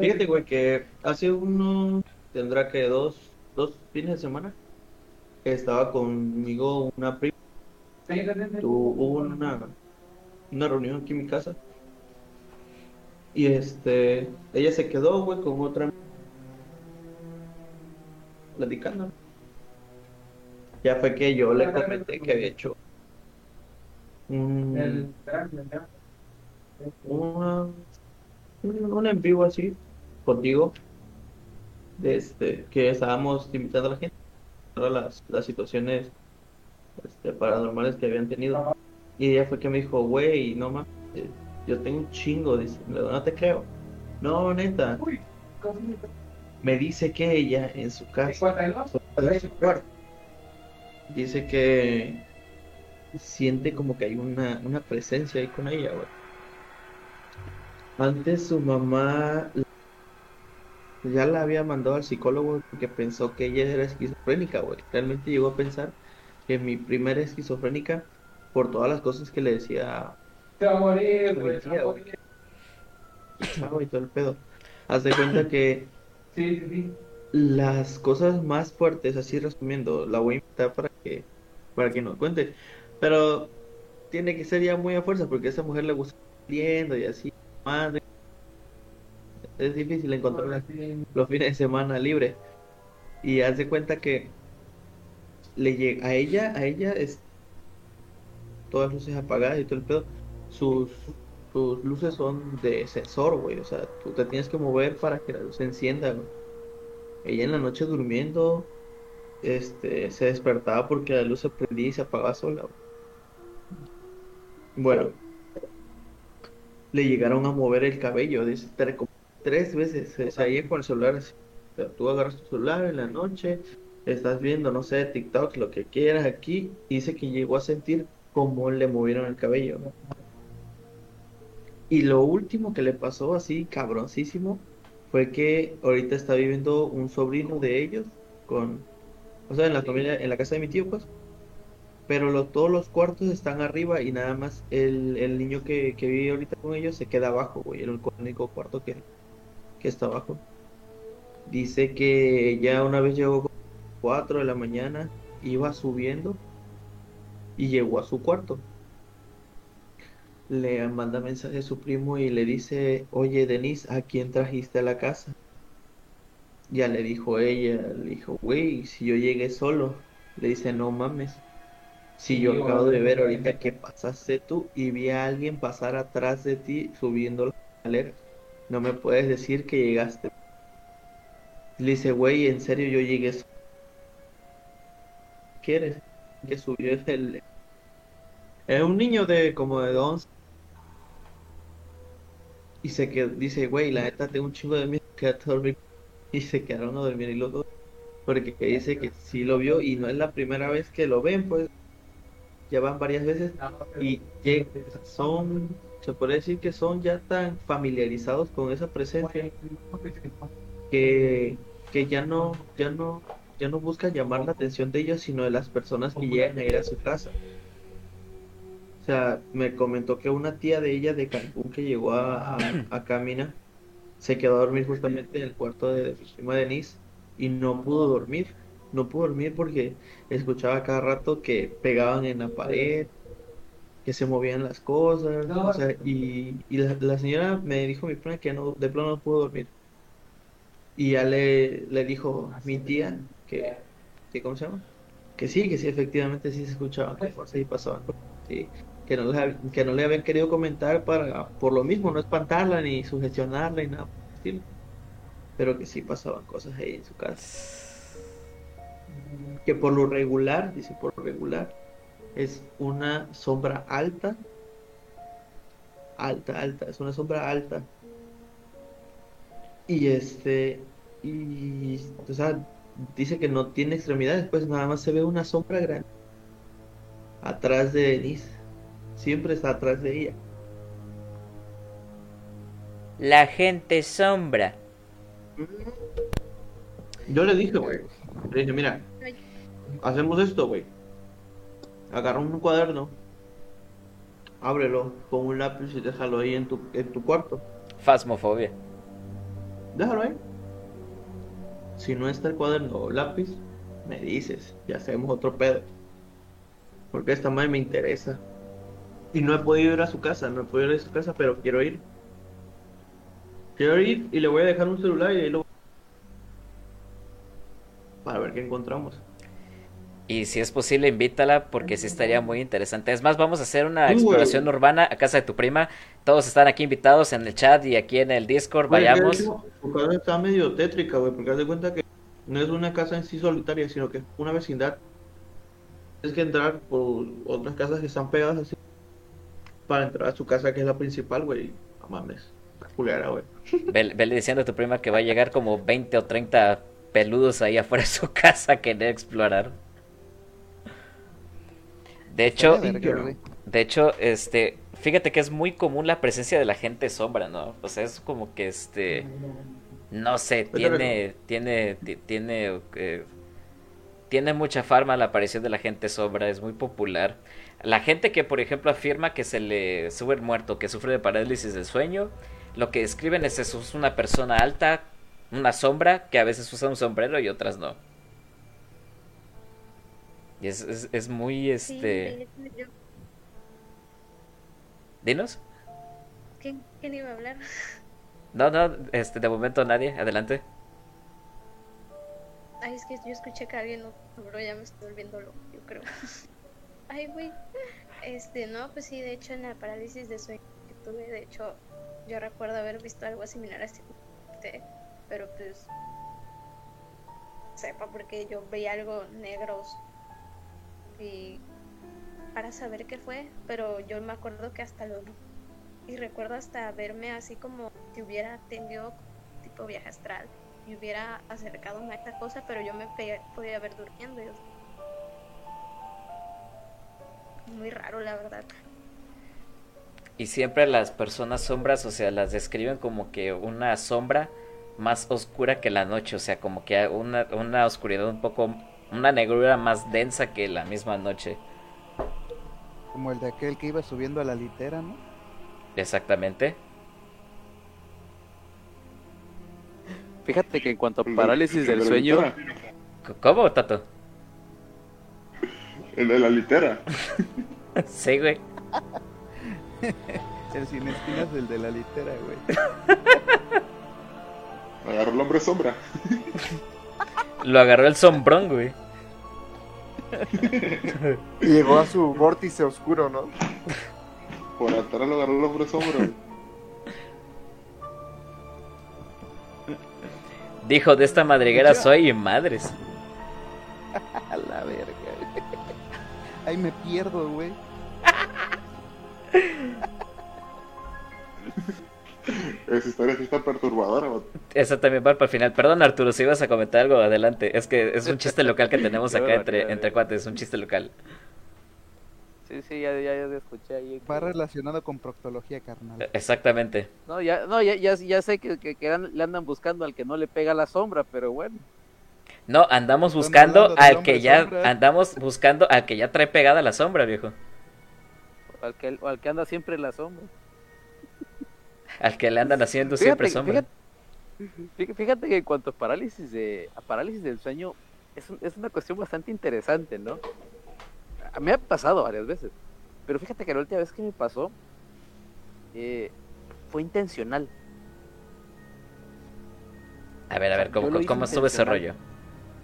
Fíjate, güey, que hace uno, tendrá que dos, dos fines de semana, estaba conmigo una prima, tu- hubo una, una reunión aquí en mi casa, y este, ella se quedó, güey, con otra, platicando. Ya fue que yo le comenté que había hecho un, un, un en vivo así contigo de este que estábamos invitando a la gente a las, las situaciones este, paranormales que habían tenido. Y ella fue que me dijo güey no mames eh, yo tengo un chingo dice "Le digo, no te creo no neta me dice que ella en su casa en su cuarto dice que siente como que hay una, una presencia ahí con ella güey antes su mamá ya la había mandado al psicólogo porque pensó que ella era esquizofrénica, güey. Realmente llegó a pensar que mi prima era esquizofrénica por todas las cosas que le decía Te va a morir, güey. y todo el pedo. Haz de cuenta que Sí, sí, sí. Las cosas más fuertes, así resumiendo, la voy a invitar para que, para que nos cuente. Pero tiene que ser ya muy a fuerza porque a esa mujer le gusta saliendo y así. Madre. Es difícil encontrar los fines de semana libres. Y haz de cuenta que le llega a ella, a ella es todas luces apagadas y todo el pedo. Sus, sus luces son de sensor, güey. O sea, tú te tienes que mover para que la luz se encienda, güey. Ella en la noche durmiendo, este, se despertaba porque la luz se prendía y se apagaba sola. Bueno, le llegaron a mover el cabello, dice, tres veces, o sea, con el celular tú agarras tu celular en la noche, estás viendo, no sé, TikTok, lo que quieras aquí, dice que llegó a sentir cómo le movieron el cabello. Y lo último que le pasó así, cabroncísimo, fue que ahorita está viviendo un sobrino de ellos con, o sea, en la familia, en la casa de mi tío, pues. Pero lo- todos los cuartos están arriba y nada más el, el niño que, que vive ahorita con ellos se queda abajo, güey, el único cuarto que, que está abajo. Dice que ya una vez llegó como 4 de la mañana, iba subiendo y llegó a su cuarto. Le manda mensaje a su primo y le dice, oye Denise, ¿a quién trajiste a la casa? Ya le dijo ella, le dijo, güey, si yo llegué solo. Le dice, no mames. Si yo acabo de ver ahorita que pasaste tú y vi a alguien pasar atrás de ti subiendo las escaleras. No me puedes decir que llegaste. Le dice, güey, en serio yo llegué solo. ¿Quieres? Que subió es el... Es un niño de como de 11. Y se quedó, dice, güey, la neta tengo un chingo de miedo, quédate dormir. <laughs> Y se quedaron a dormir y los dos. Porque que dice que sí lo vio y no es la primera vez que lo ven, pues ya van varias veces y lleg- son, se puede decir que son ya tan familiarizados con esa presencia que, que ya no, ya no, ya no buscan llamar la atención de ellos, sino de las personas que llegan a ir a su casa. O sea, me comentó que una tía de ella de Cancún que llegó a, a, <clears throat> a Camina se quedó a dormir justamente en el cuarto de, de mi prima Denise y no pudo dormir. No pudo dormir porque escuchaba cada rato que pegaban en la pared, que se movían las cosas, o sea, y, y la, la señora me dijo mi prima que no, de plano no pudo dormir. Y ya le, le dijo a mi tía que, que, ¿cómo se llama? Que sí, que sí, efectivamente sí se escuchaban cosas y pasaban cosas, sí, que no, le, que no le habían querido comentar para, por lo mismo, no espantarla ni sugestionarla ni nada por el estilo, pero que sí pasaban cosas ahí en su casa. Que por lo regular, dice por lo regular, es una sombra alta, alta, alta, es una sombra alta. Y este, y, o sea, dice que no tiene extremidades, pues nada más se ve una sombra grande atrás de Denise. Siempre está atrás de ella. La gente sombra. Yo le dije, güey, le dije, mira, hacemos esto, güey. Agarra un cuaderno, ábrelo con un lápiz y déjalo ahí en tu, en tu cuarto. Fasmofobia. Déjalo ahí. Si no está el cuaderno o lápiz, me dices y hacemos otro pedo. Porque esta madre me interesa. Y no he podido ir a su casa, no he podido ir a su casa, pero quiero ir. Quiero ir y le voy a dejar un celular y ahí lo para ver qué encontramos. Y si es posible, invítala porque sí estaría muy interesante. Es más, vamos a hacer una güey. exploración urbana a casa de tu prima. Todos están aquí invitados en el chat y aquí en el Discord. Güey, Vayamos. Su casa está medio tétrica, güey, porque haz de cuenta que no es una casa en sí solitaria, sino que es una vecindad. Tienes que entrar por otras casas que están pegadas así para entrar a su casa, que es la principal, güey. No mames, la culera, güey. <laughs> Vele, vele diciendo a tu prima que va a llegar como 20 o 30 peludos ahí afuera de su <laughs> casa a querer explorar. De hecho, de hecho, este, fíjate que es muy común la presencia de la gente sombra, ¿no? O sea, es como que este, no sé, tiene, tiene, ti- tiene, eh, tiene mucha fama la aparición de la gente sombra, es muy popular. La gente que, por ejemplo, afirma que se le sube el muerto, que sufre de parálisis del sueño, lo que describen es eso, es una persona alta, una sombra, que a veces usa un sombrero y otras no. Y es, es, es muy, este... Sí, yo- Dinos. ¿Quién, quién iba a hablar? No, no, este, de momento nadie, adelante. Ay, es que yo escuché que alguien no bro, ya me estoy volviendo loco, yo creo. <laughs> Ay, güey. Este, no, pues sí, de hecho en la parálisis de sueño que tuve, de hecho, yo recuerdo haber visto algo similar a este, pero pues sepa porque yo veía algo negro y para saber qué fue, pero yo me acuerdo que hasta lo vi y recuerdo hasta verme así como si hubiera tenido tipo viaje astral y hubiera acercado a esta cosa, pero yo me podía ver durmiendo. Muy raro, la verdad. Y siempre las personas sombras, o sea, las describen como que una sombra más oscura que la noche, o sea, como que una, una oscuridad un poco, una negrura más densa que la misma noche. Como el de aquel que iba subiendo a la litera, ¿no? Exactamente. Fíjate que en cuanto a parálisis del sueño, ¿Cómo, Tato? El de la litera. <laughs> sí, güey. <laughs> El sin espinas del de la litera, güey. <laughs> Agarró el hombre sombra. Lo agarró el sombrón, güey. Y llegó a su vórtice oscuro, ¿no? Por atrás lo agarró el hombre sombra. güey. Dijo, de esta madriguera soy y madres. A la verga. Ahí me pierdo, güey. Esa historia sí está perturbadora. Esa también va para el final. Perdón, Arturo, si ibas a comentar algo, adelante. Es que es un chiste local que tenemos <laughs> acá entre, entre cuates, un chiste local. sí, sí, ya, ya, ya escuché ahí. Va relacionado con proctología carnal. Exactamente. No, ya, no, ya, ya, ya sé que, que, que le andan buscando al que no le pega la sombra, pero bueno. No, andamos buscando al que ya sombra. andamos buscando al que ya trae pegada la sombra, viejo. Al que, al que anda siempre en la sombra. Al que le andan haciendo Fíjate, siempre sombra. fíjate, fí- fíjate que en cuanto a parálisis de a parálisis del sueño es, un- es una cuestión bastante interesante, ¿no? A- Me ha pasado varias veces, pero fíjate que la última vez que me pasó eh, fue intencional. A ver, a ver, ¿cómo, cómo estuvo ese rollo?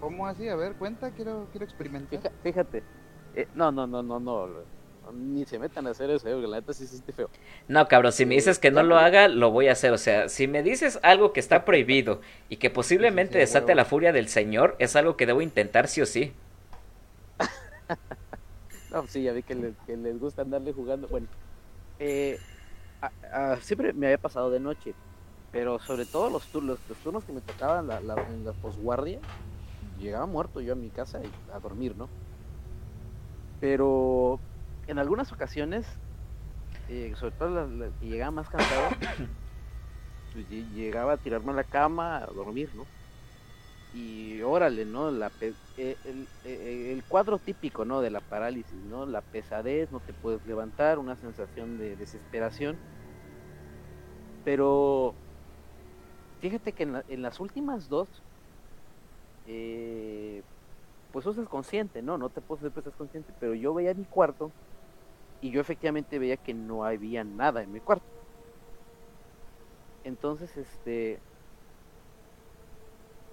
¿Cómo así? A ver, cuenta, quiero, quiero experimentar. Fija- Fíjate, eh, no, no, no, no, no, ni se metan a hacer eso, eh, porque la neta sí se siente feo. No, cabrón, si me dices que no lo pero- haga, lo voy a hacer. O sea, si me dices algo que está prohibido y que posiblemente Sí, sí, sí, a desate huevo. la furia del Señor, es algo que debo intentar sí o sí. <laughs> No, sí, ya vi que, le- que les gusta andarle jugando. Bueno, eh, a- a- siempre me había pasado de noche, pero sobre todo los, los, los turnos que me tocaban la, la- en la posguardia, llegaba muerto yo a mi casa y a dormir, ¿no? Pero en algunas ocasiones, eh, sobre todo las que llegaba más cansado, <coughs> pues, lle- llegaba a tirarme a la cama a dormir, ¿no? y órale, ¿no? La pe- eh, el, eh, el cuadro típico, ¿no? De la parálisis, ¿no? La pesadez, no te puedes levantar, una sensación de desesperación. Pero fíjate que en, la- en las últimas dos, eh, pues tú consciente, ¿no? No te puedo decir que estás consciente, pero yo veía mi cuarto y yo efectivamente veía que no había nada en mi cuarto. Entonces, este,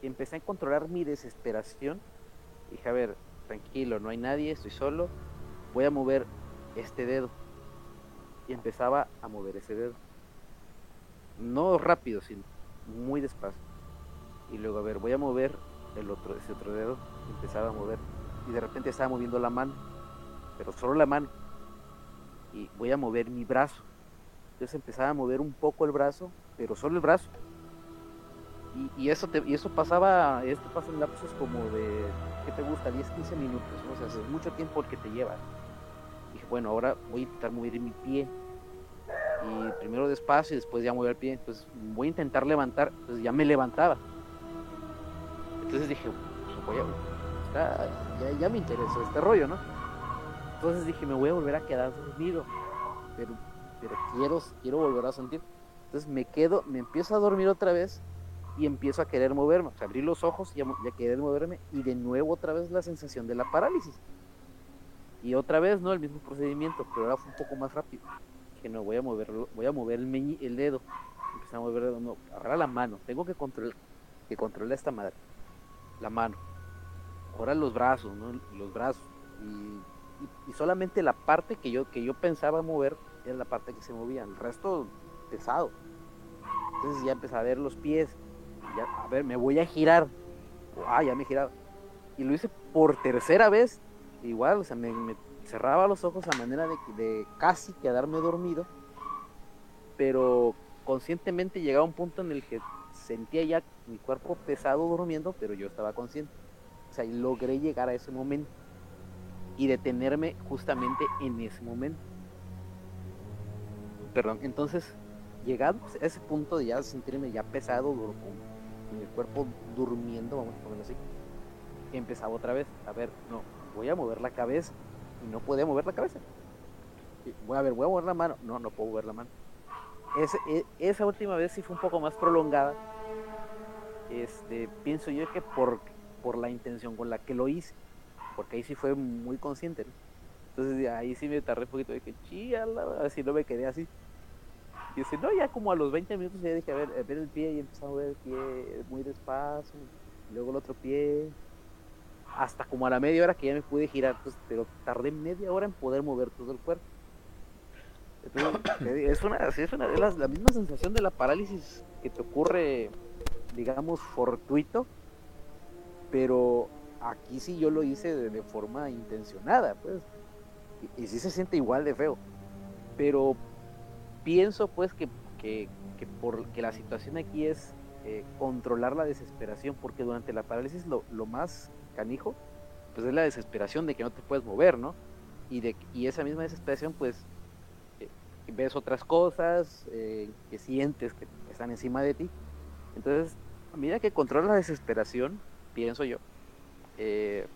empecé a controlar mi desesperación. Dije, a ver, tranquilo, no hay nadie, estoy solo. Voy a mover este dedo. Y empezaba a mover ese dedo. No rápido, sino muy despacio. Y luego, a ver, voy a mover el otro, ese otro dedo. Y empezaba a mover. Y de repente estaba moviendo la mano. Pero solo la mano. Y voy a mover mi brazo. Entonces empezaba a mover un poco el brazo, pero solo el brazo. Y, y eso te, y eso pasaba, esto pasa en lapsos como de, ¿qué te gusta? 10, 15 minutos, ¿no? o sea, es mucho tiempo el que te lleva. Dije, bueno, ahora voy a intentar mover mi pie. Y primero despacio y después ya mover el pie. Entonces voy a intentar levantar, entonces ya me levantaba. Entonces dije, pues voy a, está- ya, me interesó este rollo, ¿no? Entonces dije, me voy a volver a quedar dormido. Pero, quiero, quiero volver a sentir. Entonces me quedo, me empiezo a dormir otra vez y empiezo a querer moverme, o abrir los ojos y a, mo- y a querer moverme y de nuevo otra vez la sensación de la parálisis. Y otra vez, ¿no? El mismo procedimiento, pero ahora fue un poco más rápido. Que no, voy a moverlo, voy a mover el, meñi- el dedo. Empecé a mover el dedo, no, ahora la mano. Tengo que controlar, que controlar esta madre. La mano. Ahora los brazos, ¿no? Los brazos. Y, solamente la parte que yo, que yo pensaba mover era la parte que se movía. El resto pesado. Entonces ya empecé a ver los pies. Ya, a ver, me voy a girar. Ah, ya me he girado. Y lo hice por tercera vez. Igual, o sea, me, me cerraba los ojos a manera de, de casi quedarme dormido. Pero conscientemente llegaba un punto en el que sentía ya mi cuerpo pesado durmiendo, pero yo estaba consciente. O sea, y logré llegar a ese momento y detenerme justamente en ese momento. Perdón, entonces, llegados a ese punto de ya sentirme ya pesado, dur- con el cuerpo durmiendo, vamos a ponerlo así, empezaba otra vez, a ver, no, voy a mover la cabeza, y no podía mover la cabeza. Voy a ver, voy a mover la mano, no, no puedo mover la mano. E- esa última vez sí fue un poco más prolongada, este, pienso yo que por, por la intención con la que lo hice, porque ahí sí fue muy consciente. Entonces ahí sí me tardé un poquito que chía, así no me quedé así. Y dice, no, ya como a los 20 minutos ya dije, a ver, ver el pie y empezaba a mover el pie muy despacio, luego el otro pie, hasta como a la media hora que ya me pude girar, pues, pero tardé media hora en poder mover todo el cuerpo. Es una, es una, es la misma sensación de la parálisis que te ocurre, digamos, fortuito, pero aquí sí yo lo hice de, forma intencionada, pues, y, y sí se siente igual de feo, pero pienso pues que, que, que por que la situación aquí es eh, controlar la desesperación, porque durante la parálisis lo, lo más canijo, pues es la desesperación de que no te puedes mover, ¿no? Y, de, y esa misma desesperación, pues, eh, ves otras cosas, eh, que sientes que están encima de ti. Entonces, a medida que controlas la desesperación, pienso yo, eh,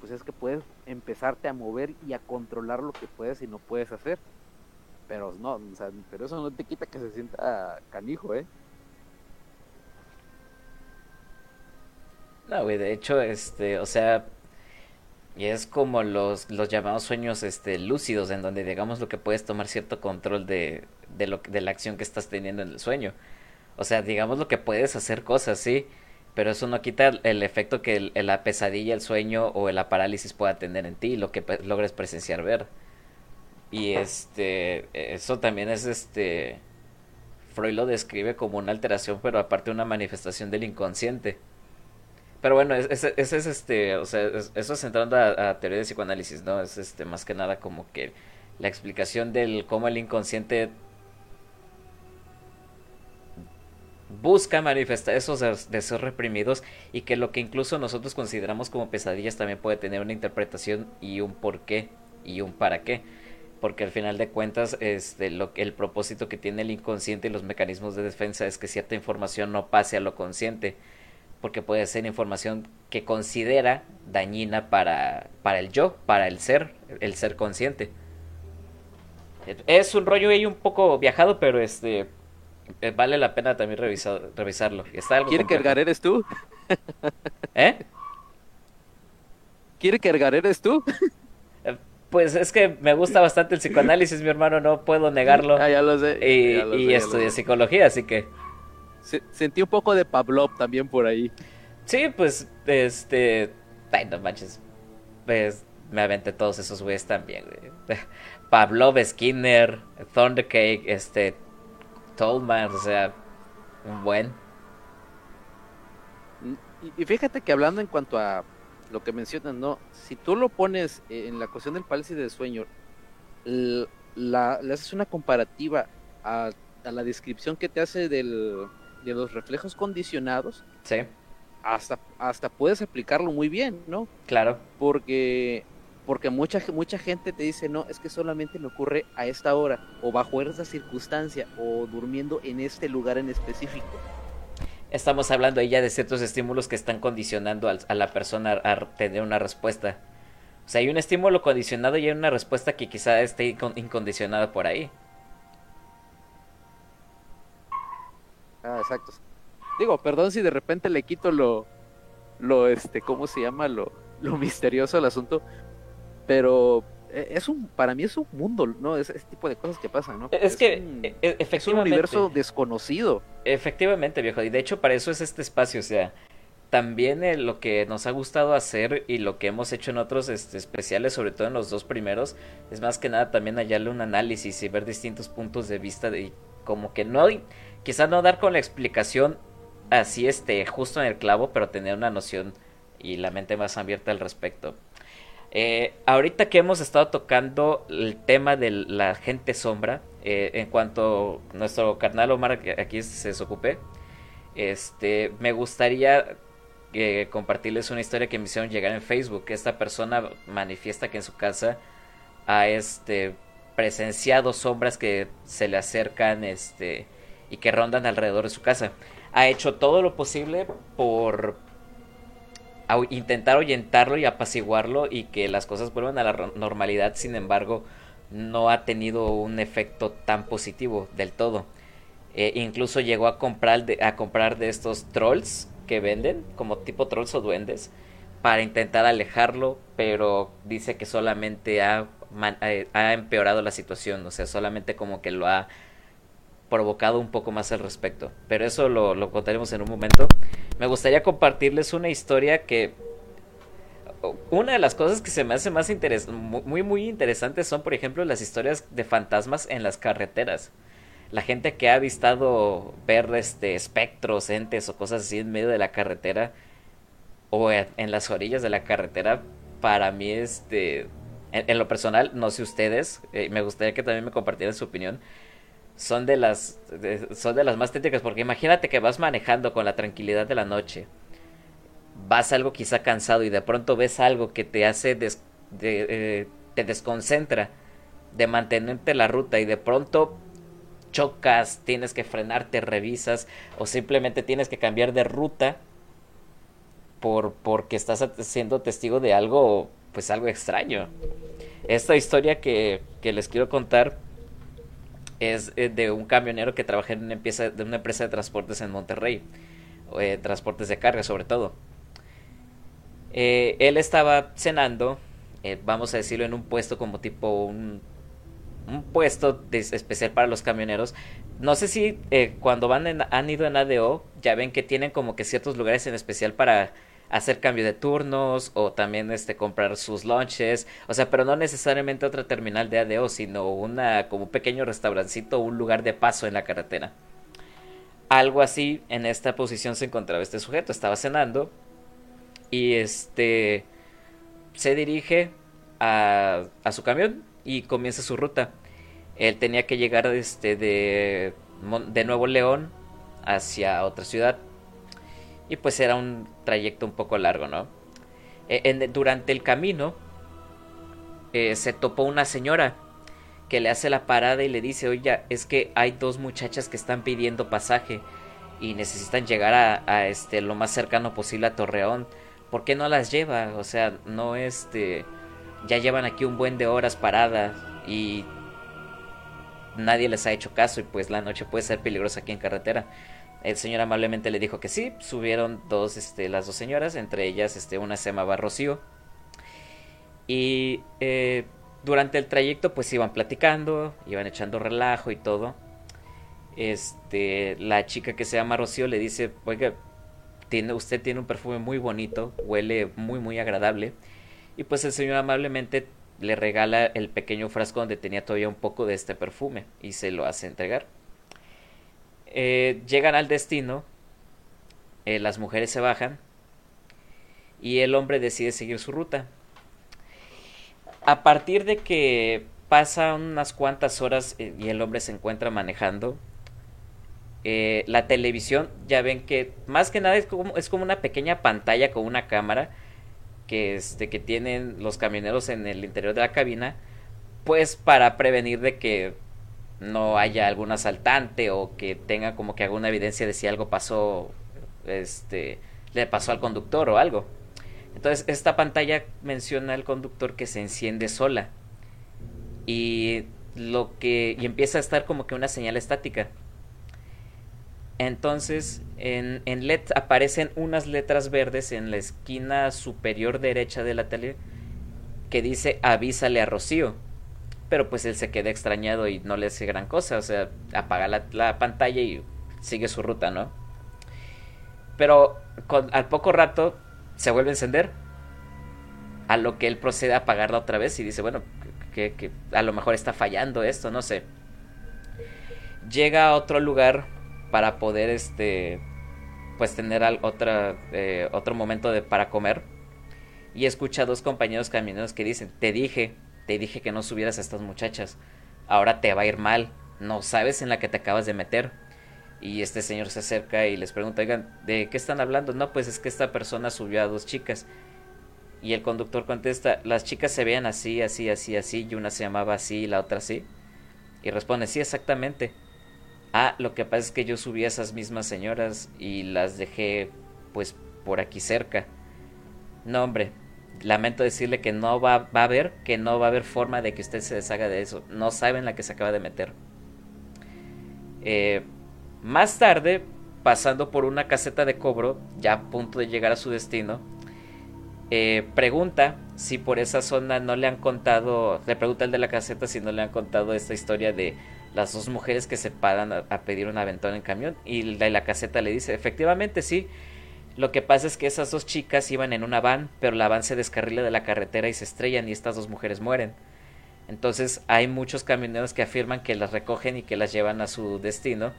pues es que puedes empezarte a mover y a controlar lo que puedes y no puedes hacer. Pero no, o sea, pero eso no te quita que se sienta canijo, ¿eh? No, güey, de hecho, este, o sea, y es como los, los llamados sueños este, lúcidos, en donde digamos lo que puedes tomar cierto control de, de, lo, de la acción que estás teniendo en el sueño. O sea, digamos lo que puedes hacer cosas, sí, pero eso no quita el, el efecto que el- la pesadilla, el sueño o la parálisis pueda tener en ti, lo que logres presenciar ver. Y este, eso también es este, Freud lo describe como una alteración, pero aparte una manifestación del inconsciente. Pero bueno, es- ese es este, o sea, es- eso es entrando a, a teoría de psicoanálisis, ¿no? Es este, más que nada como que la explicación del cómo el inconsciente busca manifestar esos des- deseos reprimidos y que lo que incluso nosotros consideramos como pesadillas también puede tener una interpretación y un por qué y un para qué. Porque al final de cuentas, este, lo, el propósito que tiene el inconsciente y los mecanismos de defensa es que cierta información no pase a lo consciente porque puede ser información que considera dañina para, para el yo, para el ser, el ser consciente. Es un rollo ahí un poco viajado, pero este eh, vale la pena también revisar, revisarlo. Está algo complejo. ¿Kierkegaard eres tú? ¿Eh? ¿Kierkegaard eres tú? <laughs> Eh, Pues es que me gusta bastante el psicoanálisis, mi hermano, no puedo negarlo. Ah, ya lo sé. Y, ya lo y sé, ya lo estudié psicología, así que Se- sentí un poco de Pavlov también por ahí. sí, pues este, ay, no manches, pues me aventé todos esos güeyes también, güey. <laughs> Pavlov, Skinner, Thundercake, este, O sea, un buen. Y, y fíjate que hablando en cuanto a lo que mencionas, ¿no? Si tú lo pones eh, en la cuestión del parálisis del sueño, la, le haces una comparativa a, a la descripción que te hace del, de los reflejos condicionados, Sí, hasta, hasta puedes aplicarlo muy bien, ¿no? claro. Porque, porque mucha, mucha gente te dice, no, es que solamente me ocurre a esta hora, o bajo esta circunstancia, o durmiendo en este lugar en específico. Estamos hablando ahí ya de ciertos estímulos que están condicionando al- a la persona a tener una respuesta. O sea, hay un estímulo condicionado y hay una respuesta que quizá esté incon- incondicionada por ahí. Ah, exacto. Digo, perdón si de repente le quito lo, lo, este, ¿cómo se llama? Lo, lo misterioso del asunto, pero eh, es un, para mí es un mundo, ¿no? Es ese tipo de cosas que pasan, ¿no? Es que, un- e- e- es un efectivamente. universo desconocido. Efectivamente, viejo. Y de hecho, para eso es este espacio. O sea, también eh, lo que nos ha gustado hacer y lo que hemos hecho en otros este, especiales, sobre todo en los dos primeros, es más que nada también hallarle un análisis y ver distintos puntos de vista de y como que no, quizás no dar con la explicación así este justo en el clavo, pero tener una noción y la mente más abierta al respecto. Eh, ahorita que hemos estado tocando el tema de la gente sombra, eh, en cuanto nuestro carnal Omar aquí se desocupe, este, me gustaría eh, compartirles una historia que me hicieron llegar en Facebook. Esta persona manifiesta que en su casa ha este, presenciado sombras que se le acercan este, y que rondan alrededor de su casa. ha hecho todo lo posible por intentar ahuyentarlo y apaciguarlo y que las cosas vuelvan a la normalidad, sin embargo, no ha tenido un efecto tan positivo del todo. Eh, incluso llegó a comprar, de, a comprar de estos trolls que venden, como tipo trolls o duendes, para intentar alejarlo, pero dice que solamente ha, eh, ha empeorado la situación, o sea, solamente como que lo ha provocado un poco más al respecto. Pero eso lo, contaremos en un momento. Me gustaría compartirles una historia que... Una de las cosas que se me hace más interes muy muy interesantes son, por ejemplo, las historias de fantasmas en las carreteras. La gente que ha avistado ver este espectros, entes o cosas así en medio de la carretera o en, las orillas de la carretera, para mí este en, en lo personal, no sé ustedes, eh, me gustaría que también me compartieran su opinión. Son de las son de las más tétricas porque imagínate que vas manejando con la tranquilidad de la noche. Vas algo quizá cansado y de pronto ves algo que te hace des- de- eh, te desconcentra de mantenerte la ruta y de pronto chocas, tienes que frenarte, revisas o simplemente tienes que cambiar de ruta por porque estás siendo testigo de algo pues algo extraño. Esta historia que, que les quiero contar es eh, de un camionero que trabaja en una empresa de una empresa de transportes en Monterrey, eh, transportes de carga sobre todo. Eh, él estaba cenando, vamos a decirlo, en un puesto como tipo un, un puesto especial para los camioneros. No sé si cuando van en- han ido en ADO, ya ven que tienen como que ciertos lugares en especial para hacer cambio de turnos o también este comprar sus lunches, o sea, pero no necesariamente otra terminal de ADO, sino una como un pequeño restaurancito un lugar de paso en la carretera. Algo así en esta posición se encontraba este sujeto, estaba cenando y este se dirige a, a su camión y comienza su ruta. Él tenía que llegar este de de Nuevo León hacia otra ciudad y pues era un trayecto un poco largo, ¿no? En- durante el camino eh, se topó una señora que le hace la parada y le dice, oye, es que hay dos muchachas que están pidiendo pasaje y necesitan llegar a, a, este lo más cercano posible a Torreón. ¿Por qué no las lleva? O sea, no este ya llevan aquí un buen de horas paradas y nadie les ha hecho caso y pues la noche puede ser peligrosa aquí en carretera. El señor amablemente le dijo que sí, subieron dos, este, las dos señoras, entre ellas, este, una se llamaba Rocío. Y eh, durante el trayecto, pues iban platicando, iban echando relajo y todo. Este, la chica que se llama Rocío le dice, oiga, tiene, usted tiene un perfume muy bonito, huele muy, muy agradable. Y pues el señor amablemente le regala el pequeño frasco donde tenía todavía un poco de este perfume y se lo hace entregar. Eh, llegan al destino, eh, las mujeres se bajan y el hombre decide seguir su ruta. A partir de que pasan unas cuantas horas eh, y el hombre se encuentra manejando, la televisión, ya ven que más que nada es como, es como una pequeña pantalla con una cámara que, este, que tienen los camioneros en el interior de la cabina, pues para prevenir de que no haya algún asaltante o que tenga como que alguna evidencia de si algo pasó, este, le pasó al conductor o algo. Entonces, esta pantalla menciona al conductor que se enciende sola y lo que y empieza a estar como que una señal estática. Entonces, en, en LED aparecen unas letras verdes en la esquina superior derecha de la tele que dice avísale a Rocío. Pero pues él se queda extrañado y no le hace gran cosa. O sea, apaga la, la pantalla y sigue su ruta, ¿no? Pero con, al poco rato se vuelve a encender. A lo que él procede a apagarla otra vez y dice, bueno, que, a lo mejor está fallando esto, no sé. Llega a otro lugar para poder este pues tener al, otra, eh, otro momento de, para comer y escucha a dos compañeros camioneros que dicen te dije te dije que no subieras a estas muchachas. Ahora te va a ir mal. No sabes en la que te acabas de meter. Y este señor se acerca y les pregunta oigan de qué están hablando no pues es que esta persona subió a dos chicas y el conductor contesta las chicas se veían así así así así y una se llamaba así y la otra así y responde sí exactamente Ah, lo que pasa es que yo subí a esas mismas señoras y las dejé pues por aquí cerca. No, hombre, lamento decirle que no va, a haber, que no va a haber forma de que usted se deshaga de eso. No saben la que se acaba de meter. Eh, más tarde, pasando por una caseta de cobro, ya a punto de llegar a su destino, eh, pregunta si por esa zona no le han contado, le pregunta el de la caseta si no le han contado esta historia de las dos mujeres que se paran a, pedir un aventón en camión y la caseta le dice, efectivamente sí, lo que pasa es que esas dos chicas iban en una van, pero la van se descarrila de la carretera y se estrellan y estas dos mujeres mueren. Entonces hay muchos camioneros que afirman que las recogen y que las llevan a su destino,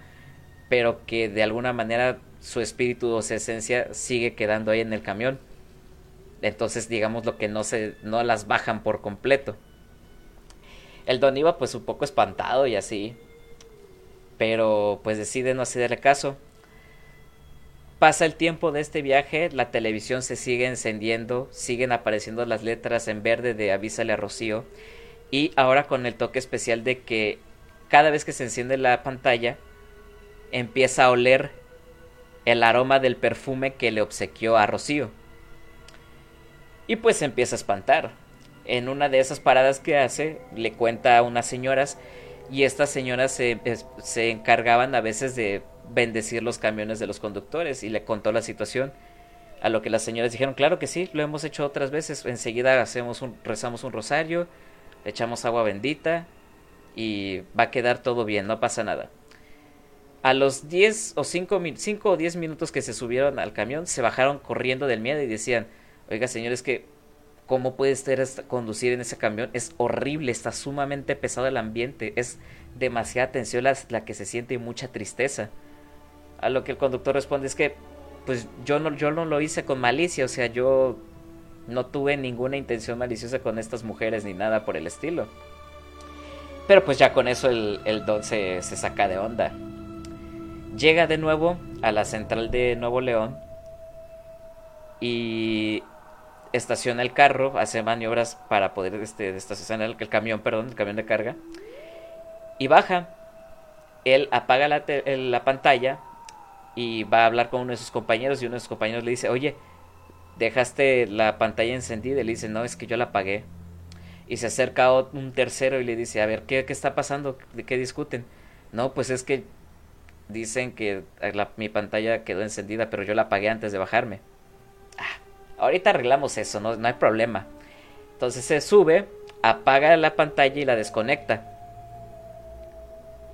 pero que de alguna manera su espíritu o su esencia sigue quedando ahí en el camión. Entonces digamos lo que no se no las bajan por completo. El don iba pues un poco espantado y así, pero pues decide no hacerle caso. Pasa el tiempo de este viaje, la televisión se sigue encendiendo, siguen apareciendo las letras en verde de Avísale a Rocío y ahora con el toque especial de que cada vez que se enciende la pantalla empieza a oler el aroma del perfume que le obsequió a Rocío. Y pues se empieza a espantar. En una de esas paradas que hace, le cuenta a unas señoras y estas señoras se, se encargaban a veces de bendecir los camiones de los conductores y le contó la situación. A lo que las señoras dijeron, claro que sí, lo hemos hecho otras veces. Enseguida hacemos un, rezamos un rosario, echamos agua bendita y va a quedar todo bien, no pasa nada. A los 10 o 5, 5 o 10 minutos que se subieron al camión, se bajaron corriendo del miedo y decían, oiga señores, que ¿cómo puede conducir en ese camión? Es horrible, está sumamente pesado el ambiente, es demasiada tensión la que se siente y mucha tristeza. A lo que el conductor responde es que, pues yo no, yo no lo hice con malicia, o sea, yo no tuve ninguna intención maliciosa con estas mujeres ni nada por el estilo. Pero pues ya con eso el, el don se, saca de onda. Llega de nuevo a la central de Nuevo León y estaciona el carro, hace maniobras para poder este, estacionar el, el, camión, perdón, el camión de carga. Y baja. Él apaga la, la, pantalla y va a hablar con uno de sus compañeros y uno de sus compañeros le dice, oye, dejaste la pantalla encendida y le dice, no, es que yo la apagué. Y se acerca un tercero y le dice, a ver, ¿qué, qué está pasando? ¿De qué discuten? No, pues es que dicen que la, mi pantalla quedó encendida, pero yo la apagué antes de bajarme. Ah, ahorita arreglamos eso, no, no hay problema. Entonces se sube, apaga la pantalla y la desconecta.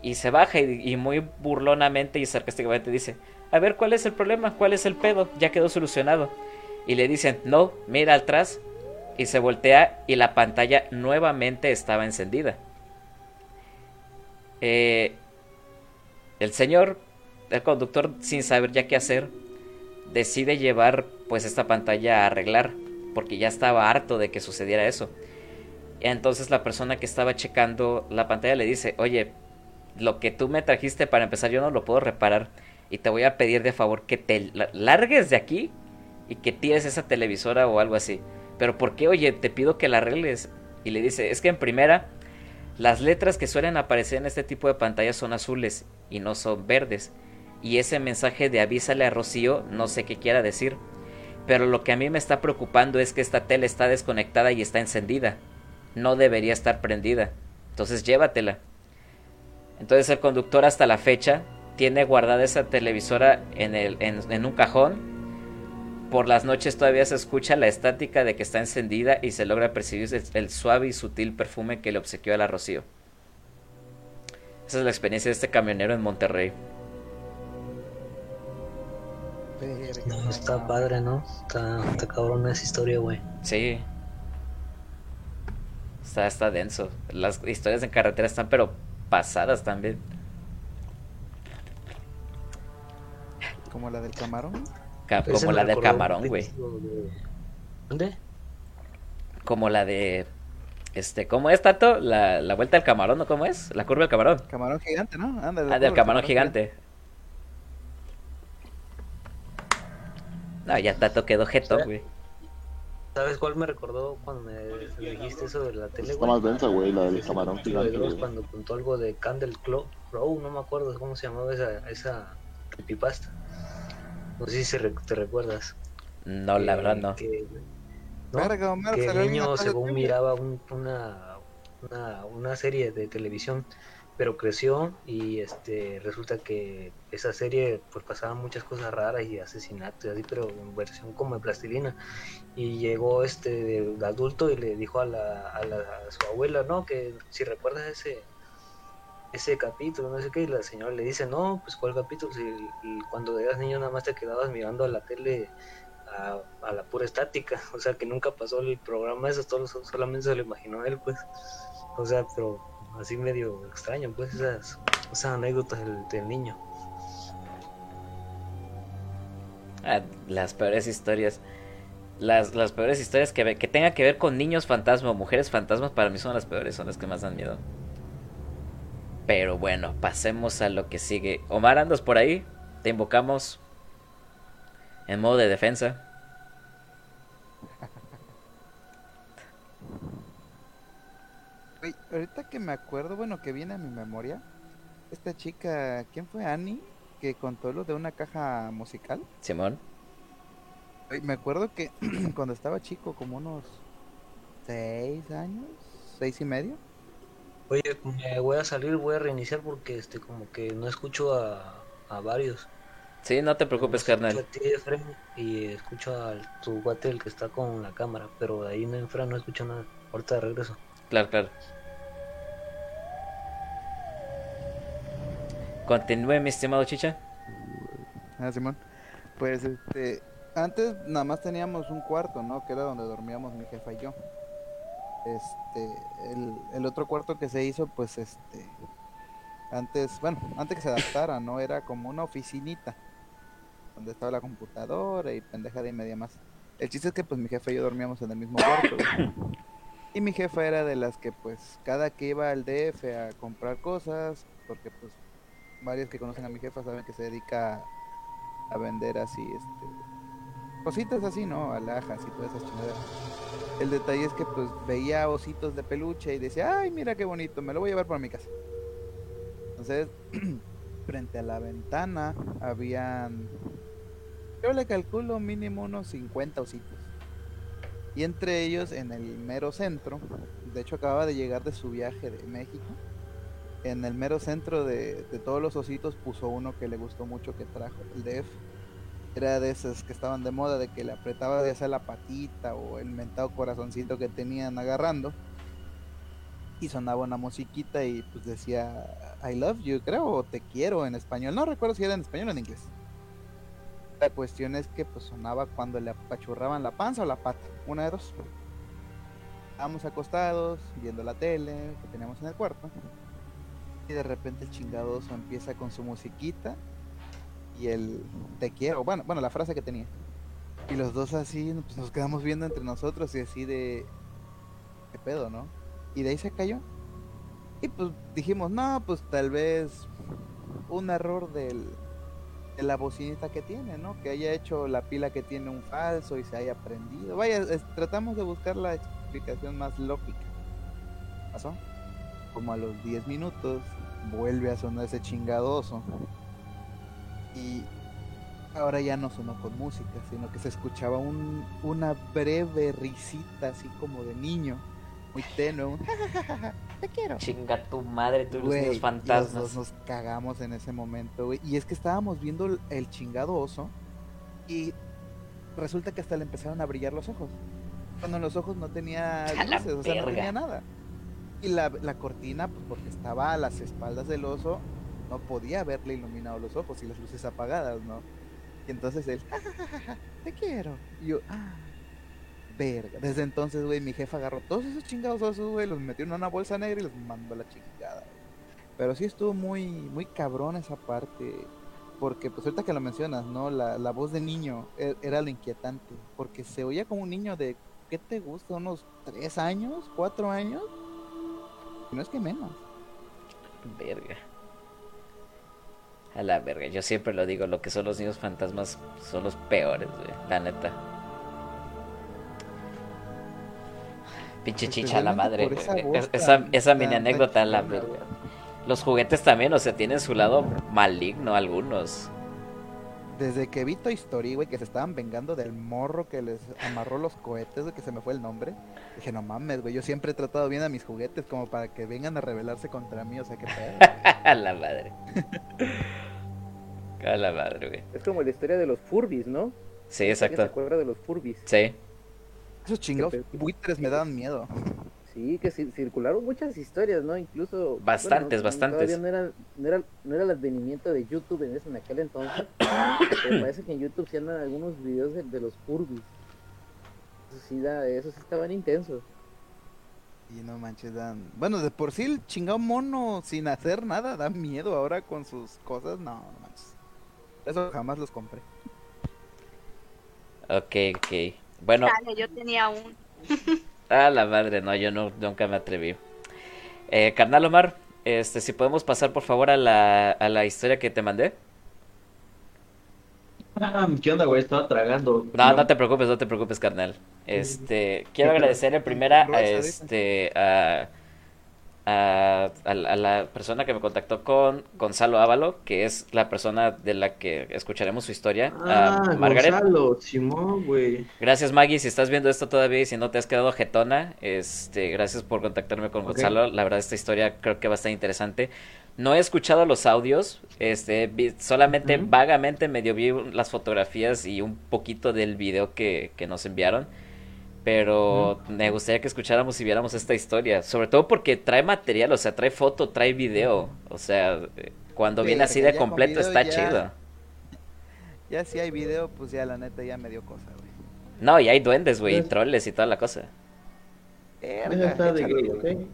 Y se baja y, y, muy burlonamente y sarcásticamente dice, a ver, ¿cuál es el problema? ¿Cuál es el pedo? Ya quedó solucionado. Y le dicen, no, mira atrás. Y se voltea y la pantalla nuevamente estaba encendida. Eh, el señor, el conductor, sin saber ya qué hacer, decide llevar pues esta pantalla a arreglar. Porque ya estaba harto de que sucediera eso. Entonces la persona que estaba checando la pantalla le dice, oye, lo que tú me trajiste para empezar yo no lo puedo reparar y te voy a pedir de favor que te largues de aquí y que tires esa televisora o algo así. Pero ¿por qué? Oye, te pido que la arregles. Y le dice, es que en primera, las letras que suelen aparecer en este tipo de pantallas son azules y no son verdes. Y ese mensaje de avísale a Rocío no sé qué quiera decir. Pero lo que a mí me está preocupando es que esta tele está desconectada y está encendida. No debería estar prendida. Entonces llévatela. Entonces el conductor hasta la fecha tiene guardada esa televisora en, el, en, en, un cajón. Por las noches todavía se escucha la estática de que está encendida y se logra percibir el, el suave y sutil perfume que le obsequió a la Rocío. Esa es la experiencia de este camionero en Monterrey. No, está padre, ¿no? Está, está cabrón esa historia, güey. Sí. Está, está denso. Las historias en carretera están pero pasadas también. ¿Como la del camarón? Ca como la del camarón, güey. De... ¿Dónde? Como la de. Este, ¿cómo es, Tato? La, la vuelta del camarón, ¿no? ¿Cómo es? La curva del camarón. Camarón gigante, ¿no? Anda, ah, del camarón gigante. No, ya Tato quedó jeto, güey. ¿Sabes cuál me recordó cuando me, dijiste eso de la tele? Está más densa, güey, la del camarón gigante. Cuando contó algo de Candle Club, Row, no me acuerdo cómo se llamaba esa, esa creepypasta. No sé si te recuerdas. No, la verdad no. Que, ¿no? Verga, Omar, que el niño de según miraba un- una, una, una serie de televisión, pero creció y este resulta que esa serie pues pasaban muchas cosas raras y asesinatos y así, pero en versión como de plastilina. Y llegó este adulto y le dijo a, la, a, la- a su abuela, ¿no? Que si recuerdas ese ese capítulo, no sé qué, y la señora le dice, no, pues cuál capítulo, si cuando eras niño nada más te quedabas mirando a la tele a, a la pura estática, <laughs> o sea que nunca pasó el programa eso, todo, solamente se lo imaginó él, pues, o sea, pero así medio extraño, pues, esas, esas anécdotas del, del niño. Ah, las peores historias. Las, las peores historias que, que tengan que ver con niños fantasma o mujeres fantasmas para mí son las peores, son las que más dan miedo. Pero bueno, pasemos a lo que sigue. Omar, ¿andas por ahí? Te invocamos en modo de defensa. Ahorita que me acuerdo, bueno, que viene a mi memoria, esta chica, ¿quién fue Annie? Que contó lo de una caja musical. Simón. Me acuerdo que <clears throat> cuando estaba chico, como unos seis años, seis y medio. Oye, me voy a salir, voy a reiniciar porque este como que no escucho a, a varios. Sí, no te preocupes, Escucho carnal. a ti, Efraín, y escucho al tu guate el que está con la cámara, pero de ahí en fuera no escucho nada. Ahorita de regreso. Claro, claro. Continúe, mi estimado Chicha. Ah, Simón. Pues este, antes nada más teníamos un cuarto, ¿no? Que era donde dormíamos mi jefa y yo. Este, el, el otro cuarto que se hizo, pues este, antes, bueno, antes que se adaptara, ¿no? Era como una oficinita, donde estaba la computadora y pendejada y media más. El chiste es que pues mi jefa y yo dormíamos en el mismo cuarto. Y mi jefa era de las que pues cada que iba al DF a comprar cosas, porque pues varios que conocen a mi jefa saben que se dedica a vender así, este, cositas así, ¿no? Alhajas y todas esas chingaderas. El detalle es que pues veía ositos de peluche y decía, ay, mira qué bonito, me lo voy a llevar para mi casa. Entonces, <clears throat> frente a la ventana habían, yo le calculo mínimo unos 50 ositos. Y entre ellos, en el mero centro, de hecho acababa de llegar de su viaje de México, en el mero centro de, de todos los ositos puso uno que le gustó mucho que trajo, el DF. Era de esos que estaban de moda, de que le apretaba ya sea la patita o el mentado corazoncito que tenían agarrando. Y sonaba una musiquita y pues decía I love you, creo, o te quiero en español. No recuerdo si era en español o en inglés. La cuestión es que pues sonaba cuando le apachurraban la panza o la pata, una de dos. Estábamos acostados, viendo la tele que teníamos en el cuarto. Y de repente el chingadoso empieza con su musiquita y el te quiero, bueno, bueno, la frase que tenía. Y los dos así pues, nos quedamos viendo entre nosotros y así de qué pedo, ¿no? Y de ahí se cayó. Y pues dijimos, no, pues tal vez un error del, la bocinita que tiene, ¿no? Que haya hecho la pila que tiene un falso y se haya prendido. Vaya, tratamos de buscar la explicación más lógica. ¿Pasó? Como a los 10 minutos vuelve a sonar ese chingadoso. Y ahora ya no sonó con música, sino que se escuchaba un, una breve risita así como de niño, muy tenue, te quiero. Chinga tu madre, tú y los los fantasmas. dos nos cagamos en ese momento, güey. Y es que estábamos viendo el, el chingado oso y resulta que hasta le empezaron a brillar los ojos. Cuando en los ojos no tenía <laughs> luces, o sea, no tenía nada. Y la, la cortina, pues porque estaba a las espaldas del oso, no podía haberle iluminado los ojos y las luces apagadas, ¿no? Y entonces él, "Ja, ja, ja, ja, ja, te quiero. Y yo, ah, verga. Desde entonces, güey, mi jefa agarró todos esos chingados osos, güey, los metió en una bolsa negra y los mandó a la chingada. güey. Pero sí estuvo muy, muy cabrón esa parte. Porque, pues ahorita que lo mencionas, ¿no? La, la voz de niño e- era lo inquietante. Porque se oía como un niño de, ¿qué te gusta? ¿Unos tres años? ¿Cuatro años? No es que menos. Verga. A la verga, yo siempre lo digo, lo que son los niños fantasmas son los peores, güey, la neta. Pinche chicha a la madre. Esa Es- Esa, mini anécdota la verga. Los juguetes también, o sea, tienen su lado maligno algunos. Desde que vi Toy Story, güey, que se estaban vengando del morro que les amarró los cohetes, güey, que se me fue el nombre. Dije, no mames, güey, yo siempre he tratado bien a mis juguetes como para que vengan a rebelarse contra mí, o sea, qué pedo. <laughs> A la madre. A la madre, güey. Es como la historia de los Furbis, ¿no? Sí, ¿Alguien exacto. se acuerda de los Furbis? Sí. Esos chingados buitres me daban miedo. Sí, que cir- circularon muchas historias, ¿no? Incluso... Bastantes, bueno, bastantes. Todavía no era, no, era, no era el advenimiento de YouTube en, ese, en aquel entonces. <coughs> pero parece que en YouTube sí andan algunos videos de, de los Furbis. Eso sí, da, esos sí estaban intensos. Y no manches, dan. Bueno, de por sí el chingado mono sin hacer nada da miedo ahora con sus cosas. No, no manches. Eso jamás los compré. Ok, ok. Bueno, yo tenía un. a la madre, no, yo no, nunca me atreví. Eh, carnal Omar, este, si podemos pasar por favor a la, a la historia que te mandé. Ah, ¿Qué onda, güey? Estaba tragando. No, no te preocupes, no te preocupes, carnal. Este, quiero agradecer en primera a este a, a, a la- a la persona que me contactó con Gonzalo Ávalo, que es la persona de la que escucharemos su historia, a Ah, Margaret. Gonzalo, Simón, güey. Gracias Maggie, si estás viendo esto todavía y si no te has quedado jetona, este, gracias por contactarme con. Gonzalo. La verdad esta historia creo que va a estar interesante. No he escuchado los audios, este, vi- solamente Ujú. vagamente medio vi las fotografías y un poquito del video que, que nos enviaron. Pero me gustaría que escucháramos y viéramos esta historia, sobre todo porque trae material, o sea, trae foto, trae video, o sea, cuando viene así Verga, de completo está ya- chido. <laughs> Ya si hay video, pues ya la neta ya me dio cosa, güey. No, y hay duendes, güey, y Pues- troles y toda la cosa. Estar de gay, ¿ok?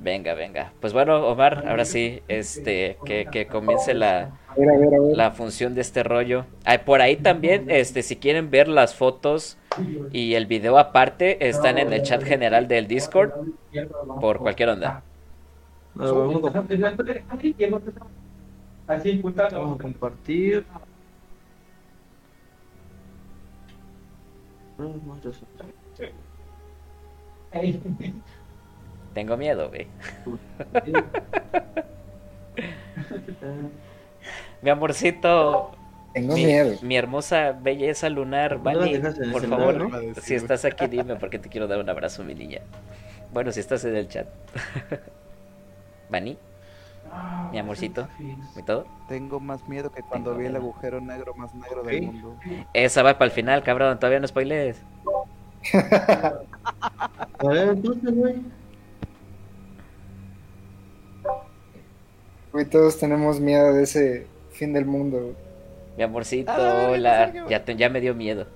Venga, venga. Pues bueno, Omar, ahora sí, este, que, que comience la, A ver, a ver, a ver. la función de este rollo. Ah, por ahí también, este, si quieren ver las fotos y el video aparte, están en el chat general del Discord por cualquier onda. Vamos a- Así. Vamos a compartir. Tengo miedo, güey. <laughs> <laughs> Mi amorcito. Tengo mi, miedo. mi hermosa belleza lunar, ¿No la Vani, por celular, favor, no? si estás aquí, dime porque te quiero dar un abrazo, mi niña. Bueno, si estás en el chat. <laughs> Vani, mi amorcito, ¿y todo? Tengo más miedo que cuando vi el agujero negro más negro del mundo. Esa va para el final, cabrón, todavía no spoilees. <laughs> A ver, entonces, güey. Güey, todos tenemos miedo de ese fin del mundo. Mi amorcito, hola. no qué, Ya, te- ya me dio miedo.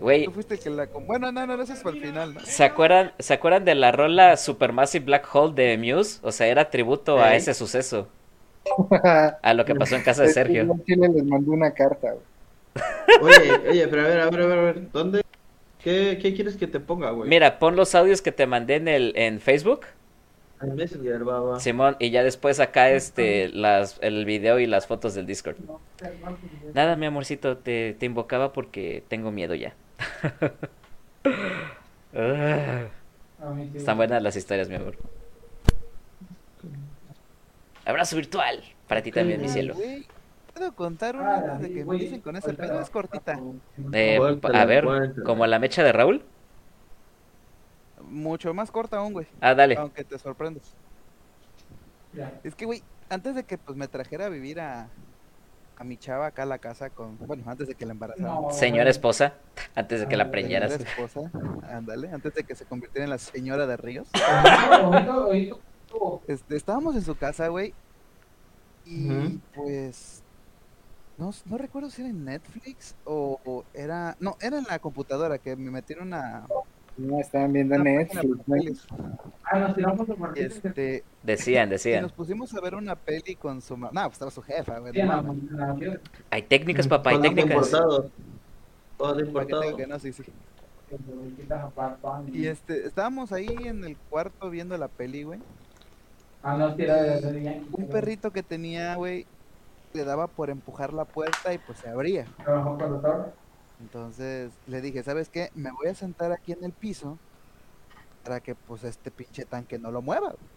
Güey, Tú fuiste el que la... com- Bueno, no, no, no, eso es para el final, ¿no? ¿se acuerdan, ¿se acuerdan de la rola Supermassive Black Hole de Muse? O sea, era tributo a ese suceso, <laughs> a lo que pasó en casa de Sergio. Chile les mandó una carta. güey. Oye, oye, pero a ver, a ver, a ver, a ver. ¿Dónde? ¿Qué, qué quieres que te ponga, güey? Mira, pon los audios que te mandé en el en Facebook, En Messenger, va, va. Simón, y ya después acá este las el video y las fotos del Discord. Nada, mi amorcito, te, te invocaba porque tengo miedo ya. <laughs> Ah, Están buenas las historias, mi amor. Abrazo virtual para ti también, mi cielo. Güey, ¿puedo contar una antes de que me dicen con ese pedo? Es cortita. Eh, a ver, como la mecha de Raúl. Mucho más corta aún, güey. Ah, dale. Aunque te sorprendas. Es que, güey, antes de que pues me trajera a vivir a, a mi chava acá a la casa con... Bueno, antes de que la embarazara. Señora esposa, antes de que la preñaras. Señora esposa, ándale, antes de que se convirtiera en la señora de Ríos. Este, estábamos en su casa, güey. Y pues. No, no recuerdo si era en Netflix o, o era. No, era en la computadora que me metieron a. No, estaban viendo una página Netflix. Ah, nos tiramos a partir. Este, Decían, y decían. nos pusimos a ver una peli con su mamá. No, pues estaba su jefa, güey. Sí, no no, no, Hay técnicas, papá, hay Todo técnicas. importado. Todo ¿Para qué te importado. que no? Sí, sí. Y este, estábamos ahí en el cuarto viendo la peli, güey. Ah, no, Yankee. Un perrito que tenía, güey, le daba por empujar la puerta y pues se abría. Trabajó con doctor. Entonces le dije, ¿sabes qué? Me voy a sentar aquí en el piso para que pues este pinche tanque no lo mueva. güey".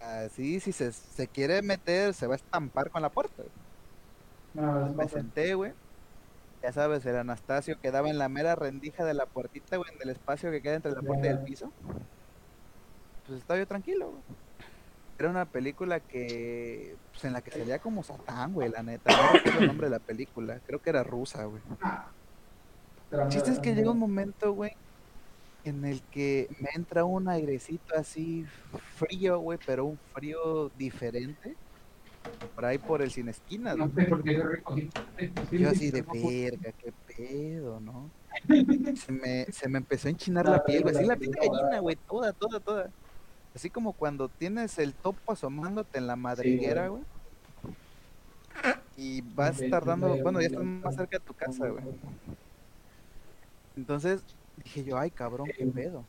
Así, si se, se quiere meter, se va a estampar con la puerta. No, Me senté, güey. Ya sabes, el Anastasio quedaba en la mera rendija de la puertita, güey, en el espacio que queda entre la puerta y el piso. Pues estaba yo tranquilo, güey. Era una película que, pues en la que salía como Satán, güey, la neta. No recuerdo el nombre de la película. Creo que era rusa, güey. El chiste es que llega un momento, güey, en el que me entra un airecito así frío, güey, pero un frío diferente. Por ahí por el sin esquinas, No sé por qué se recogí. Yo así de verga, qué pedo, ¿no? <laughs> Se me, se me empezó a enchinar la piel, güey, así la piel gallina, güey, toda, toda, toda. Así como cuando tienes el topo asomándote en la madriguera, güey. Y vas tardando, bueno, ya estás más cerca de tu casa, güey. Entonces dije yo, ay, cabrón, qué pedo.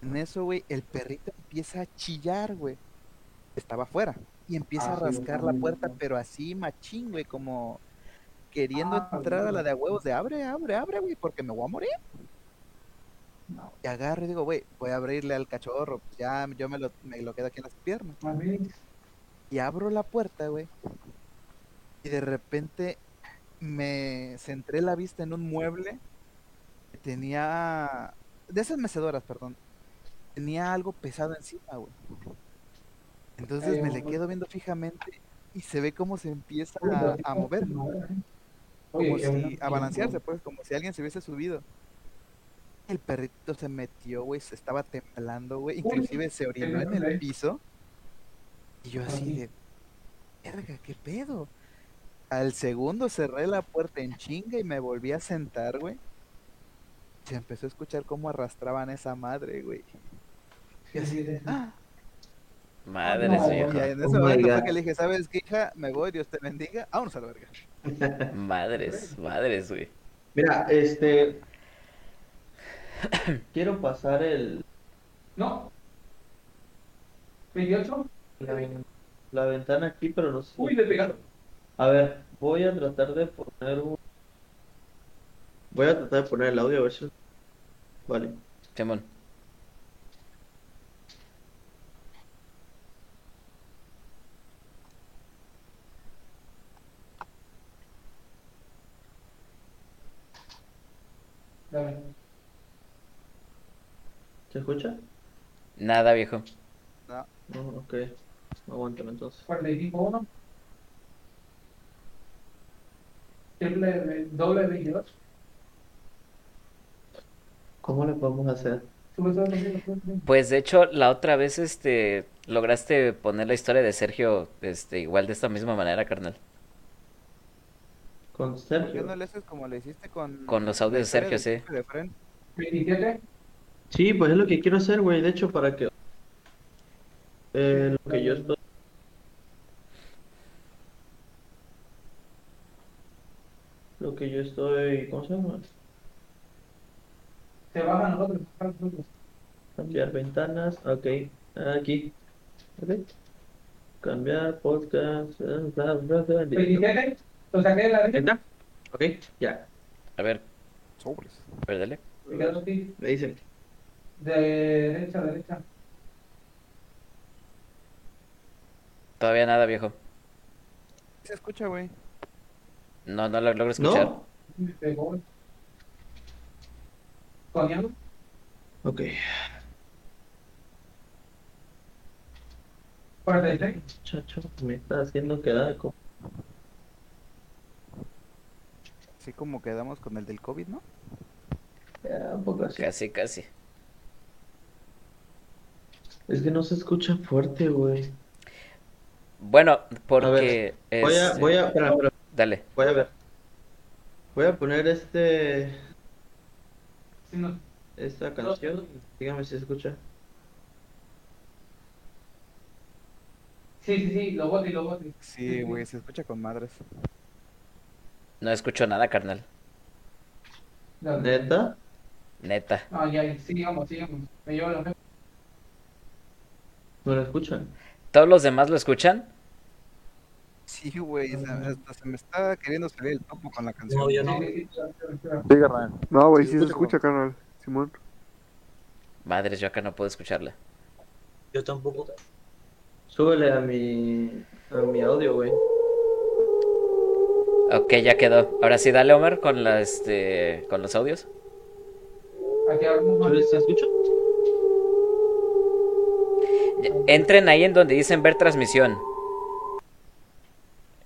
En eso, güey, el perrito empieza a chillar, güey. Estaba afuera. Y empieza a Ah, rascar la puerta, pero así machín, güey, como queriendo Ah, entrar a la de a huevos de abre, abre, abre, güey, porque me voy a morir. No. Y agarro y digo, güey, voy a abrirle al cachorro, pues ya yo me lo, me lo quedo aquí en las piernas. A mí, Y abro la puerta, güey. Y de repente me centré la vista en un mueble que tenía. De esas mecedoras, perdón. Tenía algo pesado encima, güey. Entonces me le quedo viendo fijamente y se ve cómo se empieza a, a mover. Como si. a balancearse, pues, como si alguien se hubiese subido. El perrito se metió, güey, se estaba temblando, güey. Inclusive se orinó en el piso. Y yo así de. Verga, qué pedo. Al segundo cerré la puerta en chinga y me volví a sentar, güey. Se empezó a escuchar cómo arrastraban esa madre, güey. Y así de. ¡Ah! No, viejo. Y en ese Oh momento fue que le dije, ¿sabes qué, hija? Me voy, Dios te bendiga. Vámonos a la verga. Madres, madres, güey. Mira, este. <coughs> Quiero pasar el. No. 28. La, la ventana aquí, pero no sé. Uy, le pegaron. A ver, voy a tratar de poner un. Voy a tratar de poner el audio a ver si. Vale. Simón. ¿Se escucha? Nada, viejo. No, No, ok. Aguántame entonces. 45 1. Triple, doble 22. ¿Cómo le podemos hacer? Pues de hecho, la otra vez, este, lograste poner la historia de Sergio, este, igual de esta misma manera, carnal. Con ¿por qué Sergio. no le haces como le hiciste con. Con los audios de Sergio, del sí. de Fren? 27. Sí, pues es lo que quiero hacer, güey. De hecho, para que. Eh, lo que yo estoy. Lo que yo estoy. ¿Cómo se llama? Se bajan nosotros. Cambiar ventanas. Ok. Aquí. Ok. Cambiar podcast. bla, bla, bla, listo. 27. Lo saqué de la derecha. ¿Está? Ok, ya. A ver, Sobres. a ver, dale. Me dicen. De derecha a derecha. Todavía nada, viejo. Se escucha, güey. No, no lo logro escuchar. No. Me pegó. Coñado. Ok. 46. Chacho, me está haciendo quedar como. Así como quedamos con el del COVID, ¿no? Ya, un poco así. Casi, casi. Es que no se escucha fuerte, güey. Bueno, A porque, ver, voy a, voy a, espera, espera, dale. voy a ver. Voy a poner este, Sí, no. esta canción. Dígame si se escucha. sí, sí, sí, lo bote lo bote. Sí, güey, se escucha con madres. No escucho nada, carnal. ¿Neta? Neta. No, ya, sigamos, sigamos. Me llevo la ¿No lo escuchan? ¿Todos los demás lo escuchan? Sí, güey, se- hasta se me está queriendo salir el topo con la canción. No, yo no. Sí, carnal. No, güey, Sí, sí se escucha carnal. Simón. Madres, yo acá no puedo escucharla. Yo tampoco. Súbele a mi, a mi audio, güey. Ok, ya quedó. Ahora sí, dale, Omar, con, la, este, con los audios. ¿Se escucha? Entren ahí en donde dicen ver transmisión.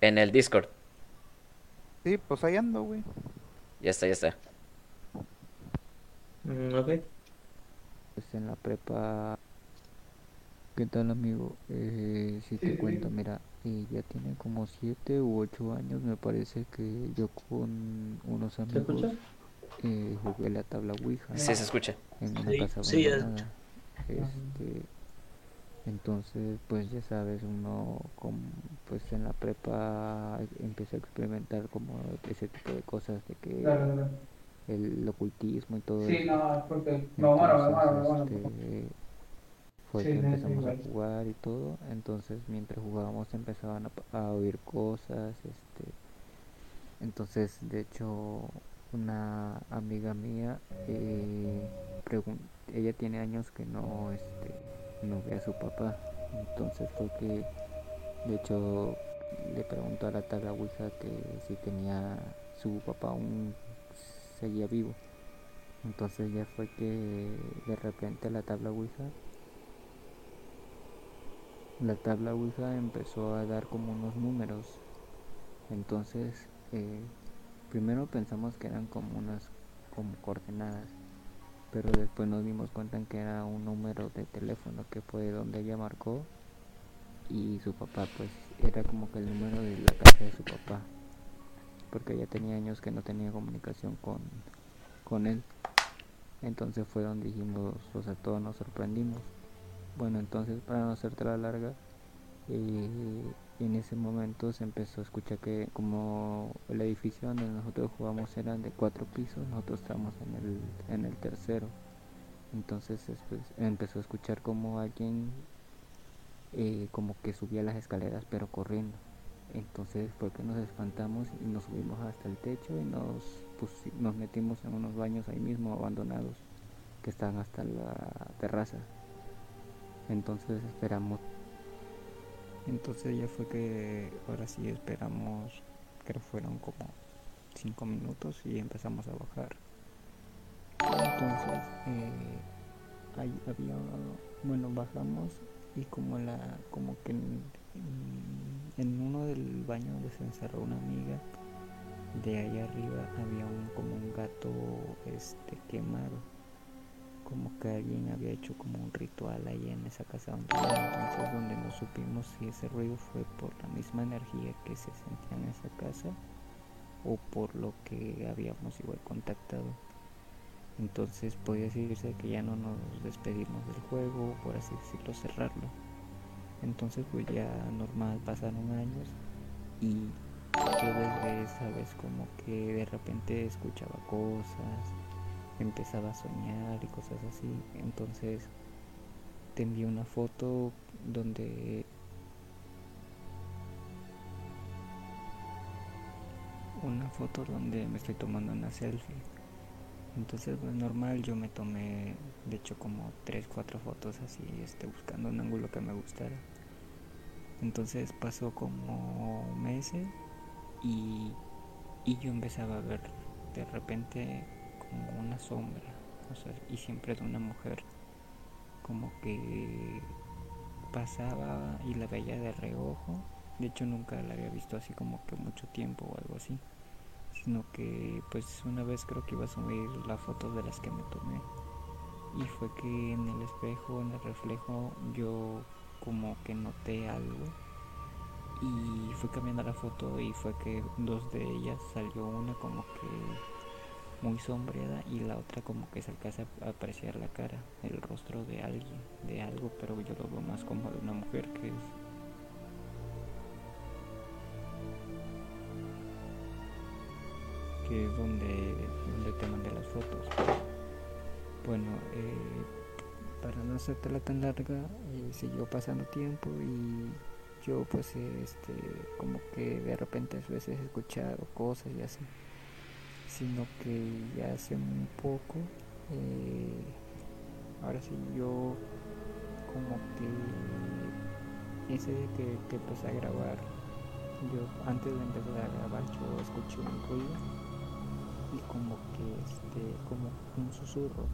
En el Discord. Sí, pues ahí ando, güey. Ya está, ya está. Mm, ok. Pues en la prepa. ¿Qué tal, amigo? Eh, si te cuento, <laughs> mira, eh, ya tiene como 7 u 8 años, me parece que yo con unos amigos eh, jugué la tabla Ouija. Sí, se escucha. En una Sí, casa sí, ya abandonada. Este, entonces, pues ya sabes, uno como, pues en la prepa empieza a experimentar como ese tipo de cosas de que el ocultismo y todo Sí, eso. no, porque muero, me muero. Este, fue Sí, que empezamos a jugar y todo, entonces mientras jugábamos empezaban a, oír cosas, este, entonces de hecho una amiga mía, eh, ella tiene años que no, este, no ve a su papá, entonces fue que de hecho le preguntó a la tabla Ouija que si tenía su papá aún seguía vivo. Entonces ya fue que de repente la tabla Ouija la tabla Ouija empezó a dar como unos números. Entonces, eh, primero pensamos que eran como unas como coordenadas, pero después nos dimos cuenta en que era un número de teléfono que fue donde ella marcó y su papá pues era como que el número de la casa de su papá, porque ella tenía años que no tenía comunicación con, con él. Entonces fue donde dijimos, o sea, todos nos sorprendimos. Bueno, entonces para no hacerte la larga, eh, en ese momento se empezó a escuchar que como el edificio donde nosotros jugamos eran de cuatro pisos, nosotros estábamos en el, en el tercero. Entonces después empezó a escuchar como alguien eh, como que subía las escaleras pero corriendo. Entonces fue que nos espantamos y nos subimos hasta el techo y nos, nos metimos en unos baños ahí mismo abandonados que estaban hasta la terraza. Entonces esperamos. Entonces ya fue que ahora sí esperamos, creo fueron como 5 minutos y empezamos a bajar. Entonces eh, ahí había, bueno, bajamos y como la, como que en, en uno del baño donde se encerró una amiga, de ahí arriba había un como un gato este quemado como que alguien había hecho como un ritual ahí en esa casa donde entonces donde no supimos si ese ruido fue por la misma energía que se sentía en esa casa o por lo que habíamos igual contactado. Entonces podría decirse que ya no nos despedimos del juego por así decirlo cerrarlo. Entonces pues ya normal pasaron años y yo desde esa vez como que de repente escuchaba cosas empezaba a soñar y cosas así. Entonces te envié una foto donde una foto donde me estoy tomando una selfie. Entonces pues normal yo me tomé de hecho como 3, 4 fotos así, este, buscando un ángulo que me gustara. Entonces pasó como meses y, y yo empezaba a ver de repente una sombra, o sea, y siempre de una mujer, como que pasaba y la veía de reojo, de hecho nunca la había visto así como que mucho tiempo o algo así, sino que pues una vez creo que iba a subir la foto de las que me tomé, y fue que en el espejo, en el reflejo, yo como que noté algo y fui cambiando la foto y fue que dos de ellas salió una como que muy sombreada y la otra como que se alcanza a apreciar la cara, el rostro de alguien, de algo, pero yo lo veo más como de una mujer que es que es donde, donde te mandé las fotos. Bueno, eh, para no hacértela tan larga, eh, siguió pasando tiempo y yo pues este como que de repente a veces he escuchado cosas y así sino que ya hace un poco eh, ahora sí yo como que ese día que, que empecé a grabar, yo antes de empezar a grabar yo escuché un ruido y como que este, como un susurro.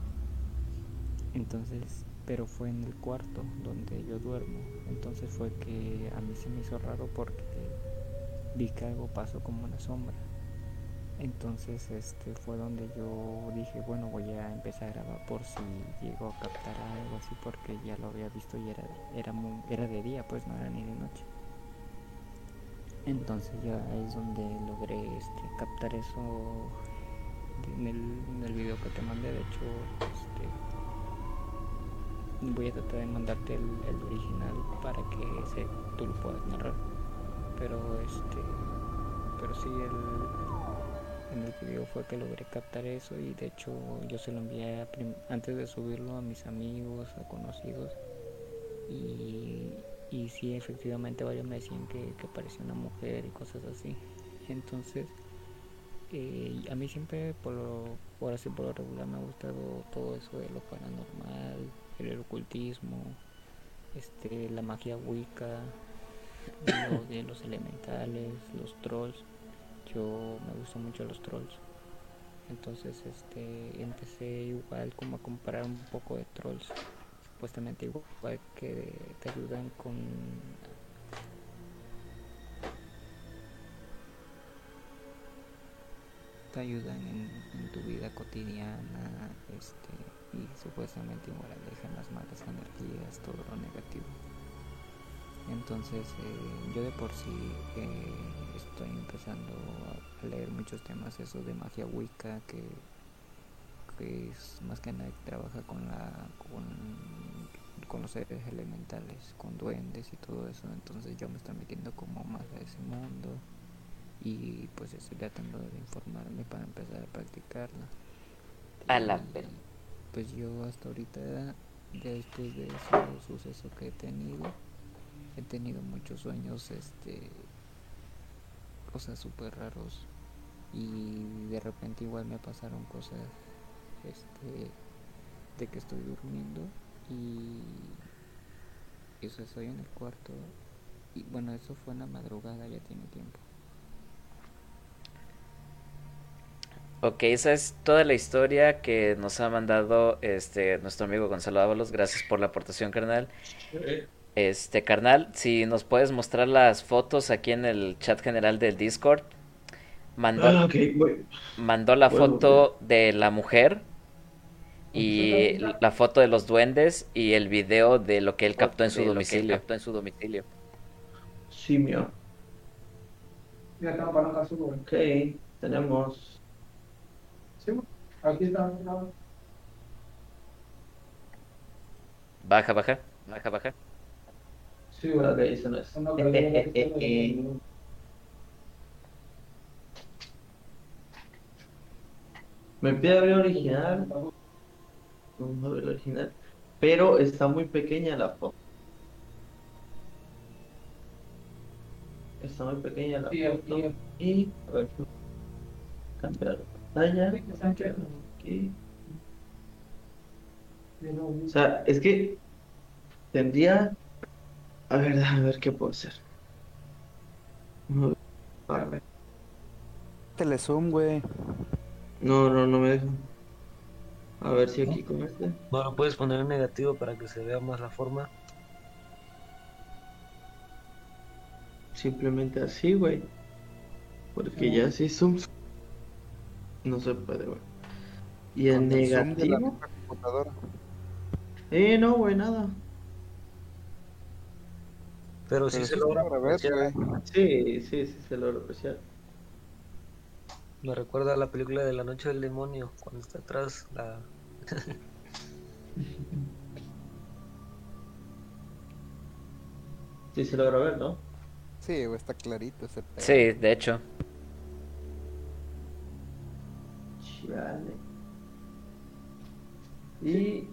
Entonces, pero fue en el cuarto donde yo duermo. Entonces fue que a mí se me hizo raro porque vi que algo pasó como una sombra. Entonces este fue donde yo dije, bueno, voy a empezar a grabar por si llego a captar algo así porque ya lo había visto y era era muy, era de día, pues no era ni de noche. Entonces ya es donde logré este, captar eso en el, en video que te mandé. De hecho, este, voy a tratar de mandarte el, el original para que se, tú lo puedas narrar. Pero este, pero sí el, en el video fue que logré captar eso y de hecho yo se lo envié antes de subirlo a mis amigos, a conocidos y, y sí efectivamente varios me decían que, que parecía una mujer y cosas así. Entonces eh, a mí siempre por lo, por por lo regular me ha gustado todo eso de lo paranormal, el ocultismo, este, la magia wicca, los elementales, los trolls. Yo me gustan mucho los trolls. Entonces este empecé igual como a comparar un poco de trolls. Supuestamente igual que te ayudan con te ayudan en, en tu vida cotidiana este y supuestamente igual alejan las malas energías, todo lo negativo. Entonces eh, yo de por sí eh, estoy empezando a leer muchos temas eso de magia wicca que, que es más que nada que trabaja con la con, con los seres elementales, con duendes y todo eso. Entonces yo me estoy metiendo como más a ese mundo y pues estoy tratando de informarme para empezar a practicarla. A la Pues yo hasta ahorita, después de ese suceso que he tenido, he tenido muchos sueños, este, cosas súper raros y de repente igual me pasaron cosas, este, de que estoy durmiendo y eso estoy en el cuarto y bueno eso fue en la madrugada ya tiene tiempo. Ok, esa es toda la historia que nos ha mandado este nuestro amigo Gonzalo Ábalos. Gracias por la aportación, carnal. Este, carnal, si nos puedes mostrar las fotos aquí en el chat general del Discord. Mandó, Ah, mandó la Bueno, foto de la mujer y la foto de los duendes y el video de lo que él captó en su domicilio. captó en su domicilio. Simio. Mira, tengo para un caso, güey. Ok, tenemos. Sí, aquí está. Baja, baja, baja, baja. Sí, güey. Ok, eso no es. <laughs> No, Eh, Me pide abrir original. Vamos a abrir el original. Pero está muy pequeña la foto. Está muy pequeña la foto. Y a ver. Cambiar pantalla. Aquí. de nuevo. O sea, es que tendría. A ver, a ver qué puedo hacer. A ver. Telezoom, güey. No, no, no me deja. A ver si aquí con este. No lo puedes poner en negativo para que se vea más la forma. Simplemente así, güey. Porque ya sí zoom. No se puede, güey. Y en la negativo. computadora. Eh, no, güey, nada. Pero sí Pero se sí logra apreciar. Sí, sí, sí, se logra apreciar. Me recuerda a la película de La Noche del Demonio, cuando está atrás la... <laughs> Sí, se logra ver, ¿no? Sí, está clarito ese pedo. Sí, de hecho. Chale. Y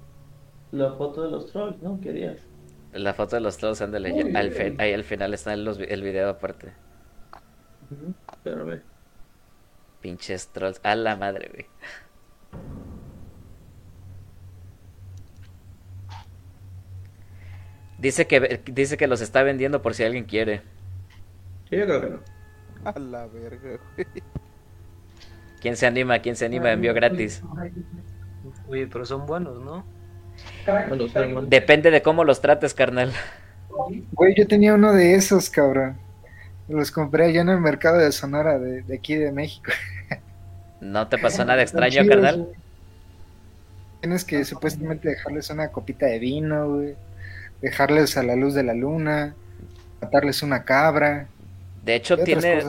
la foto de los trolls, ¿no? Querías. La foto de los trolls, ándale, ya- al fin- ahí al final está los vi- el video aparte. Espérame. Pinches trolls, a la madre, güey. Dice que, dice que los está vendiendo por si alguien quiere. Sí, yo creo que no. A la verga, güey. ¿Quién se anima? ¿Quién se anima? Envío gratis. Oye, pero son buenos, ¿no? Bueno, o sea, man, Depende de cómo los trates, carnal. Güey, yo tenía uno de esos, cabrón. Los compré allá en el mercado de Sonora, de, de aquí de México. ¿No te pasó nada extraño, chidos, carnal? güey. Tienes que supuestamente dejarles una copita de vino, güey. Dejarles a la luz de la luna. Matarles una cabra. De hecho, tiene,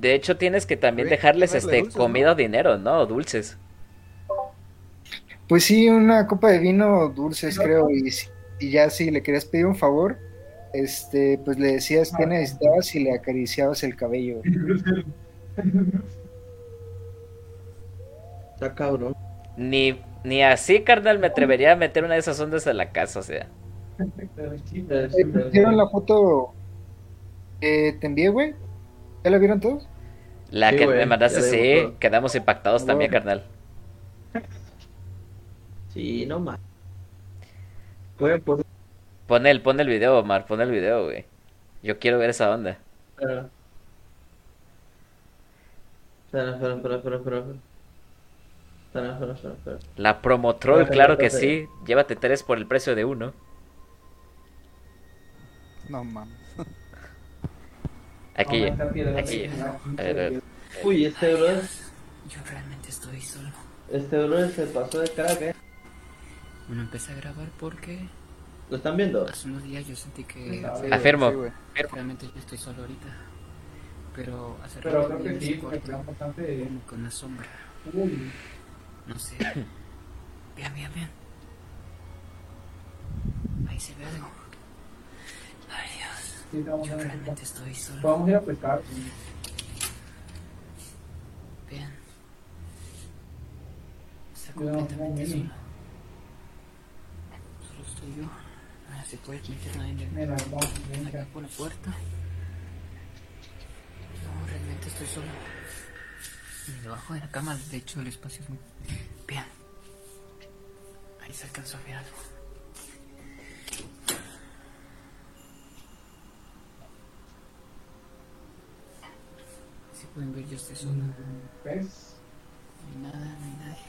de hecho tienes que también Güey, dejarles este dulces, comida o dinero, ¿no? Dulces. Pues sí, una copa de vino dulces, creo. Y, si- y ya si le querías pedir un favor, este, pues le decías qué necesitabas y le acariciabas el cabello. <laughs> está cabrón. Ni, ni así, carnal, me atrevería a meter una de esas ondas a la casa, o sea. ¿Vieron la foto que te envié, güey? ¿Ya la vieron todos? La Sí, que me mandaste, sí, todo. quedamos impactados también, bueno. carnal. Sí, no más. Voy a poner. Pon el, pon el video, Omar, pon el video, güey. Yo quiero ver esa onda. Espera. Espera, espera, espera, espera, espera. espera. Espera, espera. La Promotrol, claro que sí. Llévate tres por el precio de uno. No mames. Aquí, aquí. ¿no? A ver, a ver. Uy, este brother, Yo realmente estoy solo. este brother se pasó de crack, eh. Bueno, empecé a grabar porque ¿Lo están viendo? hace unos días yo sentí que Sí, Afirmo. Sí, realmente yo estoy solo ahorita. Pero hace Pero rato creo que sí, cuarto bastante. como con una sombra. Uy, No sé. Vean, vean, vean. Ahí se ve algo. Ay Dios. sí, Yo realmente estoy solo. Vamos a ir a pescar. Vean. Está completamente no. Solo estoy yo. No se puede meter nadie de Mira, vamos a ver. acá por la puerta. No, realmente estoy solo. Y debajo de la cama, de hecho, el espacio es muy. Vean. Ahí se alcanzó a ver algo. Si pueden ver, yo estoy solo. No ¿Ves? hay nada, no hay nadie.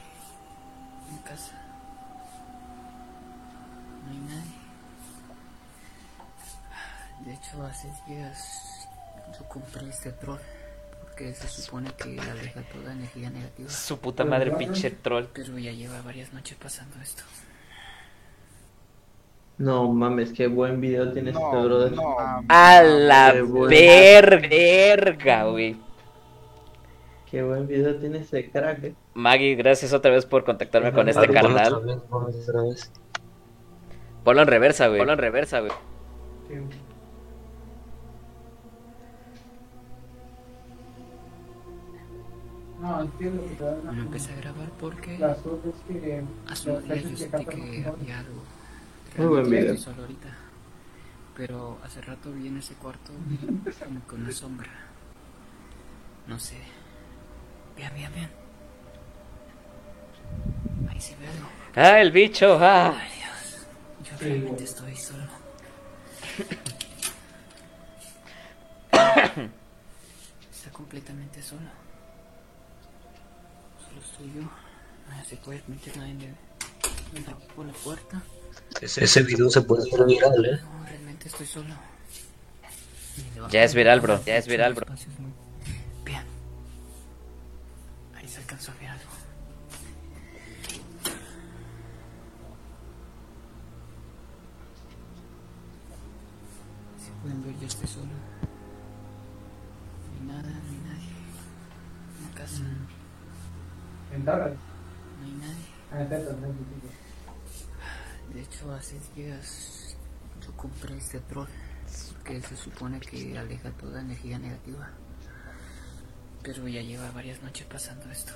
En casa. No hay nadie. De hecho, hace días yo compré este troll. Porque se supone que aleja toda energía negativa. Su puta madre, pinche troll. Pero ya lleva varias noches pasando esto. No mames, qué buen video tiene este No, brother. no. A la verga, güey. Qué buen video tiene ese crack, eh. Maggie, gracias otra vez por contactarme con este ver, ponlo en reversa, güey. Ponlo en reversa, güey. Sí. No, entiendo que te da Bueno, empecé a grabar porque que unos los días yo que sentí había algo. Muy buen video. solo ahorita. Pero hace rato vi en ese cuarto como con una sombra. No sé. Vean, vean, vean. Ahí se ve algo. Ah, el bicho, ah. Ay, realmente estoy solo. Está completamente solo. Solo estoy yo. No se puede meter nadie de... aquí por la puerta. Ese, ese video se puede hacer viral, ¿eh? No, realmente estoy solo. Ya es viral, bro, ya es viral, bro. Vean. Ahí se alcanzó a ver algo. Ver, yo estoy solo. No hay nada, no hay nadie. En casa, no En Dallas. hay nadie. Ah, en no. De hecho, hace días yo compré este troll que se supone que aleja toda energía negativa. Pero ya lleva varias noches pasando esto.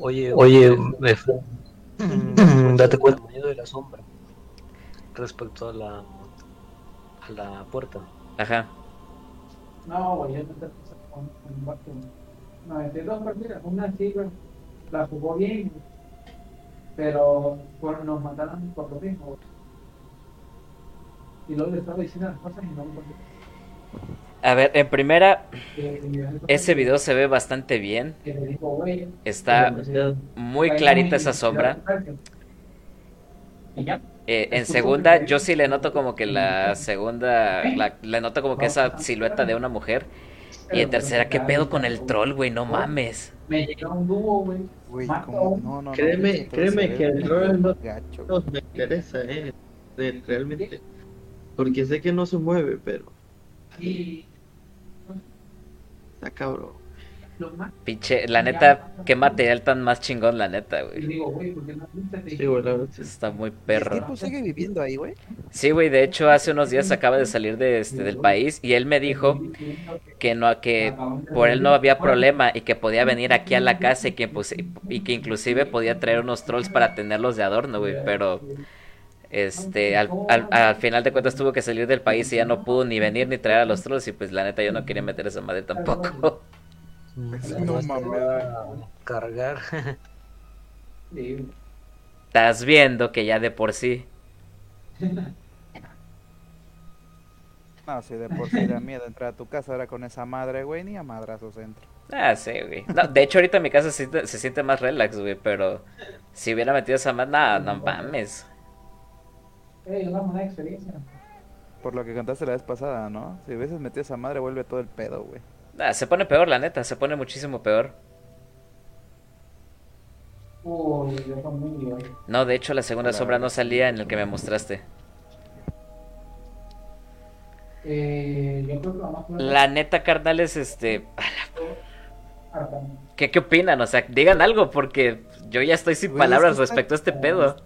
Oye, oye, Efraín, mm, date cuenta medio de la sombra respecto a la a la puerta. Ajá. No, güey, yo no te puse con con un entre dos partidas, una sí, güey, la jugó bien. Pero bueno, nos mataron por lo mismo. Y luego le estaba diciendo las cosas y no me. A ver, en primera, ese video se ve bastante bien. que me dijo, güey, Está Demasiado. muy clarita esa sombra. Y ya. Eh, en segunda, yo sí le noto como que la segunda, la- le noto como que esa silueta de una mujer. Y en tercera, ¿qué pedo con el troll, güey? No mames. Me llegó un dúo, güey. Como, no, no, no, Créeme, troll créeme que el rol no- gacho. No me interesa, eh. realmente. Porque sé que no se mueve, pero está cabrón. Pinche, la neta, qué material tan más chingón, la neta, Y güey. digo, güey, ¿por qué no te Sí, güey, la. Está muy ¿El perro. tipo sigue viviendo ahí, güey? Sí, güey, de hecho hace unos días acaba de salir de este del país y él me dijo que no que por él no había problema y que podía venir aquí a la casa y que pues, y que inclusive podía traer unos trolls para tenerlos de adorno, güey, pero este al, al, al final de cuentas tuvo que salir del país y ya no pudo ni venir ni traer a los trolls y pues la neta yo no quería meter esa madre tampoco. No mames, Cargar. <laughs> Sí, Estás viendo que ya de por sí. No, si de por sí da miedo entrar a tu casa ahora con esa madre, güey, ni a madrazos entro. Ah, sí, güey. No, de hecho ahorita en mi casa se siente, se siente más relax, güey, pero si hubiera metido esa madre, nada, no mames. Ey, una buena experiencia. Por lo que contaste la vez pasada, ¿no? Si hubieses metido esa madre, vuelve todo el pedo, güey. Ah, se pone peor, la neta, se pone muchísimo peor. Uy, yo. No, de hecho la segunda sombra no salía en el que me mostraste. Eh, yo creo que lo más probable La neta, carnal, es este... ¿Qué, ¿Qué opinan? O sea, digan algo, porque yo ya estoy sin Güey, palabras es que está- respecto a este pedo.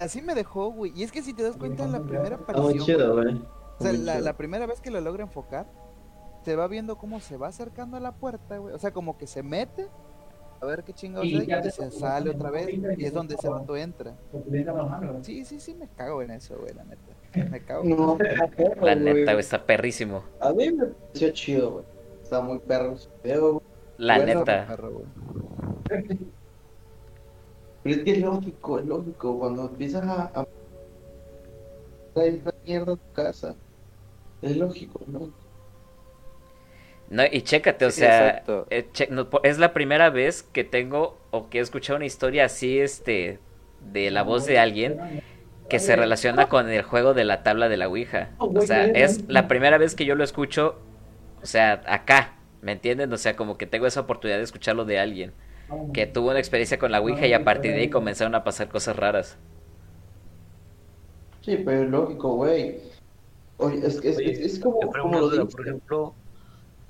Así me dejó, güey. Y es que si te das cuenta en la primera Está muy aparición, chido, güey. O sea, la, la primera vez que lo logra enfocar, se va viendo cómo se va acercando a la puerta, güey. O sea, como que se mete a ver qué chingados Y hay ya y se sale otra vez y es donde ese vato entra. La. Sí, sí, sí, me cago en eso, güey, la neta. Me cago. No, La neta, güey, está perrísimo. A mí me pareció chido, güey. Está muy perro güey. La Bueno, neta. Perro, güey. Pero es que es lógico, es lógico. Cuando empiezas a. a... traer esa mierda a tu casa. Es lógico, ¿no? No, y chécate, o Sí, sea, eh, che- no, po- es la primera vez que tengo o que he escuchado una historia así, este, de la voz de alguien que se relaciona con el juego de la tabla de la Ouija. O sea, es la primera vez que yo lo escucho, o sea, acá, ¿me entienden? O sea, como que tengo esa oportunidad de escucharlo de alguien que tuvo una experiencia con la Ouija y a partir de ahí comenzaron a pasar cosas raras. Sí, pero es lógico, güey. Oye, es, es, es, es como, Yo como pregunto, lo por ejemplo,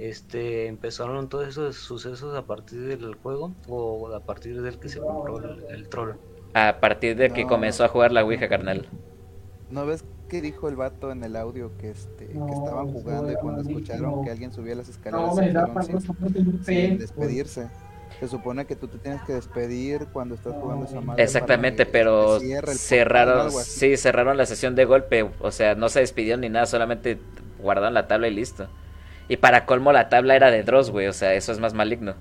este, ¿empezaron todos esos sucesos a partir del juego o a partir del que se compró el, el troll? A partir de que No. comenzó a jugar la Ouija, carnal. ¿No ves qué dijo el vato en el audio que este que estaban jugando y cuando escucharon que alguien subía las escaleras No, se me da fueron para sin, sin despedirse? Se supone que tú te tienes que despedir cuando estás jugando esa madre. Exactamente, que pero cerraron, sí, cerraron la sesión de golpe, o sea, no se despidieron ni nada, solamente guardaron la tabla y listo. Y para colmo la tabla era de Dross, güey, o sea, eso es más maligno.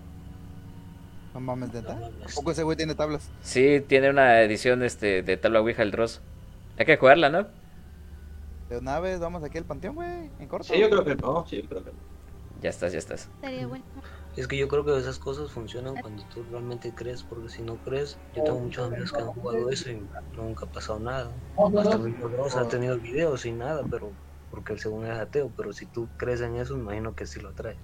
No mames, ¿neta? ¿A poco ese güey tiene tablas? Sí, tiene una edición este de tabla Ouija el Dross. Hay que jugarla, ¿no? De una vez vamos aquí al panteón, güey, en corto. Sí, yo creo que no, sí, yo creo que no. Ya estás, ya estás. Estaría bueno. Es que yo creo que esas cosas funcionan cuando tú realmente crees, porque si no crees, yo tengo muchos amigos que han jugado eso y nunca ha pasado nada. Hasta Dross ha tenido videos y nada, pero porque el segundo es ateo, pero si tú crees en eso, imagino que sí lo trae.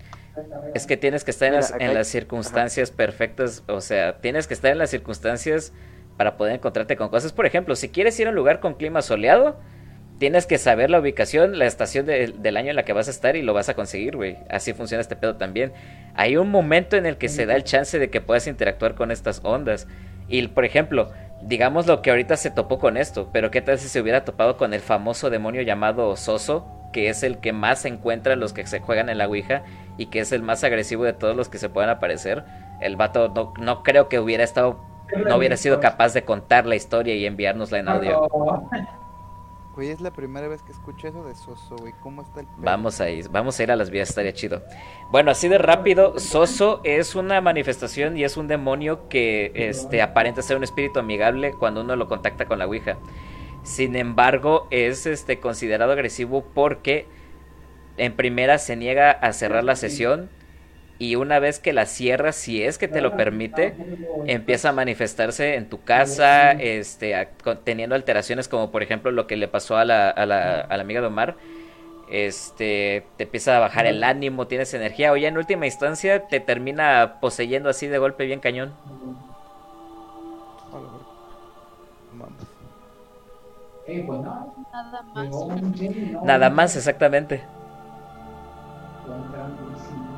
Es que tienes que estar en Mira, las, acá en hay- las circunstancias perfectas, o sea, tienes que estar en las circunstancias para poder encontrarte con cosas. Por ejemplo, si quieres ir a un lugar con clima soleado, tienes que saber la ubicación, la estación de- del año en la que vas a estar y lo vas a conseguir, güey. Así funciona este pedo también. Hay un momento en el que se da el chance de que puedas interactuar con estas ondas. Y, por ejemplo, digamos lo que ahorita se topó con esto, pero ¿qué tal si se hubiera topado con el famoso demonio llamado Soso, que es el que más se encuentra en los que se juegan en la Ouija y que es el más agresivo de todos los que se puedan aparecer? El vato no, no creo que hubiera estado, no hubiera sido capaz de contar la historia y enviárnosla en audio. Güey, es la primera vez que escucho eso de Soso, güey. ¿Cómo está el? Vamos a ir, vamos a ir a las vías, estaría chido. Bueno, así de rápido, Soso es una manifestación y es un demonio que este, aparenta ser un espíritu amigable cuando uno lo contacta con la Ouija. Sin embargo, es este, considerado agresivo porque en primera se niega a cerrar la sesión y una vez que la cierras, si es que te lo permite, empieza a manifestarse en tu casa, este, a- con- teniendo alteraciones como por ejemplo lo que le pasó a la, a la, a la amiga de Omar. Este, te empieza a bajar el ánimo, tienes energía, o ya en última instancia te termina poseyendo así de golpe bien cañón. Más. Nada más, exactamente.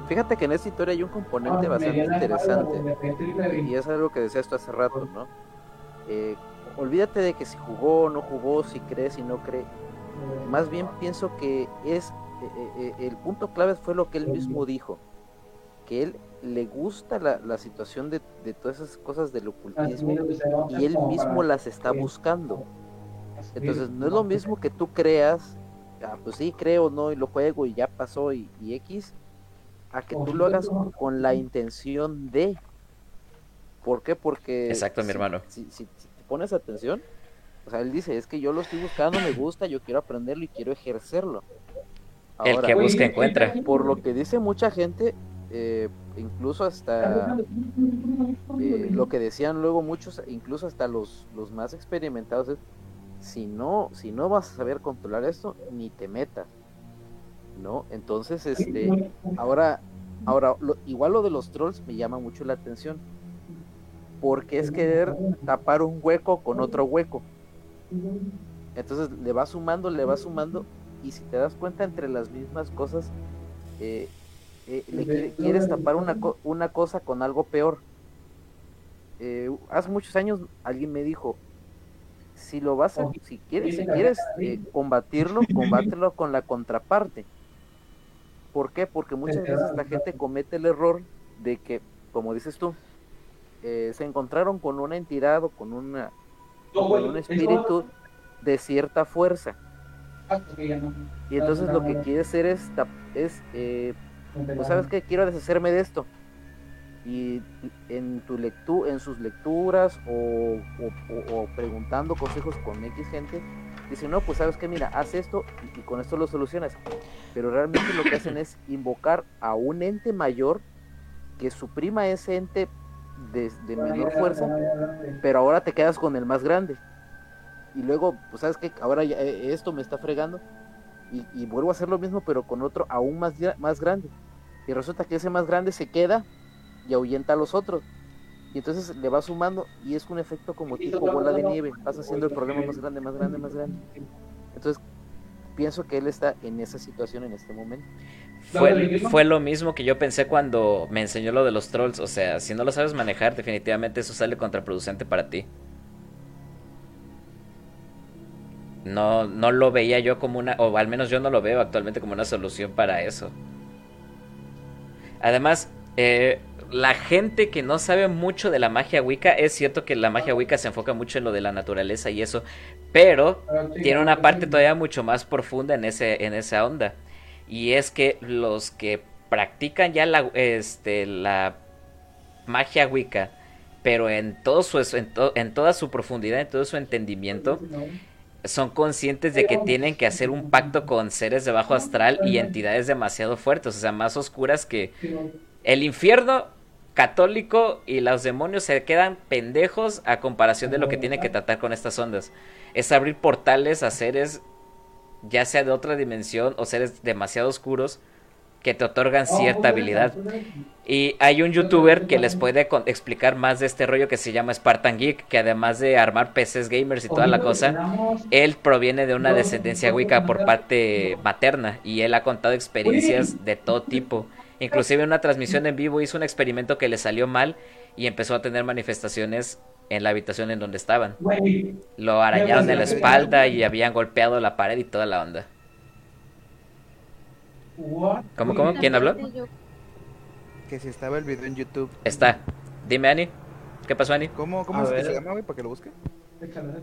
Fíjate que en esta historia hay un componente Ah, bastante interesante. Y es algo que decías tú hace rato, ¿no? Eh, olvídate de que si jugó o no jugó, si cree, si no cree. Más bien pienso que es eh, eh, el punto clave fue lo que él mismo dijo, que él le gusta la, la situación de, de todas esas cosas del ocultismo y él mismo las está buscando. Entonces no es lo mismo que tú creas, ah, pues sí, creo, no, y lo juego y ya pasó y, y X, a que tú lo hagas con la intención de. ¿Por qué? Porque... Exacto, mi hermano. Si, si- si te pones atención, o sea, él dice, es que yo lo estoy buscando, me gusta, yo quiero aprenderlo y quiero ejercerlo. El que busca encuentra. Por lo que dice mucha gente, eh, incluso hasta eh, lo que decían luego muchos, incluso hasta los, los más experimentados, es, si no, si no vas a saber controlar esto, ni te metas. ¿No? Entonces, este, ahora, ahora, lo- igual lo de los trolls me llama mucho la atención. Porque es querer tapar un hueco con otro hueco. Entonces le va sumando, le va sumando, y si te das cuenta entre las mismas cosas, eh, eh, le quiere- quieres tapar una, una cosa con algo peor. Eh, hace muchos años alguien me dijo, si lo vas a, si quieres, si quieres eh, combatirlo, combátelo con la contraparte. ¿Por qué? Porque muchas veces la gente comete el error de que, como dices tú, eh, se encontraron con una entidad o con una con un espíritu de cierta fuerza. Y entonces lo que quiere hacer es, eh, pues sabes que quiero deshacerme de esto. Y en tu lectu en sus lecturas o, o- o- o preguntando consejos con X gente, dicen, no, pues sabes que mira, haz esto y, y con esto lo solucionas. Pero realmente lo que hacen es invocar a un ente mayor que suprima ese ente de, de menor fuerza, pero ahora te quedas con el más grande. Y luego, pues sabes que ahora ya, eh, esto me está fregando y, y vuelvo a hacer lo mismo, pero con otro aún más, más grande. Y resulta que ese más grande se queda y ahuyenta a los otros. Y entonces le va sumando y es un efecto como tipo bola de nieve. Vas haciendo el problema más grande, más grande, más grande. Entonces pienso que él está en esa situación en este momento. Fue, fue lo mismo que yo pensé cuando me enseñó lo de los trolls. O sea, si no lo sabes manejar, definitivamente eso sale contraproducente para ti. No, no lo veía yo como una, o al menos yo no lo veo actualmente como una solución para eso. Además, eh, la gente que no sabe mucho de la magia Wicca, es cierto que la magia Wicca se enfoca mucho en lo de la naturaleza y eso, pero tiene una parte todavía mucho más profunda en, ese, en esa onda. Y es que los que practican ya la, este, la magia Wicca, pero en, todo su, en, to- en toda su profundidad, en todo su entendimiento, son conscientes de que tienen que hacer un pacto con seres de bajo astral y entidades demasiado fuertes, o sea, más oscuras que el infierno católico y los demonios se quedan pendejos a comparación de lo que tienen que tratar con estas ondas. Es abrir portales a seres ya sea de otra dimensión o seres demasiado oscuros que te otorgan cierta habilidad. Y hay un youtuber que les puede explicar más de este rollo que se llama Spartan Geek, que además de armar PCs gamers y toda la cosa, él proviene de una descendencia wicca por parte materna y él ha contado experiencias de todo tipo. Inclusive en una transmisión en vivo hizo un experimento que le salió mal y empezó a tener manifestaciones en la habitación en donde estaban. Lo arañaron en la espalda y habían golpeado la pared y toda la onda. ¿Cómo, cómo? ¿Quién habló? Que si estaba el video en YouTube. Está. Dime, Ani. ¿Qué pasó, Ani? ¿Cómo, cómo es que se llama, güey, para que lo busque?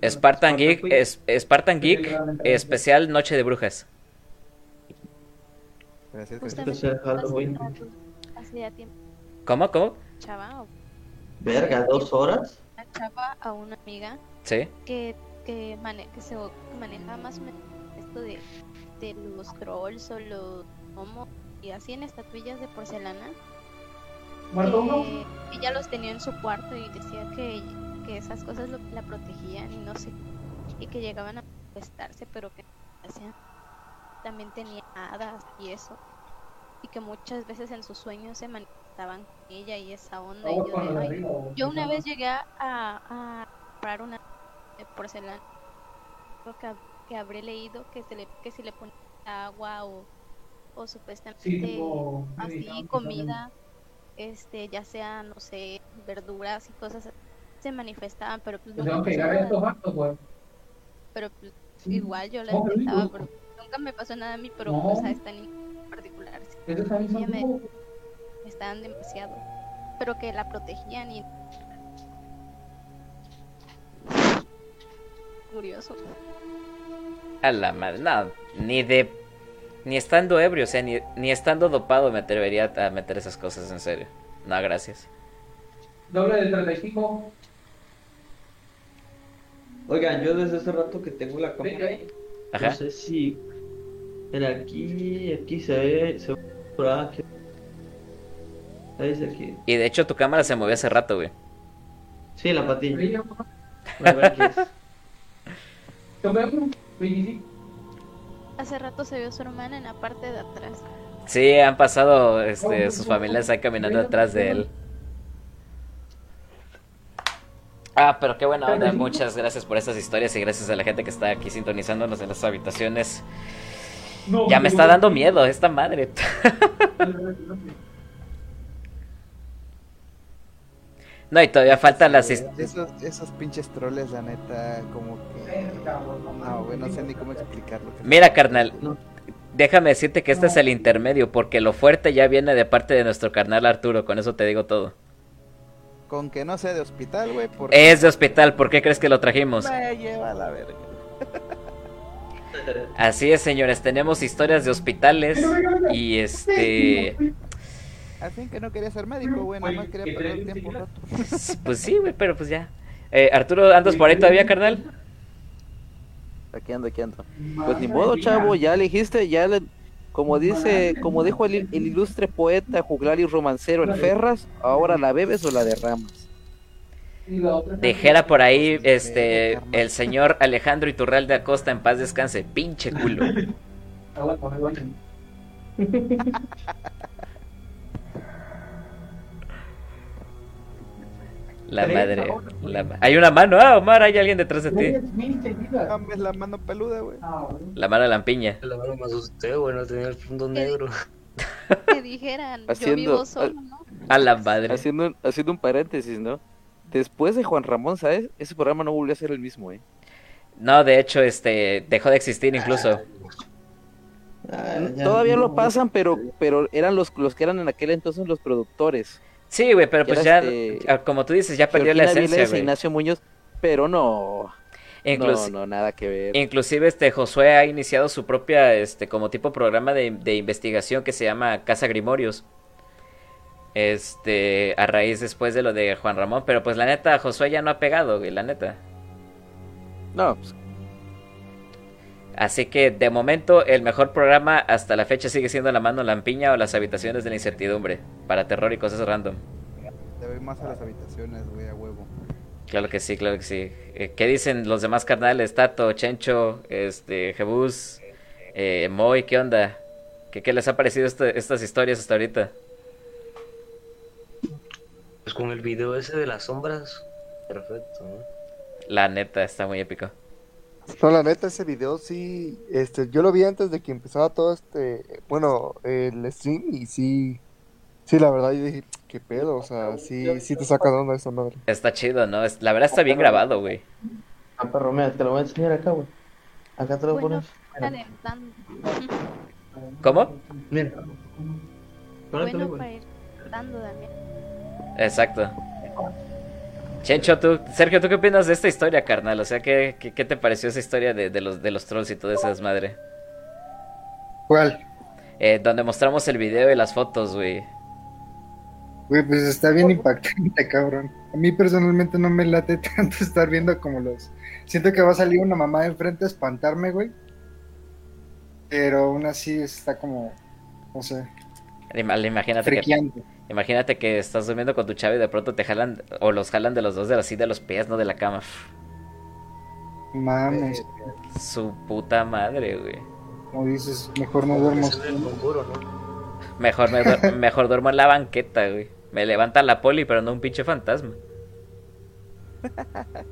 Spartan Geek, es, Spartan Geek, especial Noche de Brujas. Gracias, Especial Halloween. hace ya tiempo, ¿Cómo? ¿Cómo? chava o Verga, ¿dos horas? una chava a una amiga Sí. que, que, mane- que se que maneja más o menos esto de, de los trolls o los gnomos y así en estatuillas de porcelana. ¿Muerto uno? que ella los tenía en su cuarto y decía que, que esas cosas lo- la protegían y no sé, y que llegaban a manifestarse, pero que hacían. También tenía hadas y eso, y que muchas veces en sus sueños se manifestaban con ella y esa onda. Y yo, de, yo una vez llegué a, a comprar una de porcelana, que, que habré leído que, se le, que si le ponía agua o, o supuestamente Sí, tipo, así sí, comida, este, ya sea, no sé, verduras y cosas se manifestaban, pero pues Pues vatos, güey. Pero pues, igual yo la No, pero intentaba, digo- pero nunca me pasó nada a mí, pero No. pues a esta niña en particular sí, Esos también son ella me, estaban demasiado, pero que la protegían y curioso. A la madre, no, ni de. Ni estando ebrio, o sea, ni, ni estando dopado me atrevería a meter esas cosas en serio. No, gracias. Doble de 35. Oigan, yo desde hace rato que tengo la cámara, Ajá. no sé si aquí, aquí se ve, se ve por aquí. Ahí dice aquí. Y de hecho tu cámara se movió hace rato, güey. Sí, la patilla. A ver qué es. <laughs> Hace rato se vio su hermana en la parte de atrás. Sí, han pasado este, sus familias ahí caminando atrás de él. Ah, pero qué buena onda. Muchas gracias por estas historias y gracias a la gente que está aquí sintonizándonos en las habitaciones. Ya me está dando miedo esta madre. <laughs> No, y todavía faltan las... Esos, esos pinches troles, la neta, como que. No, güey, no sé ni cómo explicarlo. Mira, carnal, déjame decirte que este es el intermedio, porque lo fuerte ya viene de parte de nuestro carnal Arturo, con eso te digo todo. Con que no sea de hospital, güey. Porque... Es de hospital, ¿por qué crees que lo trajimos? Me lleva a la verga. <laughs> Así es, señores, tenemos historias de hospitales y este... Al fin que no quería ser médico, güey, nada más quería perder el tiempo un rato. Pues sí, güey, pero pues ya. Eh, Arturo, ¿andas por ahí todavía, carnal? Aquí ando, aquí ando. Pues ni modo, chavo, ya le dijiste, ya le... Como dice, como dijo el, el ilustre poeta juglar y romancero el Ferras, ahora la bebes o la derramas. Dijera por ahí, este, el señor Alejandro Iturral de Acosta, en paz descanse, pinche culo. <laughs> La madre. la ma- hay una mano, ah, Omar, hay alguien detrás de ti. Mames la mano peluda, güey. La mano lampiña. La mano me asusté, güey, no tenía el fondo negro. <laughs> Que dijeran, yo vivo solo, ¿no? A la madre. Haciendo, haciendo un paréntesis, ¿no? Después de Juan Ramón, ¿sabes? Ese programa no volvió a ser el mismo, ¿eh? No, de hecho, este, dejó de existir incluso. Todavía lo pasan, pero pero eran los, los que eran en aquel entonces los productores. Sí, güey, pero pues ya, este- ah, como tú dices, ya perdió la esencia, e güey. Ignacio Muñoz, pero no. Inclusi- no, no, nada que ver. Inclusive este Josué ha iniciado su propia este como tipo programa de, de investigación que se llama Casa Grimorios. Este, a raíz después de lo de Juan Ramón, pero pues la neta Josué ya no ha pegado, güey, la neta. No, pues, Así que de momento el mejor programa hasta la fecha sigue siendo La mano lampiña o Las habitaciones de la incertidumbre para terror y cosas random. Te voy más a las habitaciones, güey, a huevo. Claro que sí, claro que sí. Eh, ¿Qué dicen los demás carnales? Tato, Chencho, este, Jebus, eh, Moy, ¿qué onda? ¿Qué, qué les ha parecido este- estas historias hasta ahorita? Pues con el video ese de las sombras, perfecto, ¿no? La neta, está muy épico. No, la neta, ese video sí, este, yo lo vi antes de que empezara todo este, bueno, el stream y sí, sí, la verdad, yo dije, qué pedo, o sea, sí, sí te saca de onda esa madre. Está chido, ¿no? Es- la verdad está bien grabado, güey. Ah, perro, mira, te lo voy a enseñar acá, güey. Acá te lo Bueno, pones. calentando. ¿Cómo? Mira. Bueno para ir calentando también. Exacto. Chencho, tú, Sergio, ¿tú qué opinas de esta historia, carnal? O sea, ¿qué, qué, qué te pareció esa historia de, de los, de los trolls y todo esa desmadre? ¿Cuál? Eh, donde mostramos el video y las fotos, güey. Güey, pues está bien impactante, cabrón. A mí personalmente no me late <laughs> tanto estar viendo como los... Siento que va a salir una mamá de enfrente a espantarme, güey. Pero aún así está como... No sé. Ima- Imagínate que, Friqueante. Imagínate que estás durmiendo con tu chavo y de pronto te jalan, o los jalan de los dos de así de los pies, no de la cama. Mames. Su puta madre, güey. Como dices, mejor no duermo. Mejor, me du- <laughs> mejor duermo en la banqueta, güey. Me levanta la poli, pero no un pinche fantasma. <laughs>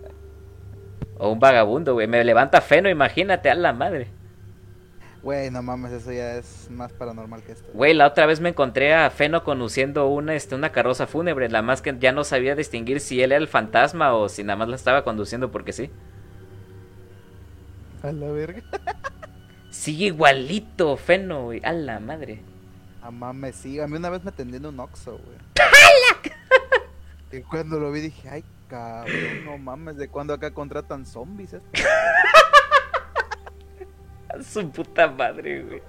O un vagabundo, güey. Me levanta Feno, imagínate, a la madre. Güey, no mames, eso ya es más paranormal que esto. Güey, la otra vez me encontré a Feno conduciendo una, este, una carroza fúnebre. La más que ya no sabía distinguir si él era el fantasma o si nada más la estaba conduciendo porque sí. A la verga. Sigue igualito, Feno, güey. A la madre. A mames, sí. A mí una vez me atendí en un Oxxo, güey. Y cuando lo vi dije, ay, cabrón, no mames, ¿de cuándo acá contratan zombies? esto?" <laughs> Su puta madre, güey.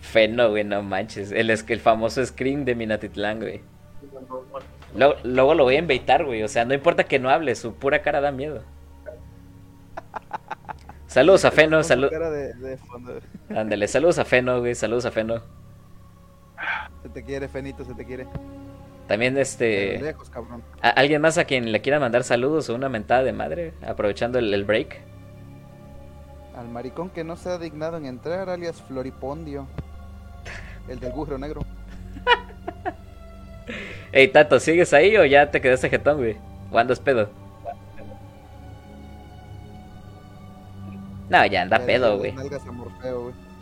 Feno, güey, no manches. El, el famoso screen de Minatitlán, güey. Luego, luego lo voy a invitar, güey. O sea, no importa que no hable, su pura cara da miedo. Saludos a Feno, saludos. Ándale, saludos a Feno, güey, saludos a Feno. Se te quiere, Fenito, se te quiere. También este... lejos, cabrón. ¿a- ¿Alguien más a quien le quiera mandar saludos o una mentada de madre? Aprovechando el, el break. Al maricón que no se ha dignado en entrar, alias Floripondio. El del burro negro. <laughs> Ey, Tato, ¿sigues ahí o ya te quedaste jetón, güey? ¿O andas pedo? No, ya anda Ya pedo, güey.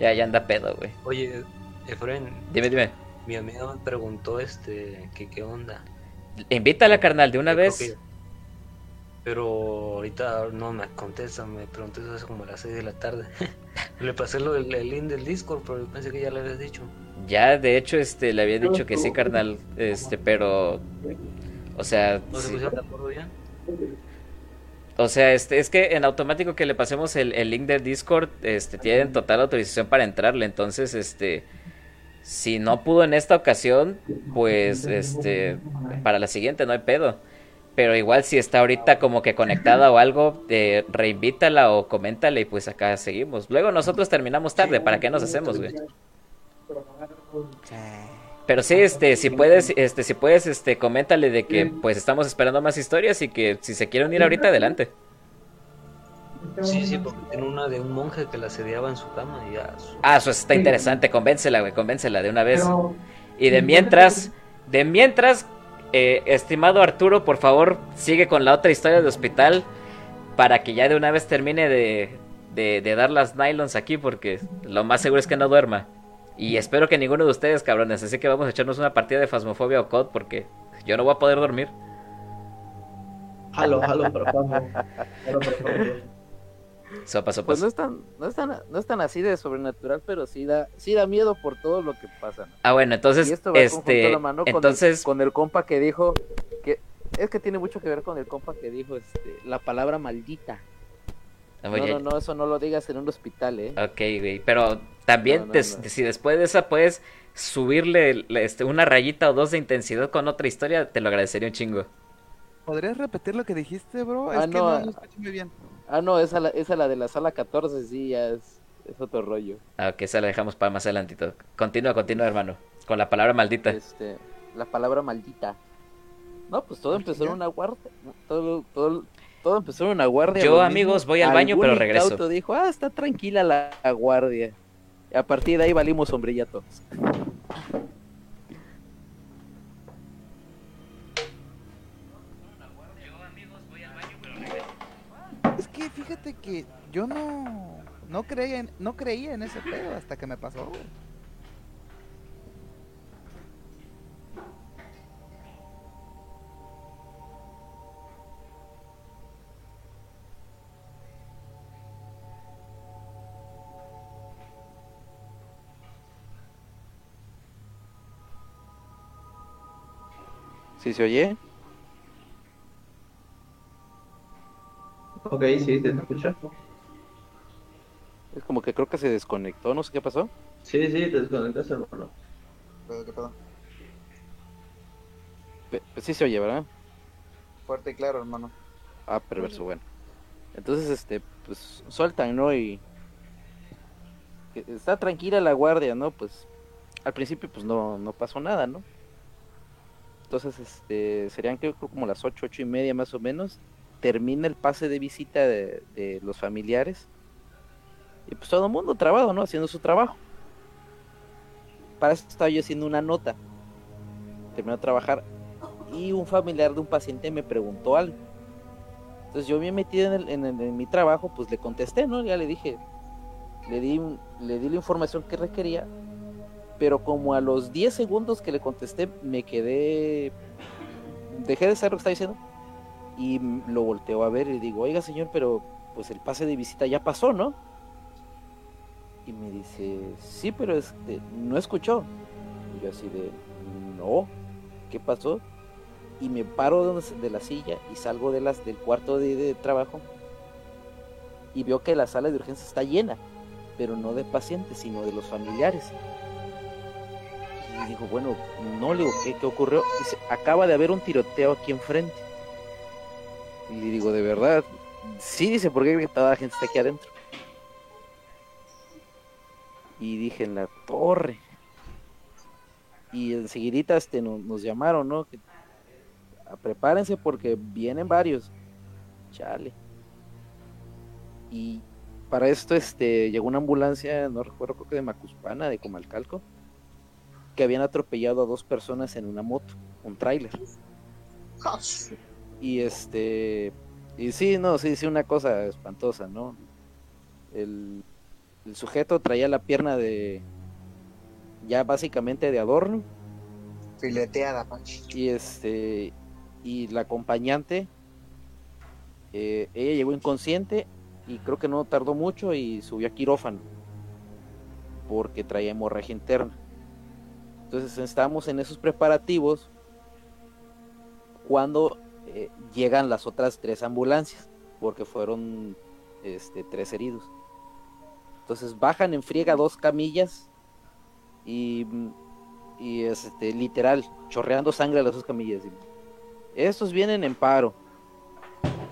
Ya, ya anda pedo, güey. Oye, Efren. Dime, dime. Mi amigo me preguntó este que qué onda. Invítala, carnal, de una vez. que- Pero ahorita no me contesta, me preguntó eso hace como a las 6 de la tarde. <laughs> le pasé lo, el, el link del Discord, pero yo pensé que ya le habías dicho. Ya, de hecho, este, le había dicho que sí, carnal. Este, pero. O sea. ¿No se sí. pusieron de acuerdo ya? O sea, este, es que en automático que le pasemos el, el link del Discord, este, tienen total autorización para entrarle. Entonces, este, si no pudo en esta ocasión, pues, este, para la siguiente no hay pedo. Pero igual si está ahorita como que conectada o algo, eh, reinvítala o coméntale y pues acá seguimos. Luego nosotros terminamos tarde, ¿para qué nos hacemos, güey? Pero sí, este, si puedes, este, si puedes, este, coméntale de que pues estamos esperando más historias y que si se quiere unir ahorita, adelante. Sí, sí, porque tiene una de un monje que la sediaba en su cama y ya. su- Ah, eso está interesante, convéncela, güey, convéncela de una vez. Y de mientras, de mientras, eh, estimado Arturo, por favor, sigue con la otra historia de hospital para que ya de una vez termine de, de, dar las nylons aquí porque lo más seguro es que no duerma. Y espero que ninguno de ustedes, cabrones, así que vamos a echarnos una partida de Fasmofobia o COD porque yo no voy a poder dormir. Jalo, jalo, pero pero cuando. Sopa, sopa. Pues no es tan, no es tan, no es tan así de sobrenatural, pero sí da, sí da miedo por todo lo que pasa. ¿no? Ah, bueno, entonces, Y esto va conjunto este, la mano con el- entonces, con el compa que dijo que es que tiene mucho que ver con el compa que dijo este, la palabra maldita. Oye, No, no, no, eso no lo digas en un hospital, ¿eh? Ok, güey, pero también No, no, des- no. si después de esa puedes subirle le- este, una rayita o dos de intensidad con otra historia, te lo agradecería un chingo. ¿Podrías repetir lo que dijiste, bro? Ah, es que no, no, ah. no escuché muy bien. Ah, no, esa esa la de la sala 14, sí, ya es, es otro rollo. Ah, ok, esa la dejamos para más adelantito. Continúa, continúa, hermano. Con la palabra maldita. Este, la palabra maldita. No, pues todo empezó en una guardia. Todo, todo, todo empezó en una guardia. Yo, amigos, voy al baño, pero regreso. dijo, ah, está tranquila la, la guardia. Y a partir de ahí valimos sombrilla todos. Yo no no creía en, no creía en ese pedo hasta que me pasó. ¿Sí se oye? Ok, sí, te escucho. Es como que creo que se desconectó, no sé qué pasó. Sí, sí, te desconectas, hermano. ¿Qué pedo? Pe- pues sí se oye, ¿verdad? Fuerte y claro, hermano. Ah, perverso, bueno. Entonces, este, pues sueltan, ¿no? Y está tranquila la guardia, ¿no? Pues al principio, pues no, no pasó nada, ¿no? Entonces, este, serían creo que como las ocho, ocho y media más o menos. Termina el pase de visita de, los familiares. Y pues todo el mundo trabado, ¿no? Haciendo su trabajo. Para eso estaba yo haciendo una nota. Terminó de trabajar. Y un familiar de un paciente me preguntó algo. Entonces yo bien metido en, el- en el- en mi trabajo, pues le contesté, ¿no? Ya le dije, le di, le di la información que requería, pero como a los 10 segundos que le contesté, me quedé, dejé de saber lo que estaba diciendo y lo volteo a ver y digo, oiga señor, pero pues el pase de visita ya pasó, ¿no? Y me dice, sí, pero no escuchó. Y yo así de, no, ¿qué pasó? y me paro de, la silla y salgo de las, del cuarto de, de trabajo y veo que la sala de urgencia está llena, pero no de pacientes, sino de los familiares. Y digo, bueno, no le digo, ¿qué, qué ocurrió? Dice, acaba de haber un tiroteo aquí enfrente. Y le digo, ¿de verdad? Sí, dice, porque toda la gente está aquí adentro. Y dije, en la torre. Y enseguidita este, nos, nos llamaron, ¿no? Que a- prepárense porque vienen varios. Chale. Y para esto este llegó una ambulancia, no recuerdo, creo que de Macuspana, de Comalcalco, que habían atropellado a dos personas en una moto, un tráiler. Y este y sí, no, sí, sí, una cosa espantosa, ¿no? El, el sujeto traía la pierna de ya básicamente de adorno. Fileteada, y este y la acompañante eh, ella llegó inconsciente y creo que no tardó mucho y subió a quirófano porque traía hemorragia interna. Entonces estábamos en esos preparativos cuando eh, llegan las otras tres ambulancias porque fueron este, tres heridos. Entonces bajan en friega dos camillas y y este literal chorreando sangre a las dos camillas. Estos vienen en paro.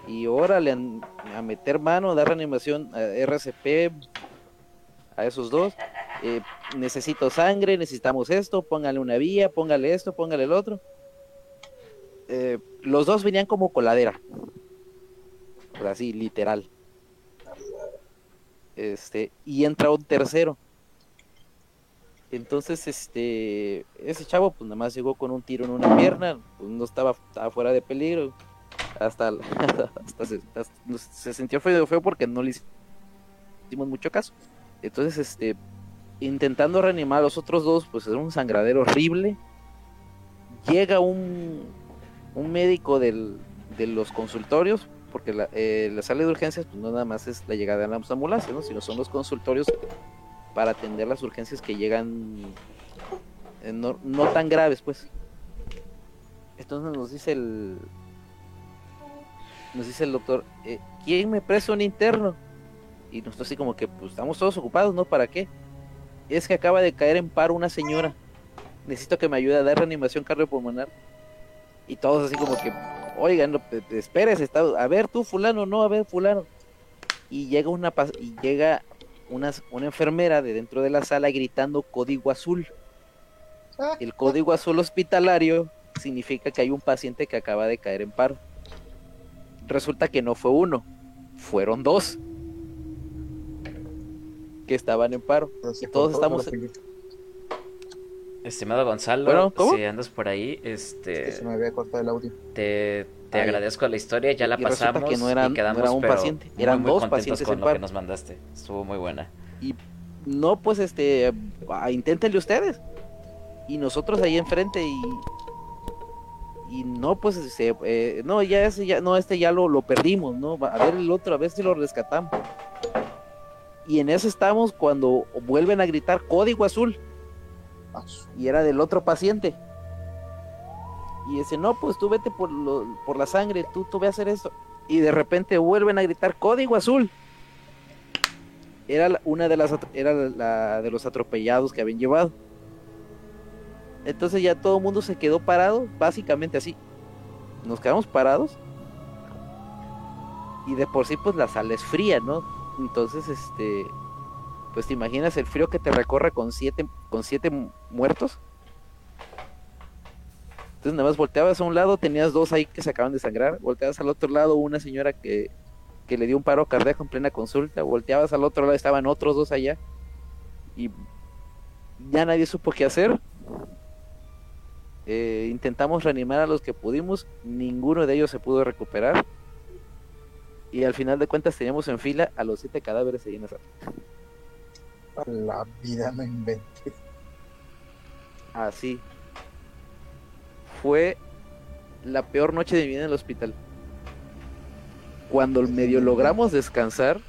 Y órale an- a meter mano dar reanimación a RCP a esos dos. Eh, necesito sangre necesitamos esto póngale una vía póngale esto póngale el otro Eh, los dos venían como coladera sea, así literal este y entra un tercero entonces, este, ese chavo, pues nada más llegó con un tiro en una pierna, pues no estaba, estaba fuera de peligro, hasta, <laughs> hasta, se, hasta se sintió feo, feo porque no le hicimos mucho caso. Entonces, este, intentando reanimar a los otros dos, pues era un sangradero horrible. Llega un, un médico del, de los consultorios, porque la, eh, la sala de urgencias, pues no nada más es la llegada de las ambulancias, ¿no? sino son los consultorios para atender las urgencias que llegan eh, no, no tan graves, pues. Entonces nos dice el nos dice el doctor, eh, ¿quién me presta un interno? Y nosotros así como que pues estamos todos ocupados, ¿no? ¿Para qué? Es que acaba de caer en paro una señora. Necesito que me ayude a dar reanimación cardiopulmonar. Y todos así como que, oigan, no, pe- pe- espérese, está, a ver tú fulano, no, a ver fulano. Y llega una y llega una, una enfermera de dentro de la sala gritando código azul. El código azul hospitalario significa que hay un paciente que acaba de caer en paro. Resulta que no fue uno, fueron dos que estaban en paro. Y todos estamos Estimado Gonzalo, Bueno, ¿cómo? si andas por ahí, este, Se me había cortado el audio. te, te agradezco la historia, ya la Y pasamos que no eran- y quedamos no era un pero paciente, eran muy dos pacientes con en lo que paro. nos mandaste. Estuvo muy buena. Y no, pues este, ah, inténtenle ustedes. Y nosotros ahí enfrente y y no, pues se, eh, no, ya ese ya, no, este ya lo, lo perdimos, ¿no? A ver el otro, a ver si lo rescatamos. Y en eso estamos cuando vuelven a gritar código azul. Y era del otro paciente. Y dice, no, pues tú vete por, lo- por la sangre, tú, tú a hacer eso. y de repente vuelven a gritar código azul. Era una de las era la de los atropellados que habían llevado. Entonces ya todo el mundo se quedó parado, básicamente así. Nos quedamos parados. Y de por sí pues la sala es fría, ¿no? Entonces este pues te imaginas el frío que te recorre con siete con siete mu- muertos. Entonces nada más volteabas a un lado, tenías dos ahí que se acaban de sangrar, volteabas al otro lado una señora que, que le dio un paro cardíaco en plena consulta, volteabas al otro lado, estaban otros dos allá y ya nadie supo qué hacer. Eh, intentamos reanimar a los que pudimos, ninguno de ellos se pudo recuperar y al final de cuentas teníamos en fila a los siete cadáveres ahí en la. La vida no inventes. Así. Fue la peor noche de mi vida en el hospital. Cuando medio logramos descansar,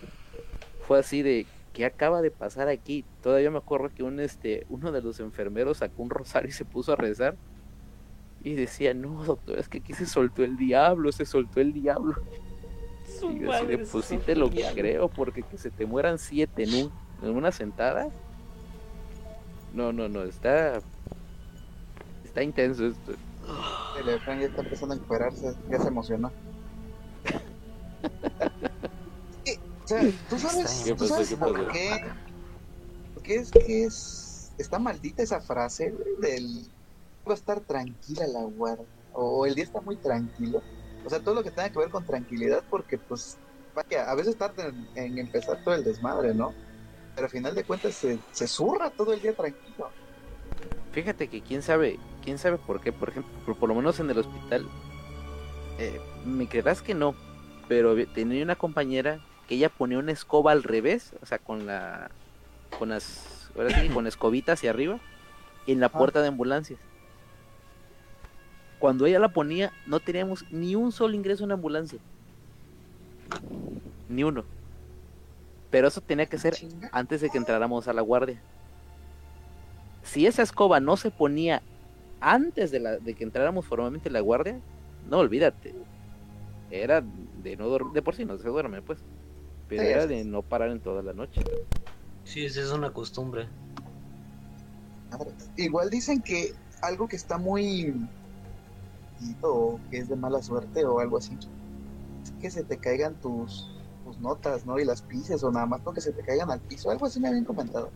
fue así de ¿qué acaba de pasar aquí? Todavía me acuerdo que un este uno de los enfermeros sacó un rosario y se puso a rezar y decía, "No, doctor, es que aquí se soltó el diablo, se soltó el diablo." Su Y yo así de, madre, pues se sí te soltó lo el diablo". creo, porque que se te mueran siete en, un, en una sentada. No, no, no, está está intenso esto. El Efraín ya está empezando a encuerarse, ya se emocionó. <laughs> O sea, ¿tú sabes, ¿Qué ¿tú pasó? sabes ¿Qué por pasó? qué? Porque es que es. Está maldita esa frase, del. Va a estar tranquila la guarda. O el día está muy tranquilo. O sea, todo lo que tenga que ver con tranquilidad, porque, pues, vaya, a veces tarda en, en empezar todo el desmadre, ¿no? Pero al final de cuentas se, se zurra todo el día tranquilo. Fíjate que quién sabe, quién sabe por qué, por ejemplo, por, por lo menos en el hospital, eh, me creerás que no, pero tenía una compañera que ella ponía una escoba al revés, o sea, con la, con las, ahora sí, con escobita hacia arriba, en la puerta de ambulancias. Cuando ella la ponía, no teníamos ni un solo ingreso en ambulancia. Ni uno. Pero eso tenía que ser antes de que entráramos a la guardia. Si esa escoba no se ponía antes de, la, de que entráramos formalmente a la guardia, no olvídate. Era de no dormir, de por sí no se duerme, pues. Pero Sí, era de no parar en toda la noche. Sí, esa es una costumbre. Igual dicen que algo que está muy o que es de mala suerte o algo así es que se te caigan tus, tus notas, ¿no? Y las pises o nada más porque se te caigan al piso, algo así me habían comentado.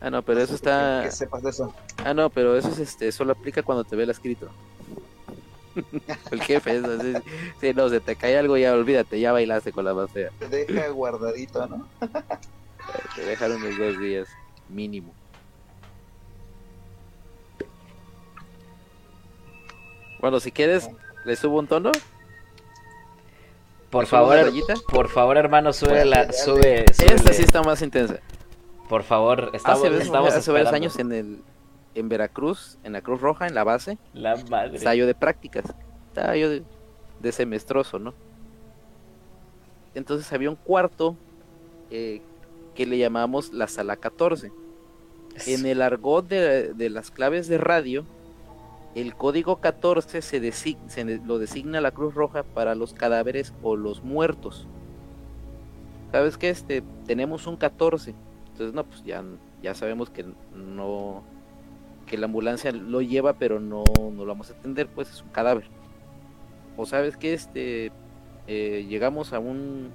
Ah, no, pero eso está. Que sepas de eso. Ah, no, pero eso es este, solo aplica cuando te ve el escrito. <laughs> el jefe, eso, sí, sí, no, se te cae algo, ya olvídate, ya bailaste con la más fea. Te deja guardadito, ¿no? <laughs> Te dejaron unos dos días, mínimo. Bueno, si quieres, le subo un tono. Por ¿Le subo favor, por favor, hermano, sube la, sube, Esta sí está más intensa. Por favor, estamos, hace, veces- estamos hace varios años en el en Veracruz, en la Cruz Roja, en la base, La madre. estaba yo de prácticas, estaba yo de, de semestroso, ¿no? Entonces había un cuarto eh, que le llamamos la sala 14. En el argot de, de las claves de radio, el código 14 se, lo designa la Cruz Roja para los cadáveres o los muertos. ¿Sabes qué? Este, tenemos un 14. Entonces, no, pues ya, ya sabemos que no, que la ambulancia lo lleva, pero no, no lo vamos a atender, pues es un cadáver. O sabes que este, eh, llegamos a un,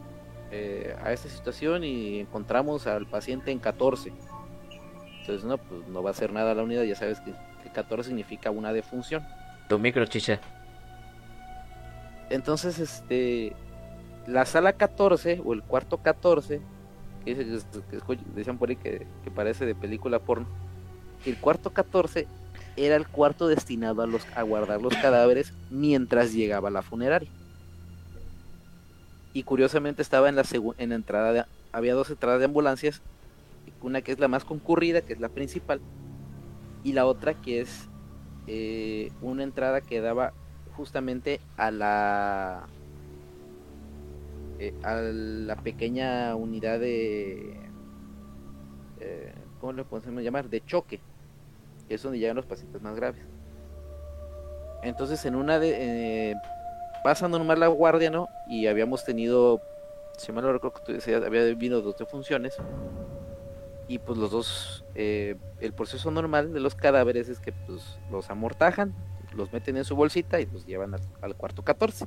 eh, a esta situación y encontramos al paciente en 14. Entonces, no, pues no va a hacer nada la unidad, ya sabes que 14 significa una defunción. Tu micro, chicha. Entonces, este, la sala 14 o el cuarto 14, que, que escuch- decían por ahí que, que parece de película porno, el cuarto 14 era el cuarto destinado a, los, a guardar los cadáveres mientras llegaba la funeraria. Y curiosamente estaba en la, en la entrada, de, había dos entradas de ambulancias, una que es la más concurrida, que es la principal, y la otra que es eh, una entrada que daba justamente a la eh, a la pequeña unidad de eh, ¿cómo le podemos llamar? de choque que es donde llegan los pacientes más graves entonces en una de eh, pasa normal la guardia, ¿no? Y habíamos tenido, si mal no recuerdo, que tú decías, había habido dos defunciones. Y pues los dos, eh, el proceso normal de los cadáveres es que pues los amortajan, los meten en su bolsita y los llevan al, al cuarto 14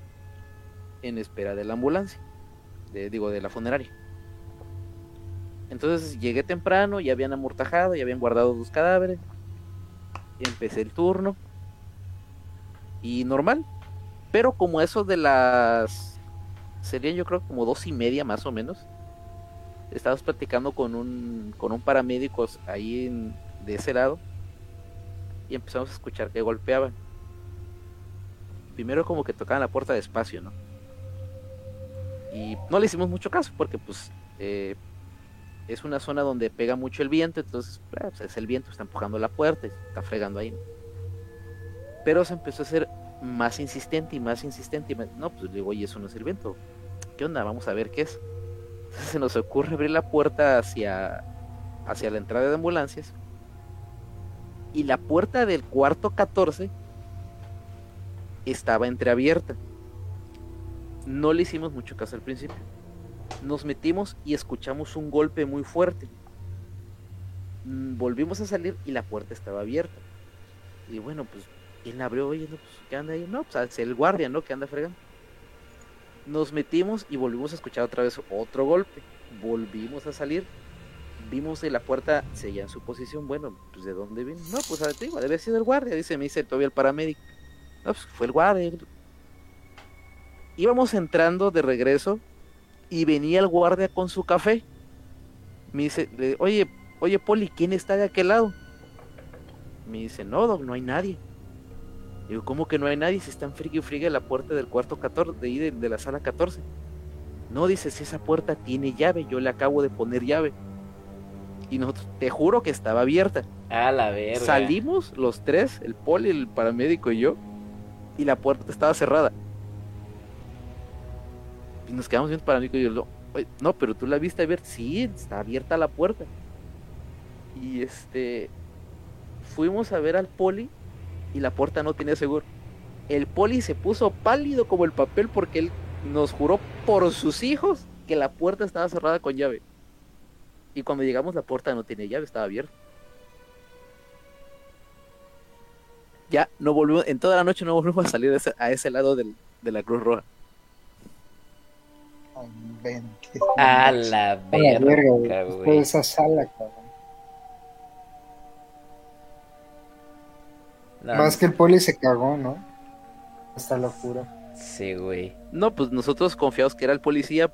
en espera de la ambulancia, de, digo, de la funeraria. Entonces llegué temprano, ya habían amortajado, ya habían guardado dos cadáveres. Empecé el turno. Y normal. Pero como eso de las... Serían yo creo como dos y media más o menos. Estábamos platicando con un, con un paramédico ahí de ese lado. Y empezamos a escuchar que golpeaban. Primero como que tocaban la puerta despacio, ¿no? Y no le hicimos mucho caso porque pues eh, es una zona donde pega mucho el viento, entonces pues, es el viento, está empujando la puerta, está fregando ahí. Pero se empezó a hacer más insistente y más insistente. Y más- No, pues digo, oye, eso no es el viento. ¿Qué onda? Vamos a ver qué es. Entonces se nos ocurre abrir la puerta hacia, hacia la entrada de ambulancias. Y la puerta del cuarto 14 estaba entreabierta. No le hicimos mucho caso al principio. Nos metimos y escuchamos un golpe muy fuerte. Mm, Volvimos a salir y la puerta estaba abierta. Y bueno, pues, ¿quién abrió? Oye, pues, ¿qué anda ahí? No, pues, es el guardia, ¿no? Que anda fregando. Nos metimos y volvimos a escuchar otra vez otro golpe. Volvimos a salir. Vimos que la puerta seguía en su posición. Bueno, pues, ¿de dónde viene? No, pues, a ti, debe haber sido el guardia. Dice, me dice todavía el paramédico. No, pues, fue el guardia. Íbamos entrando de regreso y venía el guardia con su café. Me dice, oye, oye, Poli, ¿quién está de aquel lado? Me dice, no, Doc, no hay nadie. Digo, ¿cómo que no hay nadie? Si están frigue y frigue la puerta del cuarto 14, de ahí de, de la sala 14. No, dice, si esa puerta tiene llave, yo le acabo de poner llave. Y nosotros, te juro que estaba abierta. A la verga. Salimos los tres, el poli, el paramédico y yo, y la puerta estaba cerrada. Y nos quedamos viendo el paramédico y yo, "No, oye, no, pero tú la viste abierta. Sí, está abierta la puerta. Y este, fuimos a ver al poli y la puerta no tenía seguro. El poli se puso pálido como el papel porque él nos juró por sus hijos que la puerta estaba cerrada con llave. Y cuando llegamos la puerta no tenía llave, estaba abierta. Ya no volvimos, en toda la noche no volvimos a salir a ese, a ese lado del- de la Cruz Roja. A la verga, de güey. esa sala, cabrón. Más que el poli se cagó, ¿no? Hasta lo juro. Sí, güey. No, pues nosotros confiados que era el policía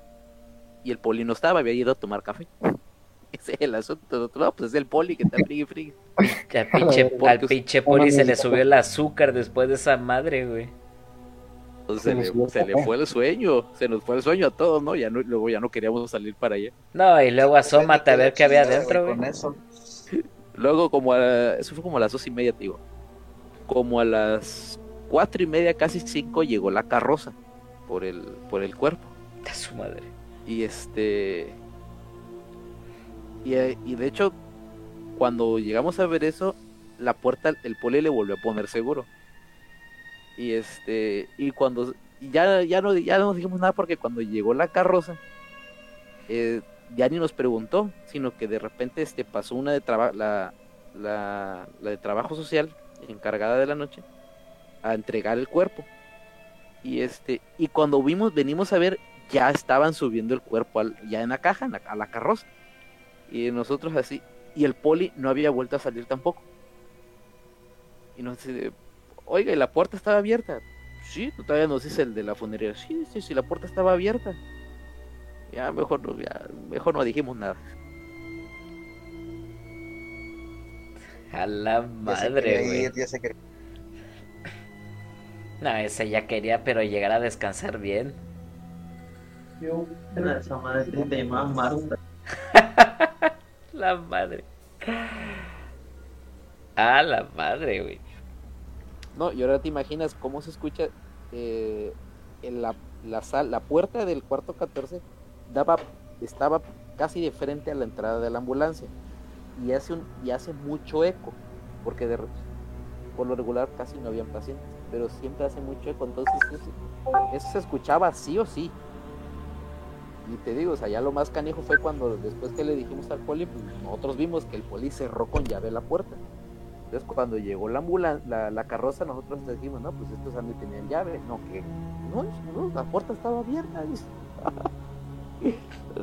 y el poli no estaba, había ido a tomar café. <laughs> Ese es el asunto. No, pues es el poli que está friegue friegue. <laughs> <laughs> Al pinche, al pinche poli se le subió el azúcar después de esa madre, güey. Entonces Se se, le se fue el sueño, se nos fue el sueño a todos, ¿no? Ya no, luego ya no queríamos salir para allá. No, y luego asómate a ver qué había adentro, güey. Luego como a eso fue como a las dos y media, te digo. Como a las cuatro y media, casi cinco, llegó la carroza por el, por el cuerpo. A su madre. Y este. Y, eh, y de hecho, cuando llegamos a ver eso, la puerta, el poli le volvió a poner seguro. Y este. Y cuando. Ya, ya, no, ya no dijimos nada porque cuando llegó la carroza, eh, ya ni nos preguntó, sino que de repente este, pasó una de trabajo, la, la, la de trabajo social, encargada de la noche, a entregar el cuerpo. Y este, y cuando vimos, venimos a ver, ya estaban subiendo el cuerpo al- ya en la caja, a la carroza. Y nosotros así, y el poli no había vuelto a salir tampoco. Y nos dice, oiga, ¿y la puerta estaba abierta? Sí, todavía nos dice el de la funeraria, sí, sí, sí, la puerta estaba abierta. Ya mejor no, ya, mejor no dijimos nada. A la madre, güey. ya se No, ese ya quería, pero llegar a descansar bien. Yo, era esa madre llamaba Marta. <laughs> La madre. A la madre, güey. No, y ahora te imaginas cómo se escucha eh, en la, la, sal- la puerta del cuarto 14 daba, estaba casi de frente a la entrada de la ambulancia y hace, un, y hace mucho eco, porque de por lo regular casi no habían pacientes. pero siempre hace mucho eco, entonces eso, se escuchaba sí o sí. Y te digo, o sea, ya lo más canijo fue cuando después que le dijimos al poli, pues nosotros vimos que el poli cerró con llave la puerta. Entonces cuando llegó la ambulancia, la, carroza, nosotros le dijimos, no, pues estos han de tenían llave. No, que no, no, la puerta estaba abierta. <laughs>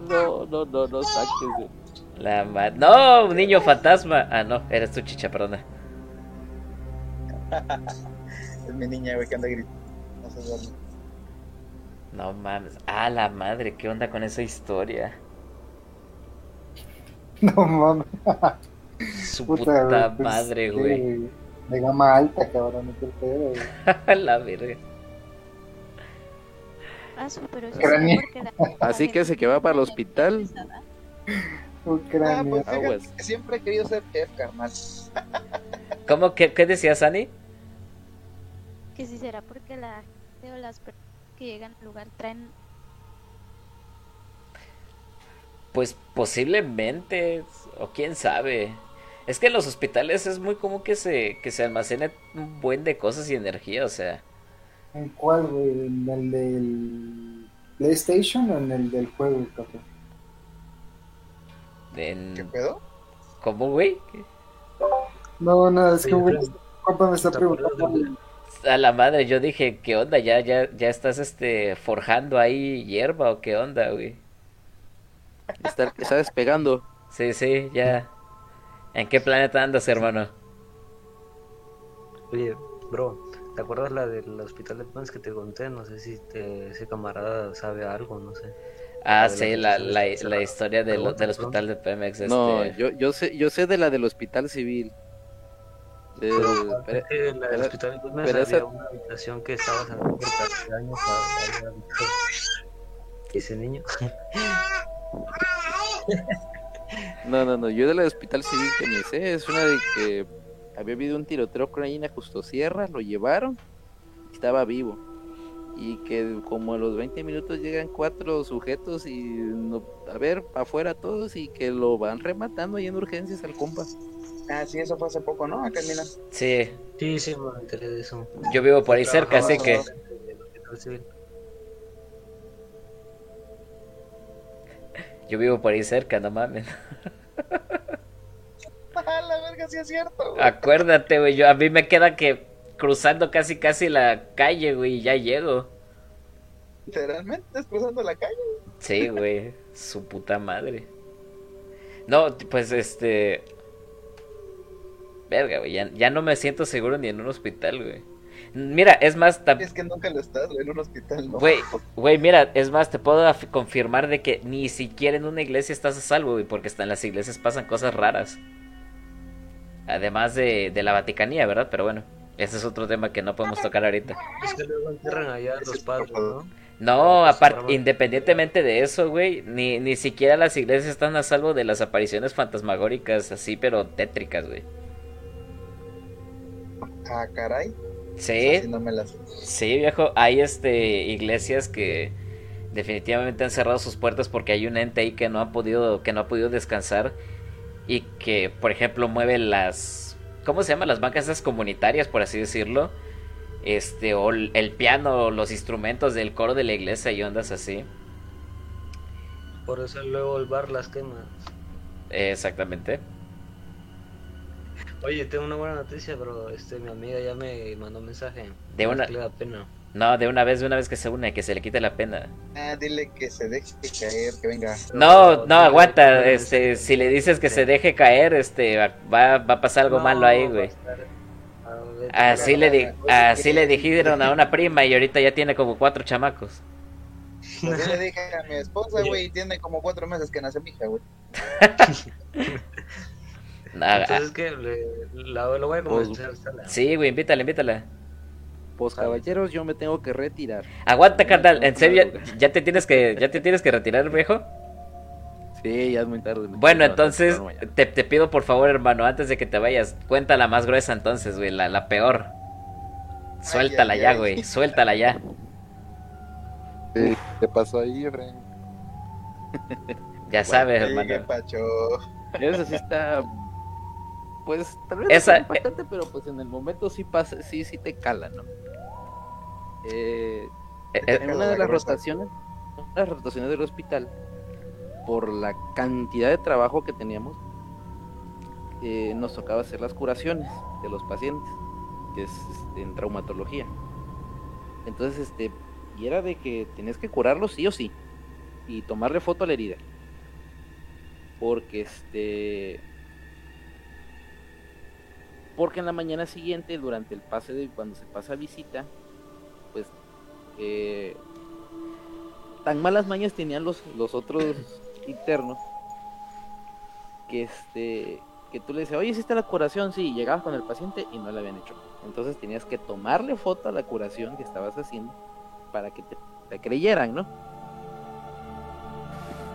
no, no, no, no saques. La ma- No, un niño fantasma. Ah, no, eres tu chicha, perdona. <laughs> Es mi niña, güey, que anda gritando. No. No mames. Ah, la madre, ¿qué onda con esa historia? <laughs> No mames. Su puta, pues, madre, güey. De gama alta, cabrón, qué pedo, güey. <laughs> la verga. Ah, Así que se que va para el hospital. Un Ah, pues fíjate Aguas. que siempre he querido ser chef, carnal. <laughs> ¿Cómo? ¿Qué, qué decías, Ani? Que si será porque la gente o las personas que llegan al lugar traen Pues posiblemente, o quién sabe. Es que en los hospitales es muy común que se, que se almacene un buen de cosas y energía, o sea. ¿En cuál, güey? ¿En el del PlayStation o en el del juego, cabrón? En... ¿Qué pedo? ¿Cómo, güey? No, no, es que, güey, este compa me está ¿te acuerdas preguntando. A la madre, yo dije, ¿qué onda? ¿Ya, ya, ya estás este forjando ahí hierba o qué onda, güey? Está, está despegando. Sí, sí, ya. ¿En qué planeta andas, hermano? Oye, bro, ¿te acuerdas la del hospital de Pans que te conté? No sé si te- ese camarada sabe algo, no sé. Ah, La de sí, la, la, la historia del, Pregunta, del hospital de Pemex. Este... No, yo, yo sé, yo sé de la del hospital civil. Eh, Pero en la del hospital de pero había esa- una habitación que estaba cerrada por 14 años. a- a- Ese niño. <laughs> No, no, no, yo de la del hospital civil que me sé es una de que había habido un tiroteo con ahí en Justo Sierra, lo llevaron, estaba vivo. Y que como a los 20 minutos llegan cuatro sujetos y no- a ver, afuera todos y que lo van rematando ahí en urgencias al compa. Ah, sí, eso fue hace poco, ¿no? Acá en. Sí, Sí, sí, me enteré de eso. yo vivo por ahí cerca, así que... Yo vivo por ahí cerca, no mames. <laughs> Ah, la verga, sí es cierto. güey. Acuérdate, güey, yo a mí me queda que cruzando casi casi la calle, güey, y ya llego. Literalmente, estás cruzando la calle. Sí, güey, su puta madre. No, pues este... Verga, güey, ya, ya no me siento seguro ni en un hospital, güey. Mira, es más, tam- Es que nunca lo estás, güey, en un hospital, ¿no? güey, güey, mira, es más, te puedo confirmar de que ni siquiera en una iglesia estás a salvo, güey, porque en las iglesias pasan cosas raras. Además de, de la Vaticanía, ¿verdad? Pero bueno, ese es otro tema que no podemos tocar ahorita. Es que luego entierran allá a los padres, ¿no? No, aparte, independientemente de eso, güey, ni, ni siquiera las iglesias están a salvo de las apariciones fantasmagóricas así, pero tétricas, güey. Ah, caray. Sí, Así no me las... sí, viejo, hay este iglesias que definitivamente han cerrado sus puertas porque hay un ente ahí que no ha podido, que no ha podido descansar y que, por ejemplo, mueve las, ¿cómo se llama? Las bancas esas comunitarias, por así decirlo. Este, o el el piano, los instrumentos del coro de la iglesia y ondas así. Por eso luego el bar las quema. Exactamente. Oye, tengo una buena noticia, bro. Este, mi amiga ya me mandó un mensaje. De No una- es que le da pena. No, de una vez, de una vez que se une, que se le quite la pena. Ah, dile que se deje caer, que venga. No, no, aguanta, este, si le dices que se deje caer, este, va, va a pasar algo No, malo ahí, güey. Así le, di- así le dijeron a una prima y ahorita ya tiene como cuatro chamacos. <laughs> Pues yo le dije a mi esposa, <laughs> güey, y tiene como cuatro meses que nace mi hija, güey. <laughs> Ah, Entonces, que le, la, lo voy a Pues, convencer. ah, sí, güey, invítala, invítala. Pues caballeros, yo me tengo que retirar. Aguanta, carnal, en serio, ya, ya te tienes que, ya te tienes que retirar, viejo. Sí, ya es muy tarde. Bueno, entonces, te, te pido por favor, hermano, antes de que te vayas, cuenta la más gruesa entonces, güey, la, la peor. Suéltala ay, ya, ay. güey, suéltala ya. ¿Qué te pasó ahí, Efraín? Ya <laughs> sabes, hermano. qué pacho. Eso sí está. Pues tal vez Esa- no es impactante, pero pues en el momento sí pasa, sí, sí te cala, ¿no? Eh, Eh, eh, en una de las rotaciones, una de las rotaciones del hospital, por la cantidad de trabajo que teníamos, eh, nos tocaba hacer las curaciones de los pacientes, que es este, en traumatología. Entonces, este, y era de que tenías que curarlo sí o sí, y tomarle foto a la herida. Porque este. Porque en la mañana siguiente, durante el pase de cuando se pasa visita, pues eh, tan malas mañas tenían los, los otros internos que este que tú le dices, oye, ¿hiciste la curación? Sí, llegabas con el paciente y no la habían hecho. Entonces tenías que tomarle foto a la curación que estabas haciendo para que te, creyeran, ¿no?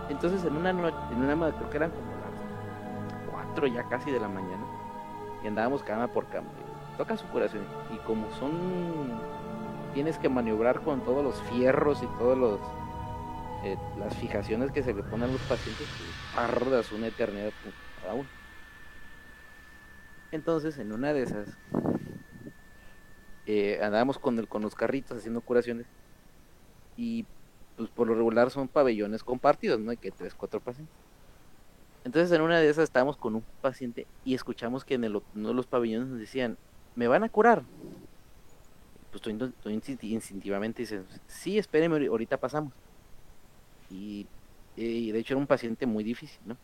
Entonces en una noche, en una creo que eran como las 4 ya casi de la mañana, y andábamos cama por cama. Toca su curación. Y como son tienes que maniobrar con todos los fierros y todos los eh, las fijaciones que se le ponen a los pacientes, pues, tardas una eternidad pues, cada uno. Entonces, en una de esas, eh, andábamos con, el, con los carritos haciendo curaciones y pues por lo regular son pabellones compartidos, ¿no? Hay que tres, cuatro pacientes. Entonces en una de esas estábamos con un paciente y escuchamos que en el, uno de los pabellones nos decían, me van a curar. Pues tú, tú instinti- instintivamente dices, sí, espéreme, ahori- ahorita pasamos. Y, y de hecho era un paciente muy difícil, ¿no?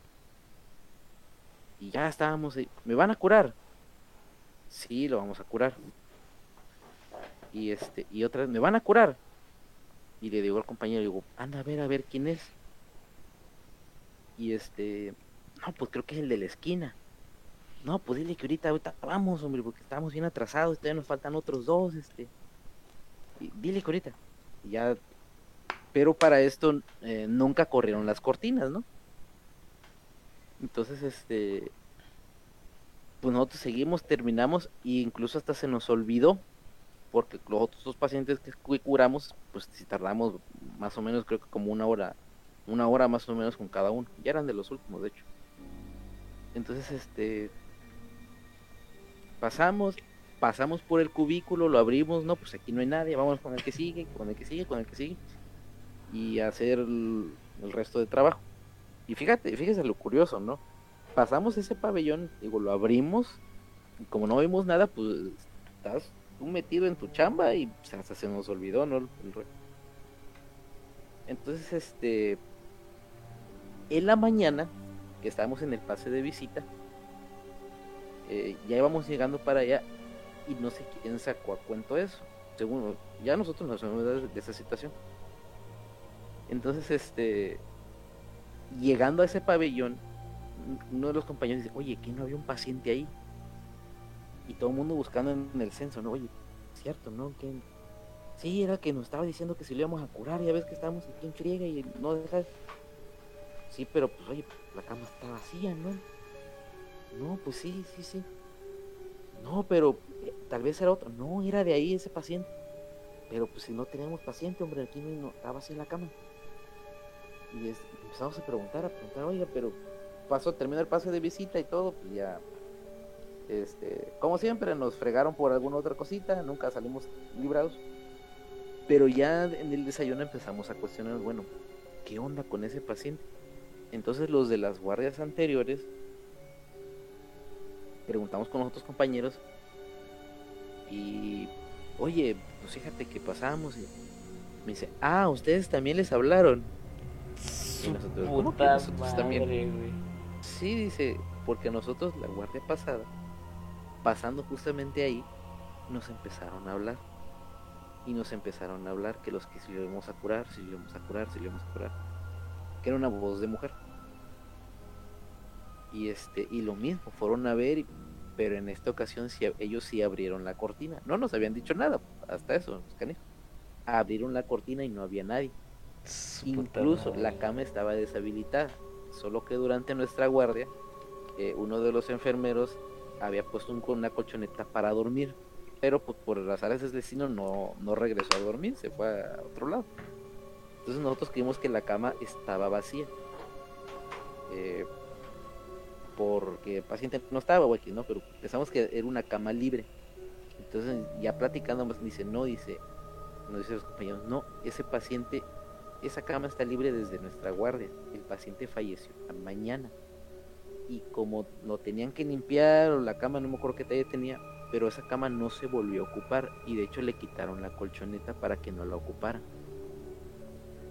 Y ya estábamos ahí, ¿me van a curar? Sí, lo vamos a curar. Y este, y otra vez, ¿me van a curar? Y le digo al compañero, digo, anda a ver, a ver quién es. Y este, no, pues creo que es el de la esquina. No, pues dile que ahorita, ahorita vamos, hombre, porque estamos bien atrasados, todavía nos faltan otros dos, este. Dile que ahorita. Y ya, pero para esto eh, nunca corrieron las cortinas, ¿no? Entonces, este, pues nosotros seguimos, terminamos e incluso hasta se nos olvidó, porque los otros dos pacientes que cu- curamos, pues si tardamos más o menos, creo que como una hora, una hora más o menos con cada uno. Ya eran de los últimos, de hecho. Entonces, este, pasamos, pasamos por el cubículo, lo abrimos, no, pues aquí no hay nadie, vamos con el que sigue, con el que sigue, con el que sigue, y hacer el, resto de trabajo. Y fíjate, fíjese lo curioso, ¿no? Pasamos ese pabellón, digo, lo abrimos, y como no vimos nada, pues estás tú metido en tu chamba y pues, hasta se nos olvidó, ¿no? Entonces, este, en la mañana, estábamos en el pase de visita, eh, ya íbamos llegando para allá y no sé quién sacó a cuento eso. Según, ya nosotros nos sabemos de, de esa situación. Entonces, este, llegando a ese pabellón, uno de los compañeros dice, oye, ¿que no había un paciente ahí? Y todo el mundo buscando en, el censo, ¿no? Oye, cierto, ¿no? Que sí, era que nos estaba diciendo que si lo íbamos a curar, ya ves que estamos aquí en friega y no deja. Sí, pero pues oye, la cama está vacía, ¿no? No, pues sí, sí, sí. No, pero eh, tal vez era otro. No, era de ahí ese paciente. Pero pues si no teníamos paciente, hombre, aquí no, no estaba así la cama. Y es- empezamos a preguntar, a preguntar, oiga, pero pasó, terminó el pase de visita y todo, pues ya este, como siempre, nos fregaron por alguna otra cosita, nunca salimos librados. Pero ya en el desayuno empezamos a cuestionar, bueno, ¿qué onda con ese paciente? Entonces los de las guardias anteriores preguntamos con los otros compañeros y, oye, pues fíjate que pasamos y me dice, ah, ustedes también les hablaron. Y nosotros, ¿cómo que Puta nosotros también? güey. Sí, dice, porque nosotros la guardia pasada, pasando justamente ahí, nos empezaron a hablar. Y nos empezaron a hablar que los que si lo íbamos a curar, si lo íbamos a curar, si lo íbamos a curar. Que era una voz de mujer. Y este, y lo mismo, fueron a ver, pero en esta ocasión sí, ellos sí abrieron la cortina. No nos habían dicho nada, hasta eso, los. Abrieron la cortina y no había nadie. Incluso madre. la cama estaba deshabilitada. Solo que durante nuestra guardia, eh, uno de los enfermeros había puesto un, una colchoneta para dormir. Pero pues, por las áreas del destino no, no regresó a dormir, se fue a otro lado. Entonces nosotros creímos que la cama estaba vacía. Eh, porque el paciente no estaba, o X, ¿no? Pero pensamos que era una cama libre. Entonces ya platicando más dice, no, dice, Nos dicen los compañeros, no, ese paciente, esa cama está libre desde nuestra guardia. El paciente falleció mañana. Y como lo tenían que limpiar, o la cama, no me acuerdo qué talla tenía, pero esa cama no se volvió a ocupar. Y de hecho le quitaron la colchoneta para que no la ocuparan.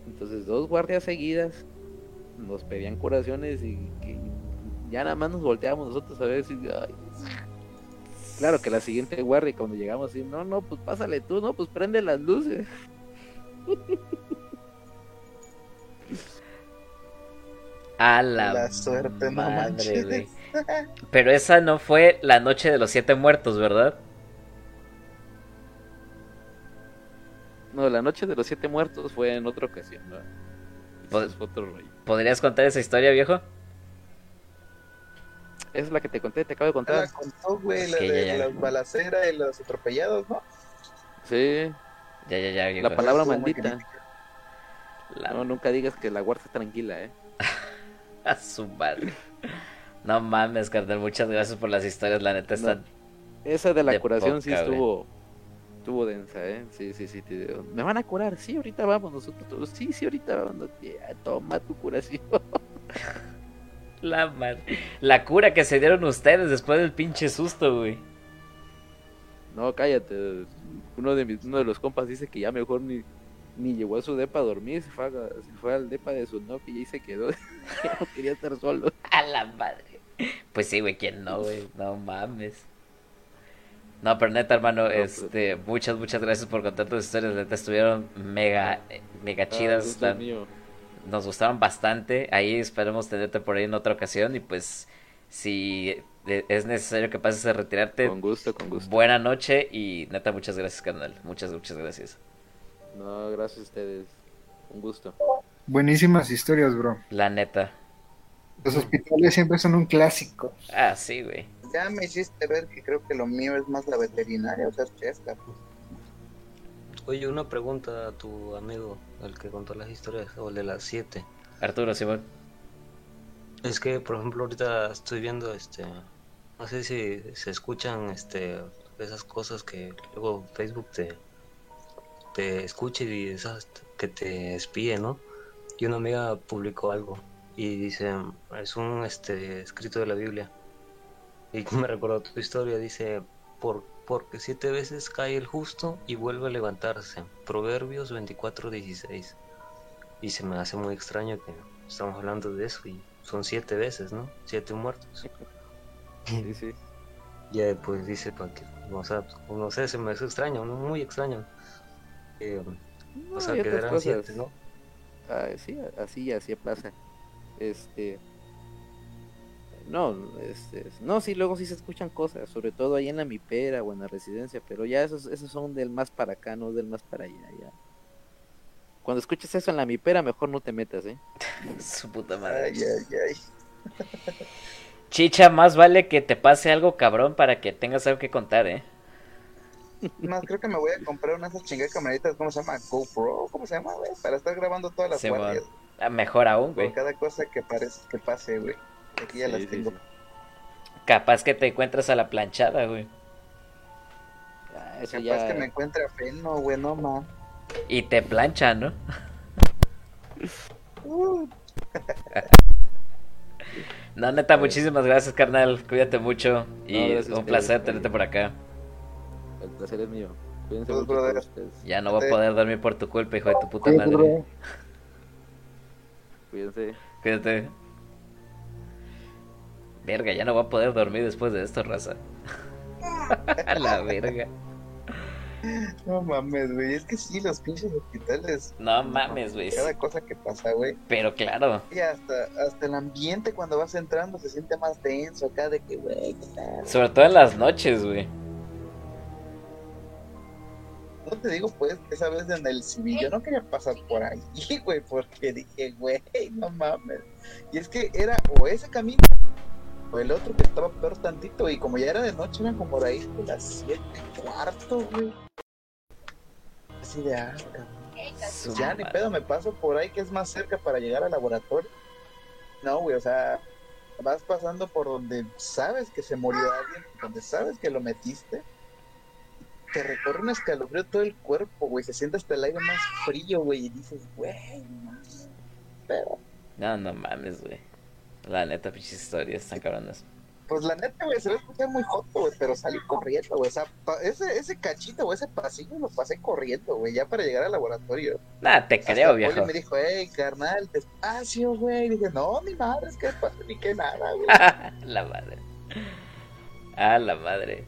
Entonces, dos guardias seguidas nos pedían curaciones y que ya nada más nos volteábamos nosotros a ver si. ay. Claro que la siguiente guardia, cuando llegamos, así, no, no, pues pásale tú, no, pues prende las luces. A la, La suerte, no madre, manches. güey. Pero esa no fue la noche de los siete muertos, ¿verdad? No, la noche de los siete muertos fue en otra ocasión, ¿no? Pod- Ese fue otro rollo. ¿Podrías contar esa historia, viejo? Esa es la que te conté, te acabo de contar. la contó, güey, la de ya- la balacera y los atropellados, ¿no? Sí, Ya, ya, ya, viejo. la palabra Estuvo maldita. La- No, nunca digas que la guardia está tranquila, ¿eh? <laughs> A su madre. No mames, carnal. Muchas gracias por las historias. La neta están. Esa de la De curación sí güey. Estuvo densa, ¿eh? Sí, sí, sí. te digo, Me van a curar, sí, ahorita vamos nosotros todos. Sí, sí, ahorita vamos. Toma tu curación. <laughs> La madre. La cura que se dieron ustedes después del pinche susto, güey. No, cállate. Uno de, mis, uno de los compas dice que ya mejor ni, ni llegó a su depa a dormir, se fue, a- se fue al depa de su novia y ahí se quedó. <laughs> Quería estar solo. <laughs> A la madre. Pues sí, güey, ¿quién no, güey? No mames. No, pero neta, hermano, pues. este, muchas, muchas gracias por contar tus historias. Neta, estuvieron mega, mega Ah, chidas. nos gustaron bastante. Ahí esperemos tenerte por ahí en otra ocasión. Y pues, si eh, es necesario que pases a retirarte, Con gusto, con gusto. buena noche. Y neta, muchas gracias, carnal. Muchas, muchas gracias. No, gracias a ustedes. Un gusto. Buenísimas historias, bro. La neta. Los hospitales siempre son un clásico. Ah, sí, güey. Ya me hiciste ver que creo que lo mío es más la veterinaria, o sea, chesca. Pues. Oye, una pregunta a tu amigo, el que contó las historias, o el de las siete. Arturo, Simón. Es que, por ejemplo, ahorita estoy viendo, este, no sé si se escuchan, este, esas cosas que luego Facebook te, te escuche y esas que te espíe, ¿no? Y una amiga publicó algo y dice, es un, este, escrito de la Biblia. Y <laughs> me recordó tu historia, dice, por, porque siete veces cae el justo y vuelve a levantarse. Proverbios 24:16. Y se me hace muy extraño que estamos hablando de eso y son siete veces, ¿no? Siete muertos. Sí, sí. <laughs> Ya pues dice, para que, o sea, no sé, se me hace extraño, ¿no? Muy extraño. Eh, No, o sea, que eran siete, ¿no? Ah, sí, así, así pasa. Este. No, este, no, sí, luego sí se escuchan cosas, sobre todo ahí en la mipera o en la residencia, pero ya esos, esos son del más para acá, no del más para allá, ya. Cuando escuches eso en la mipera, mejor no te metas, ¿eh? <laughs> Su puta madre. Ay, ay, ay. Chicha, más vale que te pase algo cabrón para que tengas algo que contar, ¿eh? Más creo que me voy a comprar una de esas chingadas camaritas, ¿cómo se llama? GoPro, ¿cómo se llama, güey? Para estar grabando todas las guardias. Ah, Mejor aún, Por güey. cada cosa que parece que pase, güey. Aquí ya Sí, las sí, tengo. sí. Capaz que te encuentras a la planchada, güey. Ah, Capaz ya. que me encuentre a Feno, güey, no más. Y te planchan, ¿no? Uh, <laughs> No, neta, muchísimas gracias, carnal. Cuídate mucho. Y No, un ustedes, placer güey. tenerte por acá. El placer es mío. Cuídense mucho ustedes. Ya no voy a poder dormir por tu culpa, hijo de tu puta madre. <laughs> Cuídense. Cuídate. Verga, ya no voy a poder dormir después de esto, raza. A <laughs> la verga. no mames, güey. Es que sí, los pinches hospitales. No mames, güey. Cada cosa que pasa, güey. Pero claro. Y hasta, hasta el ambiente cuando vas entrando se siente más denso acá de que, güey. Sobre todo en las noches, güey. No te digo, pues, que esa vez en el civil yo no quería pasar por ahí, <laughs> güey, porque dije, güey, no mames. Y es que era o ese camino el otro que estaba peor tantito, y como ya era de noche, eran como por ahí de las siete y cuarto, güey. Así de, ah, ya ni pedo, me paso por ahí que es más cerca para llegar al laboratorio. No, güey, o sea, vas pasando por donde sabes que se murió alguien, donde sabes que lo metiste. te recorre un escalofrío todo el cuerpo, güey. Se siente hasta el aire más frío, güey. Y dices, güey, No, no mames, güey. La neta, pinches historias están cabronas. pues la neta, güey, se va a escuchar muy joto, güey. Pero salí corriendo, güey. O sea, ese, ese cachito, güey, ese pasillo lo pasé corriendo, güey. Ya para llegar al laboratorio. Nah, te Hasta creo, poli viejo. me dijo, hey, carnal, despacio, güey. Y dije, no, mi madre, es que despacio ni que nada, güey. <laughs> la madre. Ah, la madre.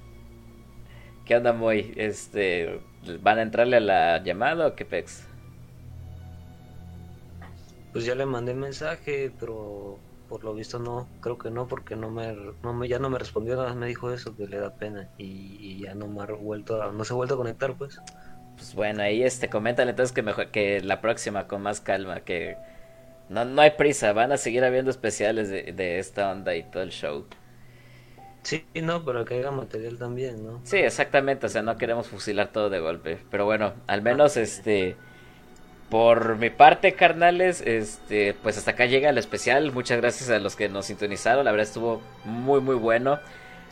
¿Qué onda, Moy? Este, ¿van a entrarle a la llamada o qué pex? Pues ya le mandé mensaje, pero por lo visto no, creo que no, porque no me, no me ya no me respondió nada, me dijo eso, que le da pena y, y ya no me ha vuelto a, no se ha vuelto a conectar, pues. Pues bueno, ahí este, coméntale entonces que mejor que la próxima con más calma, que no, no hay prisa, van a seguir habiendo especiales de, de esta onda y todo el show. Sí, no, pero que haya material también, ¿no? Sí, exactamente, o sea, no queremos fusilar todo de golpe, pero bueno, al menos este por mi parte, carnales, este pues hasta acá llega el especial. Muchas gracias a los que nos sintonizaron, la verdad estuvo muy muy bueno.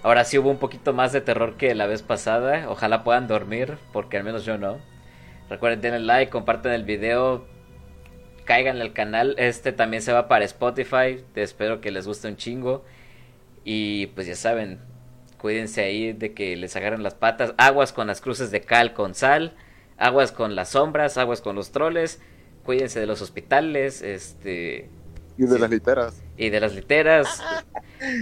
Ahora sí hubo un poquito más de terror que la vez pasada. Ojalá puedan dormir, porque al menos yo no. Recuerden denle like, compartan el video, caigan al canal. Este también se va para Spotify. Espero que les guste un chingo. Y pues ya saben, cuídense ahí de que les agarren las patas. Aguas con las cruces de cal con sal. Aguas con las sombras, aguas con los troles. Cuídense de los hospitales, este Y de las literas. y de las literas. <laughs>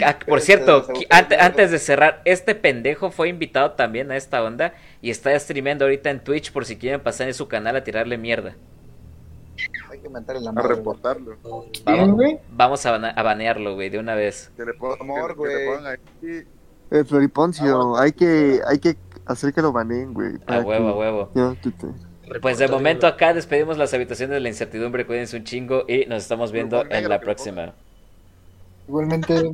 Ah, por cierto, qui- ante- antes de cerrar, este pendejo fue invitado también a esta onda y está streameando ahorita en Twitch por si quieren pasar en su canal a tirarle mierda. Hay que mentarle la A madre. güey. reportarlo. Vamos, vamos a, a banearlo, güey, de una vez. Que le pongan, Amor, que le- que le güey. pongan ahí. Eh, Floriponcio, hay que, hay que hacer que lo baneen, güey. A huevo, a huevo. Ya, Pues de momento acá despedimos las habitaciones de la incertidumbre. Cuídense un chingo y nos estamos viendo en la próxima. Igualmente.